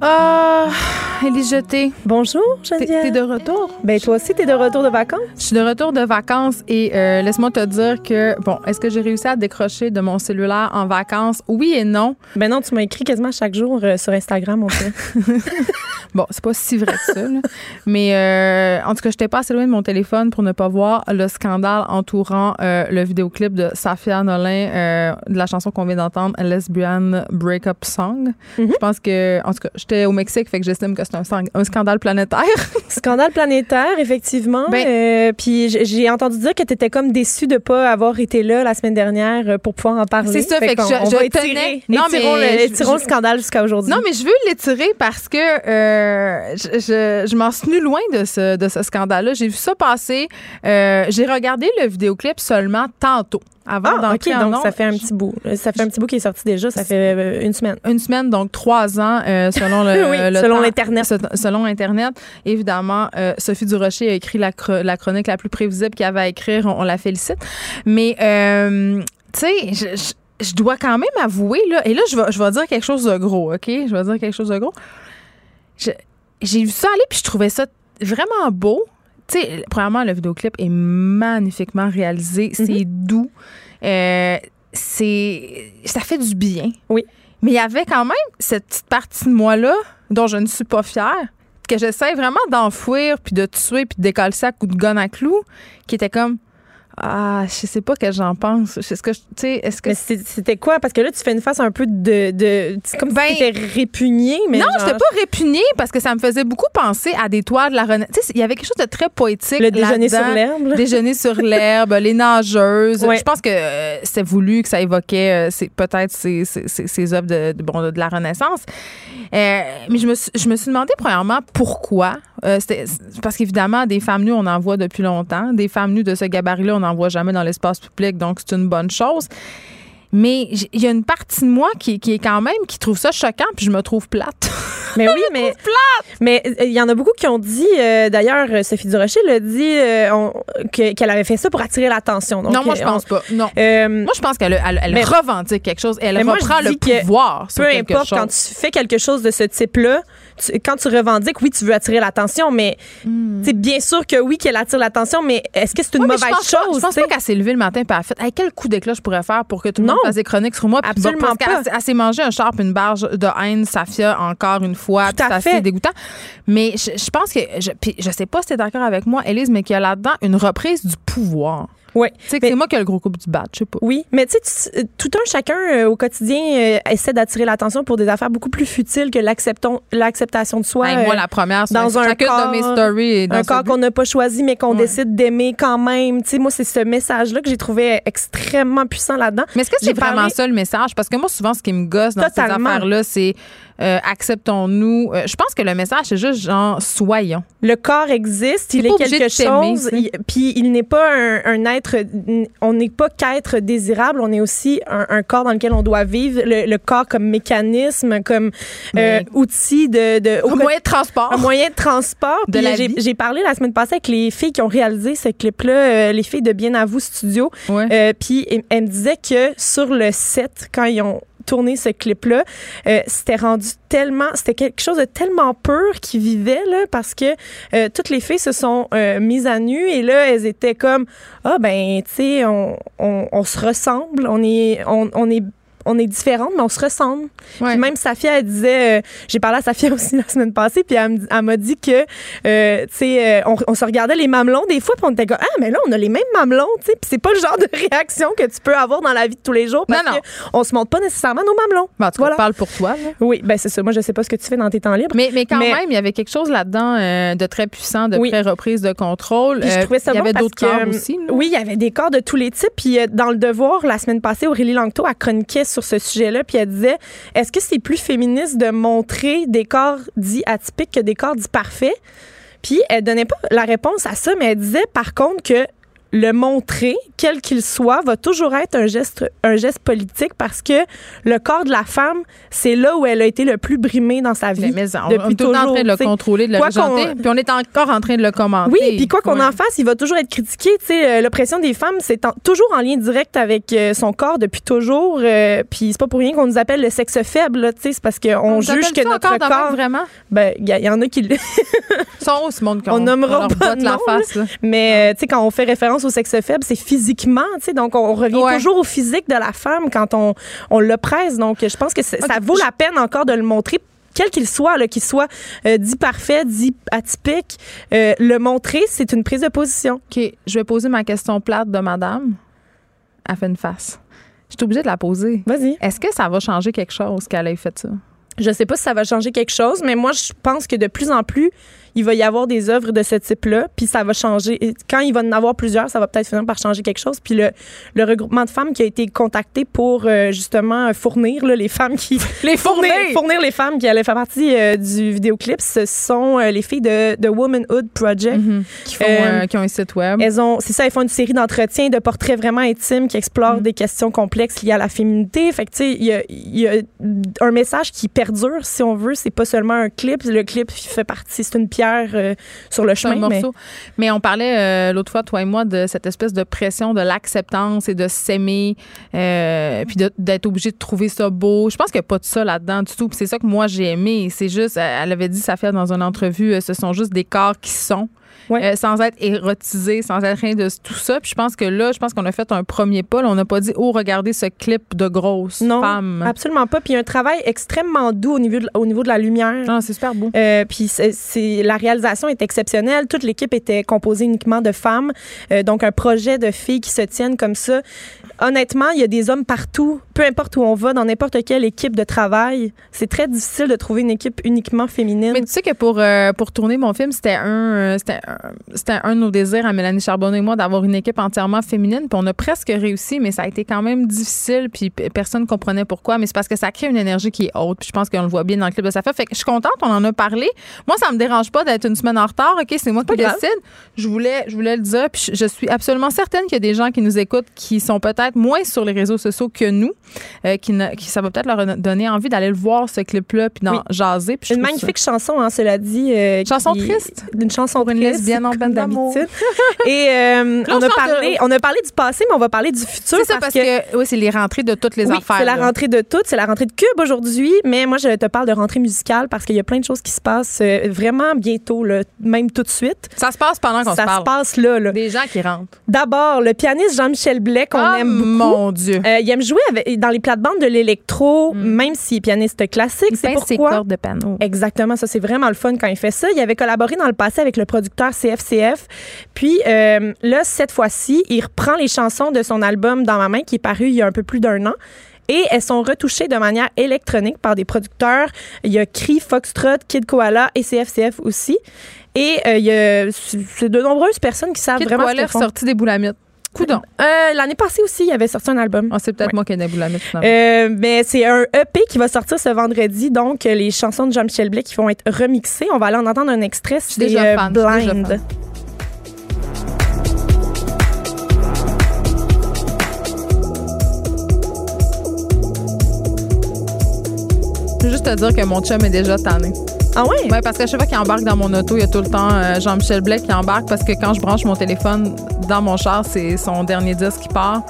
Ah, Élise Jeté. Bonjour, Geneviève. t'es de retour? Ben toi aussi, t'es de retour de vacances? Je suis de retour de vacances et euh, laisse-moi te dire que, bon, est-ce que j'ai réussi à décrocher de mon cellulaire en vacances? Oui et non. Ben non, tu m'as écrit quasiment chaque jour euh, sur Instagram, mon fait. Bon, c'est pas si vrai que ça, là. mais euh, en tout cas, j'étais pas assez loin de mon téléphone pour ne pas voir le scandale entourant le vidéoclip de Safia Nolin de la chanson qu'on vient d'entendre, Lesbian Breakup Song. Je pense que, en tout cas, j'étais au Mexique, fait que j'estime que c'est un, scandale planétaire. Scandale planétaire, effectivement. Ben- Euh, puis j'ai entendu dire que tu étais comme déçu de pas avoir été là la semaine dernière euh, pour pouvoir en parler. C'est ça, fait que qu'on- je- on je va tenais- étirer, Non, étirons mais le, je- étirons le scandale jusqu'à aujourd'hui. Non, mais je veux l'étirer parce que euh, je, je, m'en suis tenue loin de ce, de ce scandale-là. J'ai vu ça passer. Euh, J'ai regardé le vidéoclip seulement tantôt. Avant Ah, d'entrer ok, en donc ondes. ça fait un petit bout. Ça fait un petit bout qui est sorti déjà. Ça fait euh, une semaine. Une semaine, donc trois ans, euh, selon le, Oui, le selon l'Internet. se- Selon Internet. Évidemment, euh, Sophie Durocher a écrit la, chro- la chronique la plus prévisible qu'il y avait à écrire. On, on la félicite. Mais, euh, tu sais, je, je- dois quand même avouer, là, et là, je vais, je vais dire quelque chose de gros, OK? Je vais dire quelque chose de gros. J'ai vu ça aller, puis je trouvais ça vraiment beau. Tu sais, premièrement, le vidéoclip est magnifiquement réalisé. C'est doux. Euh, c'est ça fait du bien. Oui. Mais il y avait quand même cette petite partie de moi-là dont je ne suis pas fière, que j'essaie vraiment d'enfouir, puis de tuer, puis de décoller ça à coups de gun à clous, qui était comme Ah, je sais pas que j'en pense. Est-ce que, tu sais, est-ce que. Mais c'était quoi? Parce que là, tu fais une face un peu de. de comme Ben, si tu étais répugné. Mais non, genre- j'étais pas répugnée parce que ça me faisait beaucoup penser à des toits de la Renaissance. Tu sais, il y avait quelque chose de très poétique. Le déjeuner sur l'herbe. Déjeuner sur l'herbe, les nageuses. Ouais. Je pense que euh, c'est voulu que ça évoquait euh, c'est peut-être ces, ces, ces- ces œuvres de, de- bon, de la Renaissance. Euh, mais je me, suis, je me suis demandé, premièrement, pourquoi? Euh, parce qu'évidemment, des femmes nues, on en voit depuis longtemps. Des femmes nues de ce gabarit-là, on n'en voit jamais dans l'espace public, donc c'est une bonne chose. Mais il y a une partie de moi qui, qui est quand même, qui trouve ça choquant, puis je me trouve plate. Mais oui, mais mais euh, il y en a beaucoup qui ont dit, euh, d'ailleurs, Sophie Durocher l'a dit euh, on- que- qu'elle avait fait ça pour attirer l'attention. Non, moi, je euh, pense pas. Non. Euh, moi, je pense qu'elle elle, elle mais- revendique quelque chose. Elle moi, reprend je le pouvoir sur peu quelque importe, chose. quand tu fais quelque chose de ce type-là, tu- quand tu revendiques, oui, tu veux attirer l'attention, mais c'est bien sûr que oui, qu'elle attire l'attention, mais est-ce que c'est une mauvaise je pense pas- chose? Je pense pas qu'elle s'est levée le matin et elle a fait hey, quel coup d'éclat je pourrais faire pour que tout le monde fasse des chroniques sur moi. Puis bon, Absolument parce pas. Elle s'est mangé un sharp, une barge de haine, Safia, encore une fois. Tout à fait. dégoûtant. Mais je, je pense que. Je, puis je sais pas si tu es d'accord avec moi, Élise, mais qu'il y a là-dedans une reprise du pouvoir. Oui. Tu sais que c'est moi qui ai le gros coup du bat, je sais pas. Oui, mais tu sais, tout un chacun euh, au quotidien euh, essaie d'attirer l'attention pour des affaires beaucoup plus futiles que l'acceptation de soi. Hey, moi, euh, la première, dans un corps, de mes stories. est dans un corps qu'on n'a pas choisi, mais qu'on Ouais. décide d'aimer quand même. Tu sais, moi, c'est ce message-là que j'ai trouvé extrêmement puissant là-dedans. Mais est-ce que c'est vraiment parlé- ça le message? Parce que moi, souvent, ce qui me gosse dans Totalement. ces affaires-là, c'est euh, acceptons-nous. Euh, je pense que le message, c'est juste genre soyons. Le corps existe, il est quelque chose, il- puis il n'est pas un, un être, on n'est pas qu'être désirable, on est aussi un, un corps dans lequel on doit vivre, le, le corps comme mécanisme, comme euh, outil de, Un moyen de transport. un moyen de transport. De j'ai- parlé la semaine passée avec les filles qui ont réalisé ce clip-là, les filles de Bien à vous studio. Puis elles- elles me disaient que sur le set, quand ils ont tourné ce clip-là, euh, c'était rendu tellement, c'était quelque chose de tellement pur qu'ils vivaient là, parce que euh, toutes les filles se sont euh, mises à nu et là elles étaient comme ah ben tu sais on, on, on se ressemble, on est on, on est on est différentes, mais on se ressemble. Ouais. Puis même Safia, elle disait, euh, j'ai parlé à Safia aussi la semaine passée, puis elle, m'a dit que, euh, tu sais, euh, on, on se regardait les mamelons des fois, puis on était comme, ah, mais là, on a les mêmes mamelons, tu sais, puis c'est pas le genre de réaction que tu peux avoir dans la vie de tous les jours, parce Non, non. que on se montre pas nécessairement nos mamelons. Ben, en tout cas, Voilà. parle pour toi. là. Oui, ben c'est ça. Moi, je sais pas ce que tu fais dans tes temps libres. Mais, mais quand Mais- même, il y avait quelque chose là-dedans euh, de très puissant, de Oui. très reprise de contrôle. Puis je trouvais ça Il y avait d'autres corps aussi. Oui, il y avait des corps de tous les types. Puis dans le Devoir, la semaine passée, Aurélie Langto a chroniqué sur ce sujet-là. Puis elle disait est-ce que c'est plus féministe de montrer des corps dits atypiques que des corps dits parfaits? Puis elle donnait pas la réponse à ça, mais elle disait par contre que le montrer, quel qu'il soit, va toujours être un geste, un geste politique parce que le corps de la femme, c'est là où elle a été le plus brimée dans sa vie. Mais, mais on, depuis on est temps en toujours, train de le contrôler, de le régenter. Puis on est encore en train de le commenter. Oui, puis quoi qu'on Ouais. en fasse, il va toujours être critiqué. Tu sais, euh, l'oppression des femmes, c'est toujours en lien direct avec euh, son corps depuis toujours. euh, puis c'est pas pour rien qu'on nous appelle le sexe faible. là, Tu sais, c'est parce qu'on On juge que notre même, corps. vraiment? Ben, il y, en a qui. sont hauts, ce monde On nommera leur pas de la face. là. Mais tu sais, quand on fait référence au sexe faible, c'est physiquement. Tu sais, donc on revient Ouais. toujours au physique de la femme quand on on l'oppresse. Donc je pense que ça vaut la peine encore de le montrer. Quel qu'il soit, qu'il soit euh, dit parfait, dit atypique, euh, le montrer, c'est une prise de position. OK, je vais poser ma question plate de madame. Elle fait une face. Je suis obligée de la poser. Vas-y. Est-ce que ça va changer quelque chose qu'elle ait fait ça? Je sais pas si ça va changer quelque chose, mais moi, je pense que de plus en plus, il va y avoir des œuvres de ce type-là, puis ça va changer. Et quand il va en avoir plusieurs, ça va peut-être finir par changer quelque chose. Puis le, le regroupement de femmes qui a été contacté pour euh, justement fournir là, les femmes qui... Les fournir! fournir les femmes qui allaient faire partie euh, du vidéoclip, ce sont euh, les filles de, de Womanhood Project. Qui, font, qui ont un site web. elles ont, c'est ça, elles font une série d'entretiens, de portraits vraiment intimes qui explorent des questions complexes liées à la féminité. Fait que, tu sais, il y a, il y a un message qui perdure, si on veut. C'est pas seulement un clip. Le clip fait partie, c'est une pierre euh, sur le chemin. mais- on parlait euh, l'autre fois, toi et moi, de cette espèce de pression de l'acceptance et de s'aimer, euh, puis d'être obligé de trouver ça beau. Je pense qu'il n'y a pas de ça là-dedans du tout. Puis c'est ça que moi j'ai aimé. C'est juste, elle avait dit ça fait dans une entrevue, ce sont juste des corps qui sont. Euh, sans être érotisés, sans être rien de tout ça. Puis je pense que là, je pense qu'on a fait un premier pas. là. on n'a pas dit, oh, regardez ce clip de grosse Non, femme. absolument pas. Puis il y a un travail extrêmement doux au niveau de, au niveau de la lumière. Ah, c'est super beau. Euh, puis c'est- la réalisation est exceptionnelle. Toute l'équipe était composée uniquement de femmes. Euh, donc un projet de filles qui se tiennent comme ça. Honnêtement, il y a des hommes partout, peu importe où on va, dans n'importe quelle équipe de travail. C'est très difficile de trouver une équipe uniquement féminine. Mais tu sais que pour, euh, pour tourner mon film, c'était un, euh, c'était un, c'était un de nos désirs à Mélanie Charbonneau et moi d'avoir une équipe entièrement féminine. Puis on a presque réussi, mais ça a été quand même difficile. Puis personne comprenait pourquoi. Mais c'est parce que ça crée une énergie qui est haute. Puis je pense qu'on le voit bien dans le clip de Safa. Fait que je suis contente, on en a parlé. Moi, ça me dérange pas d'être une semaine en retard. OK, c'est moi qui grave. décide. Je voulais, je voulais le dire. Puis je, je suis absolument certaine qu'il y a des gens qui nous écoutent qui sont peut-être moins sur les réseaux sociaux que nous. Euh, qui, ne- qui ça va peut-être leur donner envie d'aller le voir, ce clip-là, puis d'en Oui. jaser. Puis Une magnifique chanson, hein, cela dit. euh, Chanson qui- triste. Une chanson Pour une triste, lesbienne en d'amour. d'habitude. Et euh, on a de- parlé, on a parlé du passé, mais on va parler du futur. C'est ça, parce que, oui, c'est les rentrées de toutes les Oui, affaires. C'est la rentrée de toutes, c'est la rentrée de Cube aujourd'hui, mais moi je te parle de rentrée musicale parce qu'il y a plein de choses qui se passent euh, vraiment bientôt, là, même tout de suite. Ça se passe pendant qu'on se Ça parle. se passe là. là. Des gens qui rentrent. D'abord, le pianiste Jean-Michel Blais, qu'on Ah, aime beaucoup. mon Dieu. Euh, il aime jouer avec- dans les plates-bandes de l'électro, même s'il est pianiste classique. Mm. Il C'est pince ses pourquoi? cordes de piano. Exactement, ça c'est vraiment le fun quand il fait ça. Il avait collaboré dans le passé avec le producteur CFCF. Puis euh, là, cette fois-ci, il reprend les chansons de son album Dans ma main qui est paru il y a un peu plus d'un an. Et elles sont retouchées de manière électronique par des producteurs. Il y a Cree, Foxtrot, Kid Koala et CFCF aussi. Et euh, il y a c'est de nombreuses personnes qui savent Kid vraiment Koala ce qu'ils font. sorti des boulamites. Coudon. Euh, L'année passée aussi, il avait sorti un album. Ah, c'est peut-être moi qui ai finalement. Euh, mais c'est un EP qui va sortir ce vendredi, donc les chansons de Jean-Michel Blais qui vont être remixées. On va aller en entendre un extrait. C'est déjà euh, fan, déjà Blind. fan. Je veux juste te dire que mon chum est déjà tanné. Ah ouais? Oui, parce qu'à chaque fois qu'il embarque dans mon auto, il y a tout le temps euh, Jean-Michel Blais qui embarque parce que quand je branche mon téléphone dans mon char, c'est son dernier disque qui part.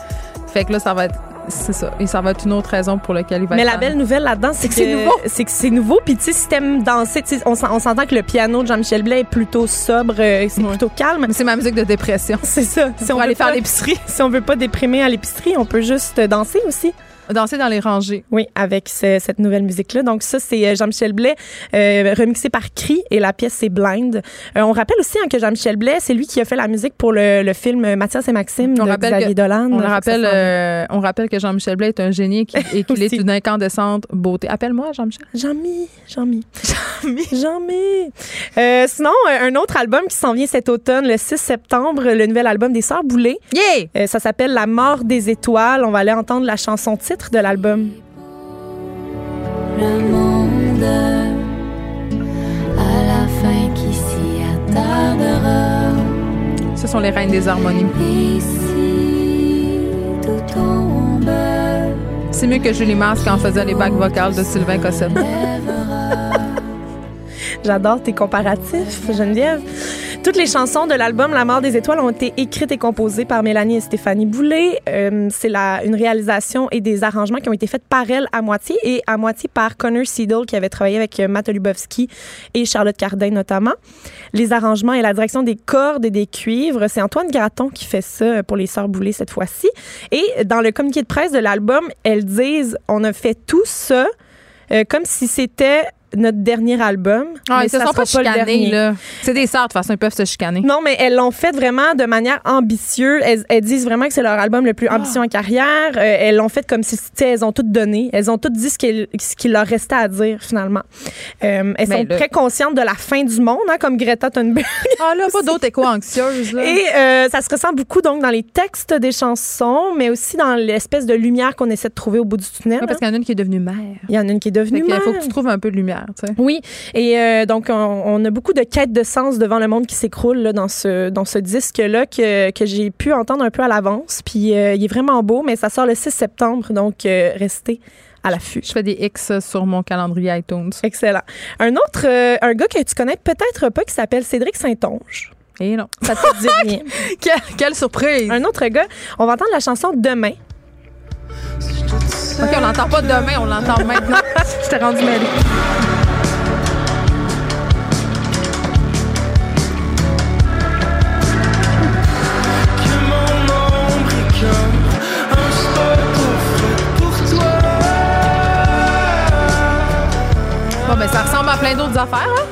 Fait que là, ça va être. C'est ça. Et ça va être une autre raison pour laquelle il va Mais la belle nouvelle là-dedans, c'est que C'est nouveau. C'est que c'est nouveau. Puis tu sais, si t'aimes danser, tu sais, on s'en- on s'entend que le piano de Jean-Michel Blais est plutôt sobre, euh, c'est plutôt calme. C'est ma musique de dépression. C'est ça. Si on aller veut faire pas- l'épicerie. Si on veut pas déprimer à l'épicerie, on peut juste danser aussi. Danser dans les rangées. Oui, avec ce- cette nouvelle musique-là. Donc ça, c'est euh, Jean-Michel Blais, euh, remixé par Cri, et la pièce, c'est Blind. Euh, on rappelle aussi hein, que Jean-Michel Blais, c'est lui qui a fait la musique pour le, le film Mathias et Maxime On de rappelle, Xavier que, Dolan. on, rappelle, euh, on rappelle que Jean-Michel Blais est un génie et qu'il et qu'il est une incandescente beauté. Appelle-moi, Jean-Michel. Jean-Mi, Jean-Mi. Jean-Mi. Jean-Mi. Sinon, un autre album qui s'en vient cet automne, le 6 septembre, le nouvel album des Sœurs Boulay. Yeah! Ça s'appelle La mort des étoiles. On va aller entendre la chanson titre de l'album. le monde à la fin qui s'y attardera. Ce sont les reines des harmonies. Ici, tout tombe. C'est mieux que Julie Mars quand on faisait les bacs vocales de Sylvain Cossette. J'adore tes comparatifs, Geneviève. Toutes les chansons de l'album La mort des étoiles ont été écrites et composées par Mélanie et Stéphanie Boulay. Euh, c'est une réalisation et des arrangements qui ont été faits par elle à moitié et à moitié par Connor Seidel qui avait travaillé avec euh, Matt Lubowski et Charlotte Cardin notamment. Les arrangements et la direction des cordes et des cuivres, c'est Antoine Graton qui fait ça pour les Sœurs Boulay cette fois-ci. Et dans le communiqué de presse de l'album, elles disent on a fait tout ça euh, comme si c'était notre dernier album. Ah, mais ils se sont pas chicanés, là. C'est des sœurs, de toute façon, ils peuvent se chicaner. Non, mais elles l'ont fait vraiment de manière ambitieuse. Elles, elles disent vraiment que c'est leur album le plus ambitieux en carrière. Euh, elles l'ont fait comme si tu sais, elles ont toutes donné. Elles ont toutes dit ce qu'il leur restait à dire, finalement. Euh, elles Mais sont là- très conscientes de la fin du monde, hein, comme Greta Thunberg. Ah, là, pas d'autres éco-anxieuses, là. Et euh, ça se ressent beaucoup donc dans les textes des chansons, mais aussi dans l'espèce de lumière qu'on essaie de trouver au bout du tunnel. Ouais, parce qu'il y en a une qui est devenue mère. Il y en a une qui est devenue Il mère. faut que tu trouves un peu de lumière, tu sais. Oui, et euh, donc on, on a beaucoup de quêtes de sens devant le monde qui s'écroule là, dans ce dans ce disque là que, que j'ai pu entendre un peu à l'avance. Puis euh, il est vraiment beau, mais ça sort le 6 septembre, donc euh, restez à l'affût. Je fais des X sur mon calendrier iTunes. Excellent. Un autre, euh, un gars que tu connais peut-être pas qui s'appelle Cédric Saint-Onge. Et non. Ça te dit rien. quelle, quelle surprise! Un autre gars, on va entendre la chanson Demain. OK, on l'entend pas demain, on l'entend maintenant. Je t'ai rendu mêlée. Ça ressemble à plein d'autres affaires, hein?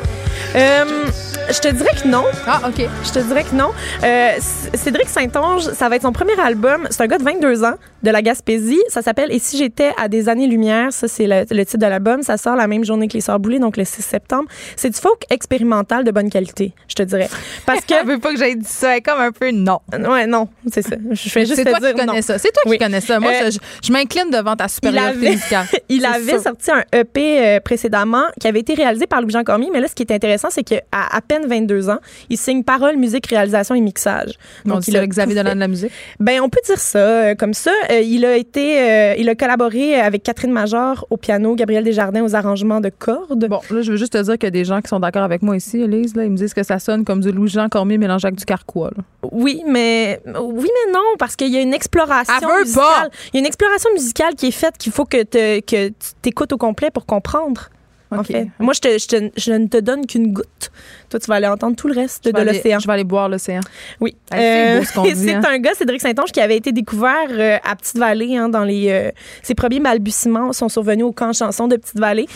Euh, je te dirais que non. Ah, OK. Je te dirais que non. Euh, Cédric Saint-Onge, ça va être son premier album. C'est un gars de 22 ans de la Gaspésie. Ça s'appelle Et si j'étais à des années-lumière. Ça, c'est le, le titre de l'album. Ça sort la même journée que Les Sœurs Boulay, donc le 6 septembre. C'est du folk expérimental de bonne qualité, je te dirais. Parce que. Elle veut pas que j'aille dit ça, elle est comme un peu non. Ouais, non, c'est ça. Je fais juste C'est toi dire qui connais non. ça. C'est toi qui connais ça. Moi, Euh, je, m'incline devant ta supériorité musicale. il avait sorti un EP euh, précédemment qui avait été réalisé par Louis-Jean Cormier, mais là, ce qui est intéressant, c'est qu'à à peine 22 ans, il signe parole, musique, réalisation et mixage. On dit ça, a Xavier Dolan de la musique. Ben, on peut dire ça euh, comme ça. Euh, il a été, euh, il a collaboré avec Catherine Major au piano, Gabriel Desjardins aux arrangements de cordes. Bon, là, je veux juste te dire qu'il y a des gens qui sont d'accord avec moi ici, Elise. Là, ils me disent que ça sonne comme du Louis-Jean Cormier mélangé avec du Carquois. là. Oui, mais oui, mais non, parce qu'il y a une exploration musicale. Il y a une exploration musicale qui est faite qu'il faut que, te- que tu t'écoutes au complet pour comprendre. En fait, moi, je, te- je te- je ne te donne qu'une goutte. Toi, tu vas aller entendre tout le reste Je de l'océan. Je vais aller boire l'océan. Oui. C'est Euh, beau ce c'est hein. un gars, Cédric Saint-Onge, qui avait été découvert euh, à Petite-Vallée, hein, dans les. euh, ses premiers balbutiements sont survenus au camp chanson de Petite-Vallée.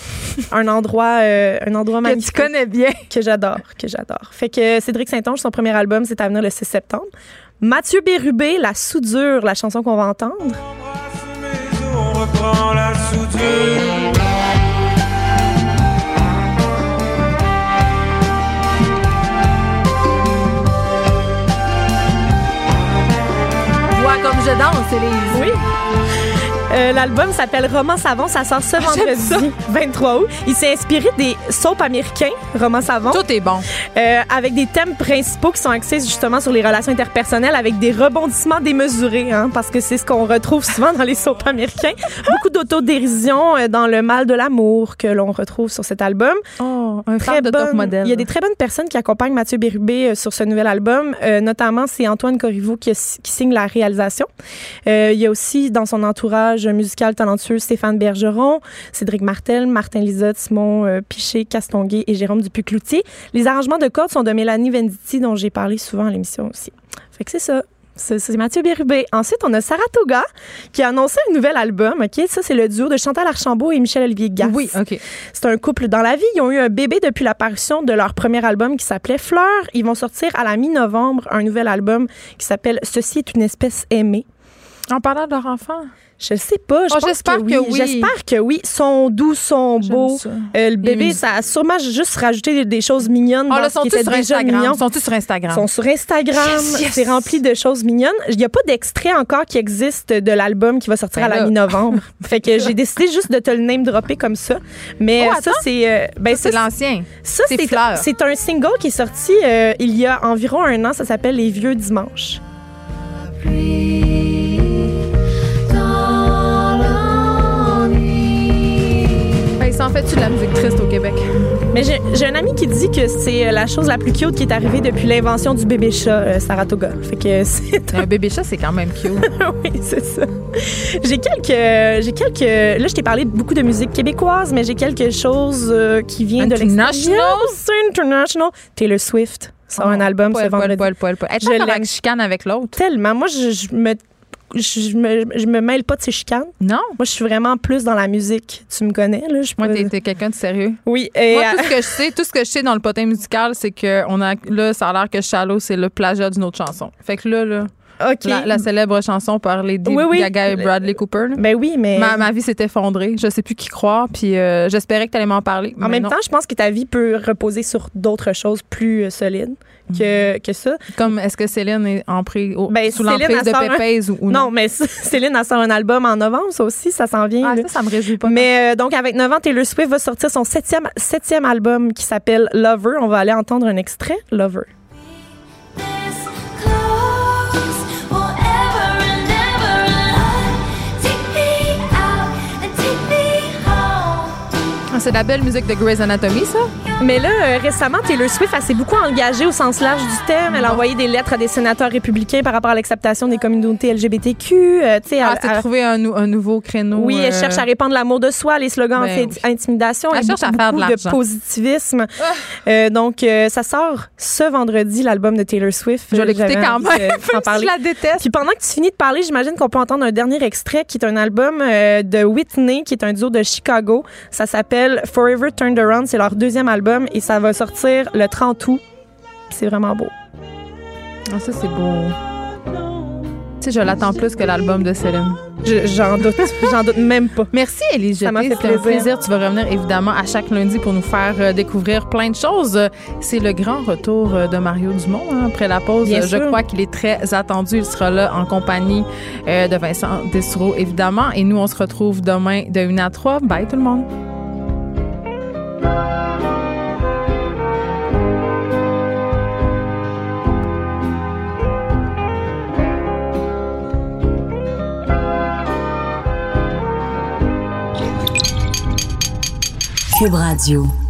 un endroit, euh, un endroit Que magnifique. tu connais bien. Que j'adore, que j'adore. Fait que Cédric Saint-Onge, son premier album, c'est à venir le 6 septembre. Mathieu Bérubé, La Soudure, la chanson qu'on va entendre. On reprend la soudure. Comme je danse, Elise. Oui. Euh, L'album s'appelle Roman Savon. Ça sort ce Ah, vendredi 23 août. Il s'est inspiré des soaps américains, Roman Savon. Tout est bon. Euh, avec des thèmes principaux qui sont axés justement sur les relations interpersonnelles avec des rebondissements démesurés, hein, parce que c'est ce qu'on retrouve souvent dans les soaps américains. Beaucoup d'autodérision euh, dans le mal de l'amour que l'on retrouve sur cet album. Oh, un Très de top modèle. Il y a des très bonnes personnes qui accompagnent Mathieu Bérubé sur ce nouvel album. Euh, notamment, c'est Antoine Corriveau qui, a- qui signe la réalisation. Il y a aussi dans son entourage musical talentueux Stéphane Bergeron, Cédric Martel, Martin Lisotte, Simon euh, Piché, Castonguay et Jérôme Dupuis-Cloutier. Les arrangements de cordes sont de Mélanie Venditti, dont j'ai parlé souvent à l'émission aussi. Fait que c'est ça. C'est Mathieu Bérubé. Ensuite, on a Saratoga qui a annoncé un nouvel album. OK? Ça, c'est le duo de Chantal Archambault et Michel-Olivier Gass. Oui, OK. C'est un couple dans la vie. Ils ont eu un bébé depuis l'apparition de leur premier album qui s'appelait Fleur. Ils vont sortir à la mi-novembre un nouvel album qui s'appelle Ceci est une espèce aimée. En parlant de leur enfant? Je sais pas. Je Oh, pense j'espère que oui. que oui. J'espère que oui. Sont doux, sont beaux. ça. Euh, le bébé, ça a sûrement juste rajouté des, des choses mignonnes. Oh, là, ce qui sur déjà Instagram? Sont-ils sur Instagram? Ils sont sur Instagram. Yes, yes. C'est rempli de choses mignonnes. Il n'y a pas d'extrait encore qui existe de l'album qui va sortir Ben à la mi-novembre. fait que j'ai décidé juste de te le name dropper comme ça. Mais Oh, euh, ça, c'est. euh, ben, Ça, c'est l'ancien. ça, C'est c'est Fleur. c'est un single qui est sorti euh, il y a environ un an. Ça s'appelle Les Vieux Dimanches. Il s'en fait-tu de la musique triste au Québec? Mais j'ai un ami qui dit que c'est la chose la plus cute qui est arrivée depuis l'invention du bébé chat euh, Saratoga. Fait que c'est Un bébé chat, c'est quand même cute. oui, c'est ça. J'ai quelques, j'ai quelques. Là, je t'ai parlé beaucoup de musique québécoise, mais j'ai quelque chose euh, qui vient de International? l'extérieur. International. Taylor Swift sort un album Poil, ce vendredi. poil, poil, poil. Je en chicane avec l'autre. Tellement. Moi, je, je me je me, je me mêle pas de ces chicanes. Non. Moi, je suis vraiment plus dans la musique. Tu me connais, là. Je Moi, peux- t'es t'es quelqu'un de sérieux. Oui. Et, Moi, euh, tout ce que je sais, tout ce que je sais dans le potin musical, c'est que on a là, ça a l'air que Shallow, c'est le plagiat d'une autre chanson. Fait que là, là, la, la célèbre chanson par Lady Oui, oui. Gaga et Bradley Cooper. là. Ben oui, mais. Ma, ma vie s'est effondrée. Je sais plus qui croire. Puis euh, j'espérais que tu allais m'en parler. En même non. temps, je pense que ta vie peut reposer sur d'autres choses plus euh, solides que, que ça. Comme est-ce que Céline est en pré- au- Ben, sous l'emprise de un- Pépèze ou, ou non, mais Céline a sort un album en novembre, ça aussi, ça s'en vient. Ah, ça, ça me réjouit pas. Mais euh, donc, avec 9 ans, Taylor Swift va sortir son septième, septième album qui s'appelle Lover. On va aller entendre un extrait, Lover. C'est de la belle musique de Grey's Anatomy, ça? Mais là, euh, récemment, Taylor Swift, elle s'est beaucoup engagée au sens large du terme. Elle a envoyé des lettres à des sénateurs républicains par rapport à l'acceptation des communautés LGBTQ. euh, tu sais, Ah, elle- c'est elle- trouver un, nou- un nouveau créneau. Oui, elle euh, cherche à répandre l'amour de soi, les slogans Ben anti-intimidation Elle et cherche beaucoup, à faire de l'argent. positivisme. Euh, donc, ça sort ce vendredi, l'album de Taylor Swift. Je vais Euh, l'écouter quand même, de- parler. je la déteste. Puis pendant que tu finis de parler, j'imagine qu'on peut entendre un dernier extrait qui est un album de Whitney, qui est un duo de Chicago. Ça s'appelle Forever Turned Around. C'est leur deuxième album et ça va sortir le 30 août. C'est vraiment beau. Ah, ça, c'est beau. Tu sais, je l'attends plus que l'album de Céline. Je- J'en doute, j'en doute même pas. Merci, Élise Ça m'a Jeté. fait C'était un plaisir. Tu vas revenir évidemment à chaque lundi pour nous faire euh, découvrir plein de choses. C'est le grand retour euh, de Mario Dumont hein, après la pause. Bien Je sûr. crois qu'il est très attendu. Il sera là en compagnie euh, de Vincent Dessureau, évidemment. Et nous, on se retrouve demain de 1 à 3. Bye tout le monde. Cube Radio.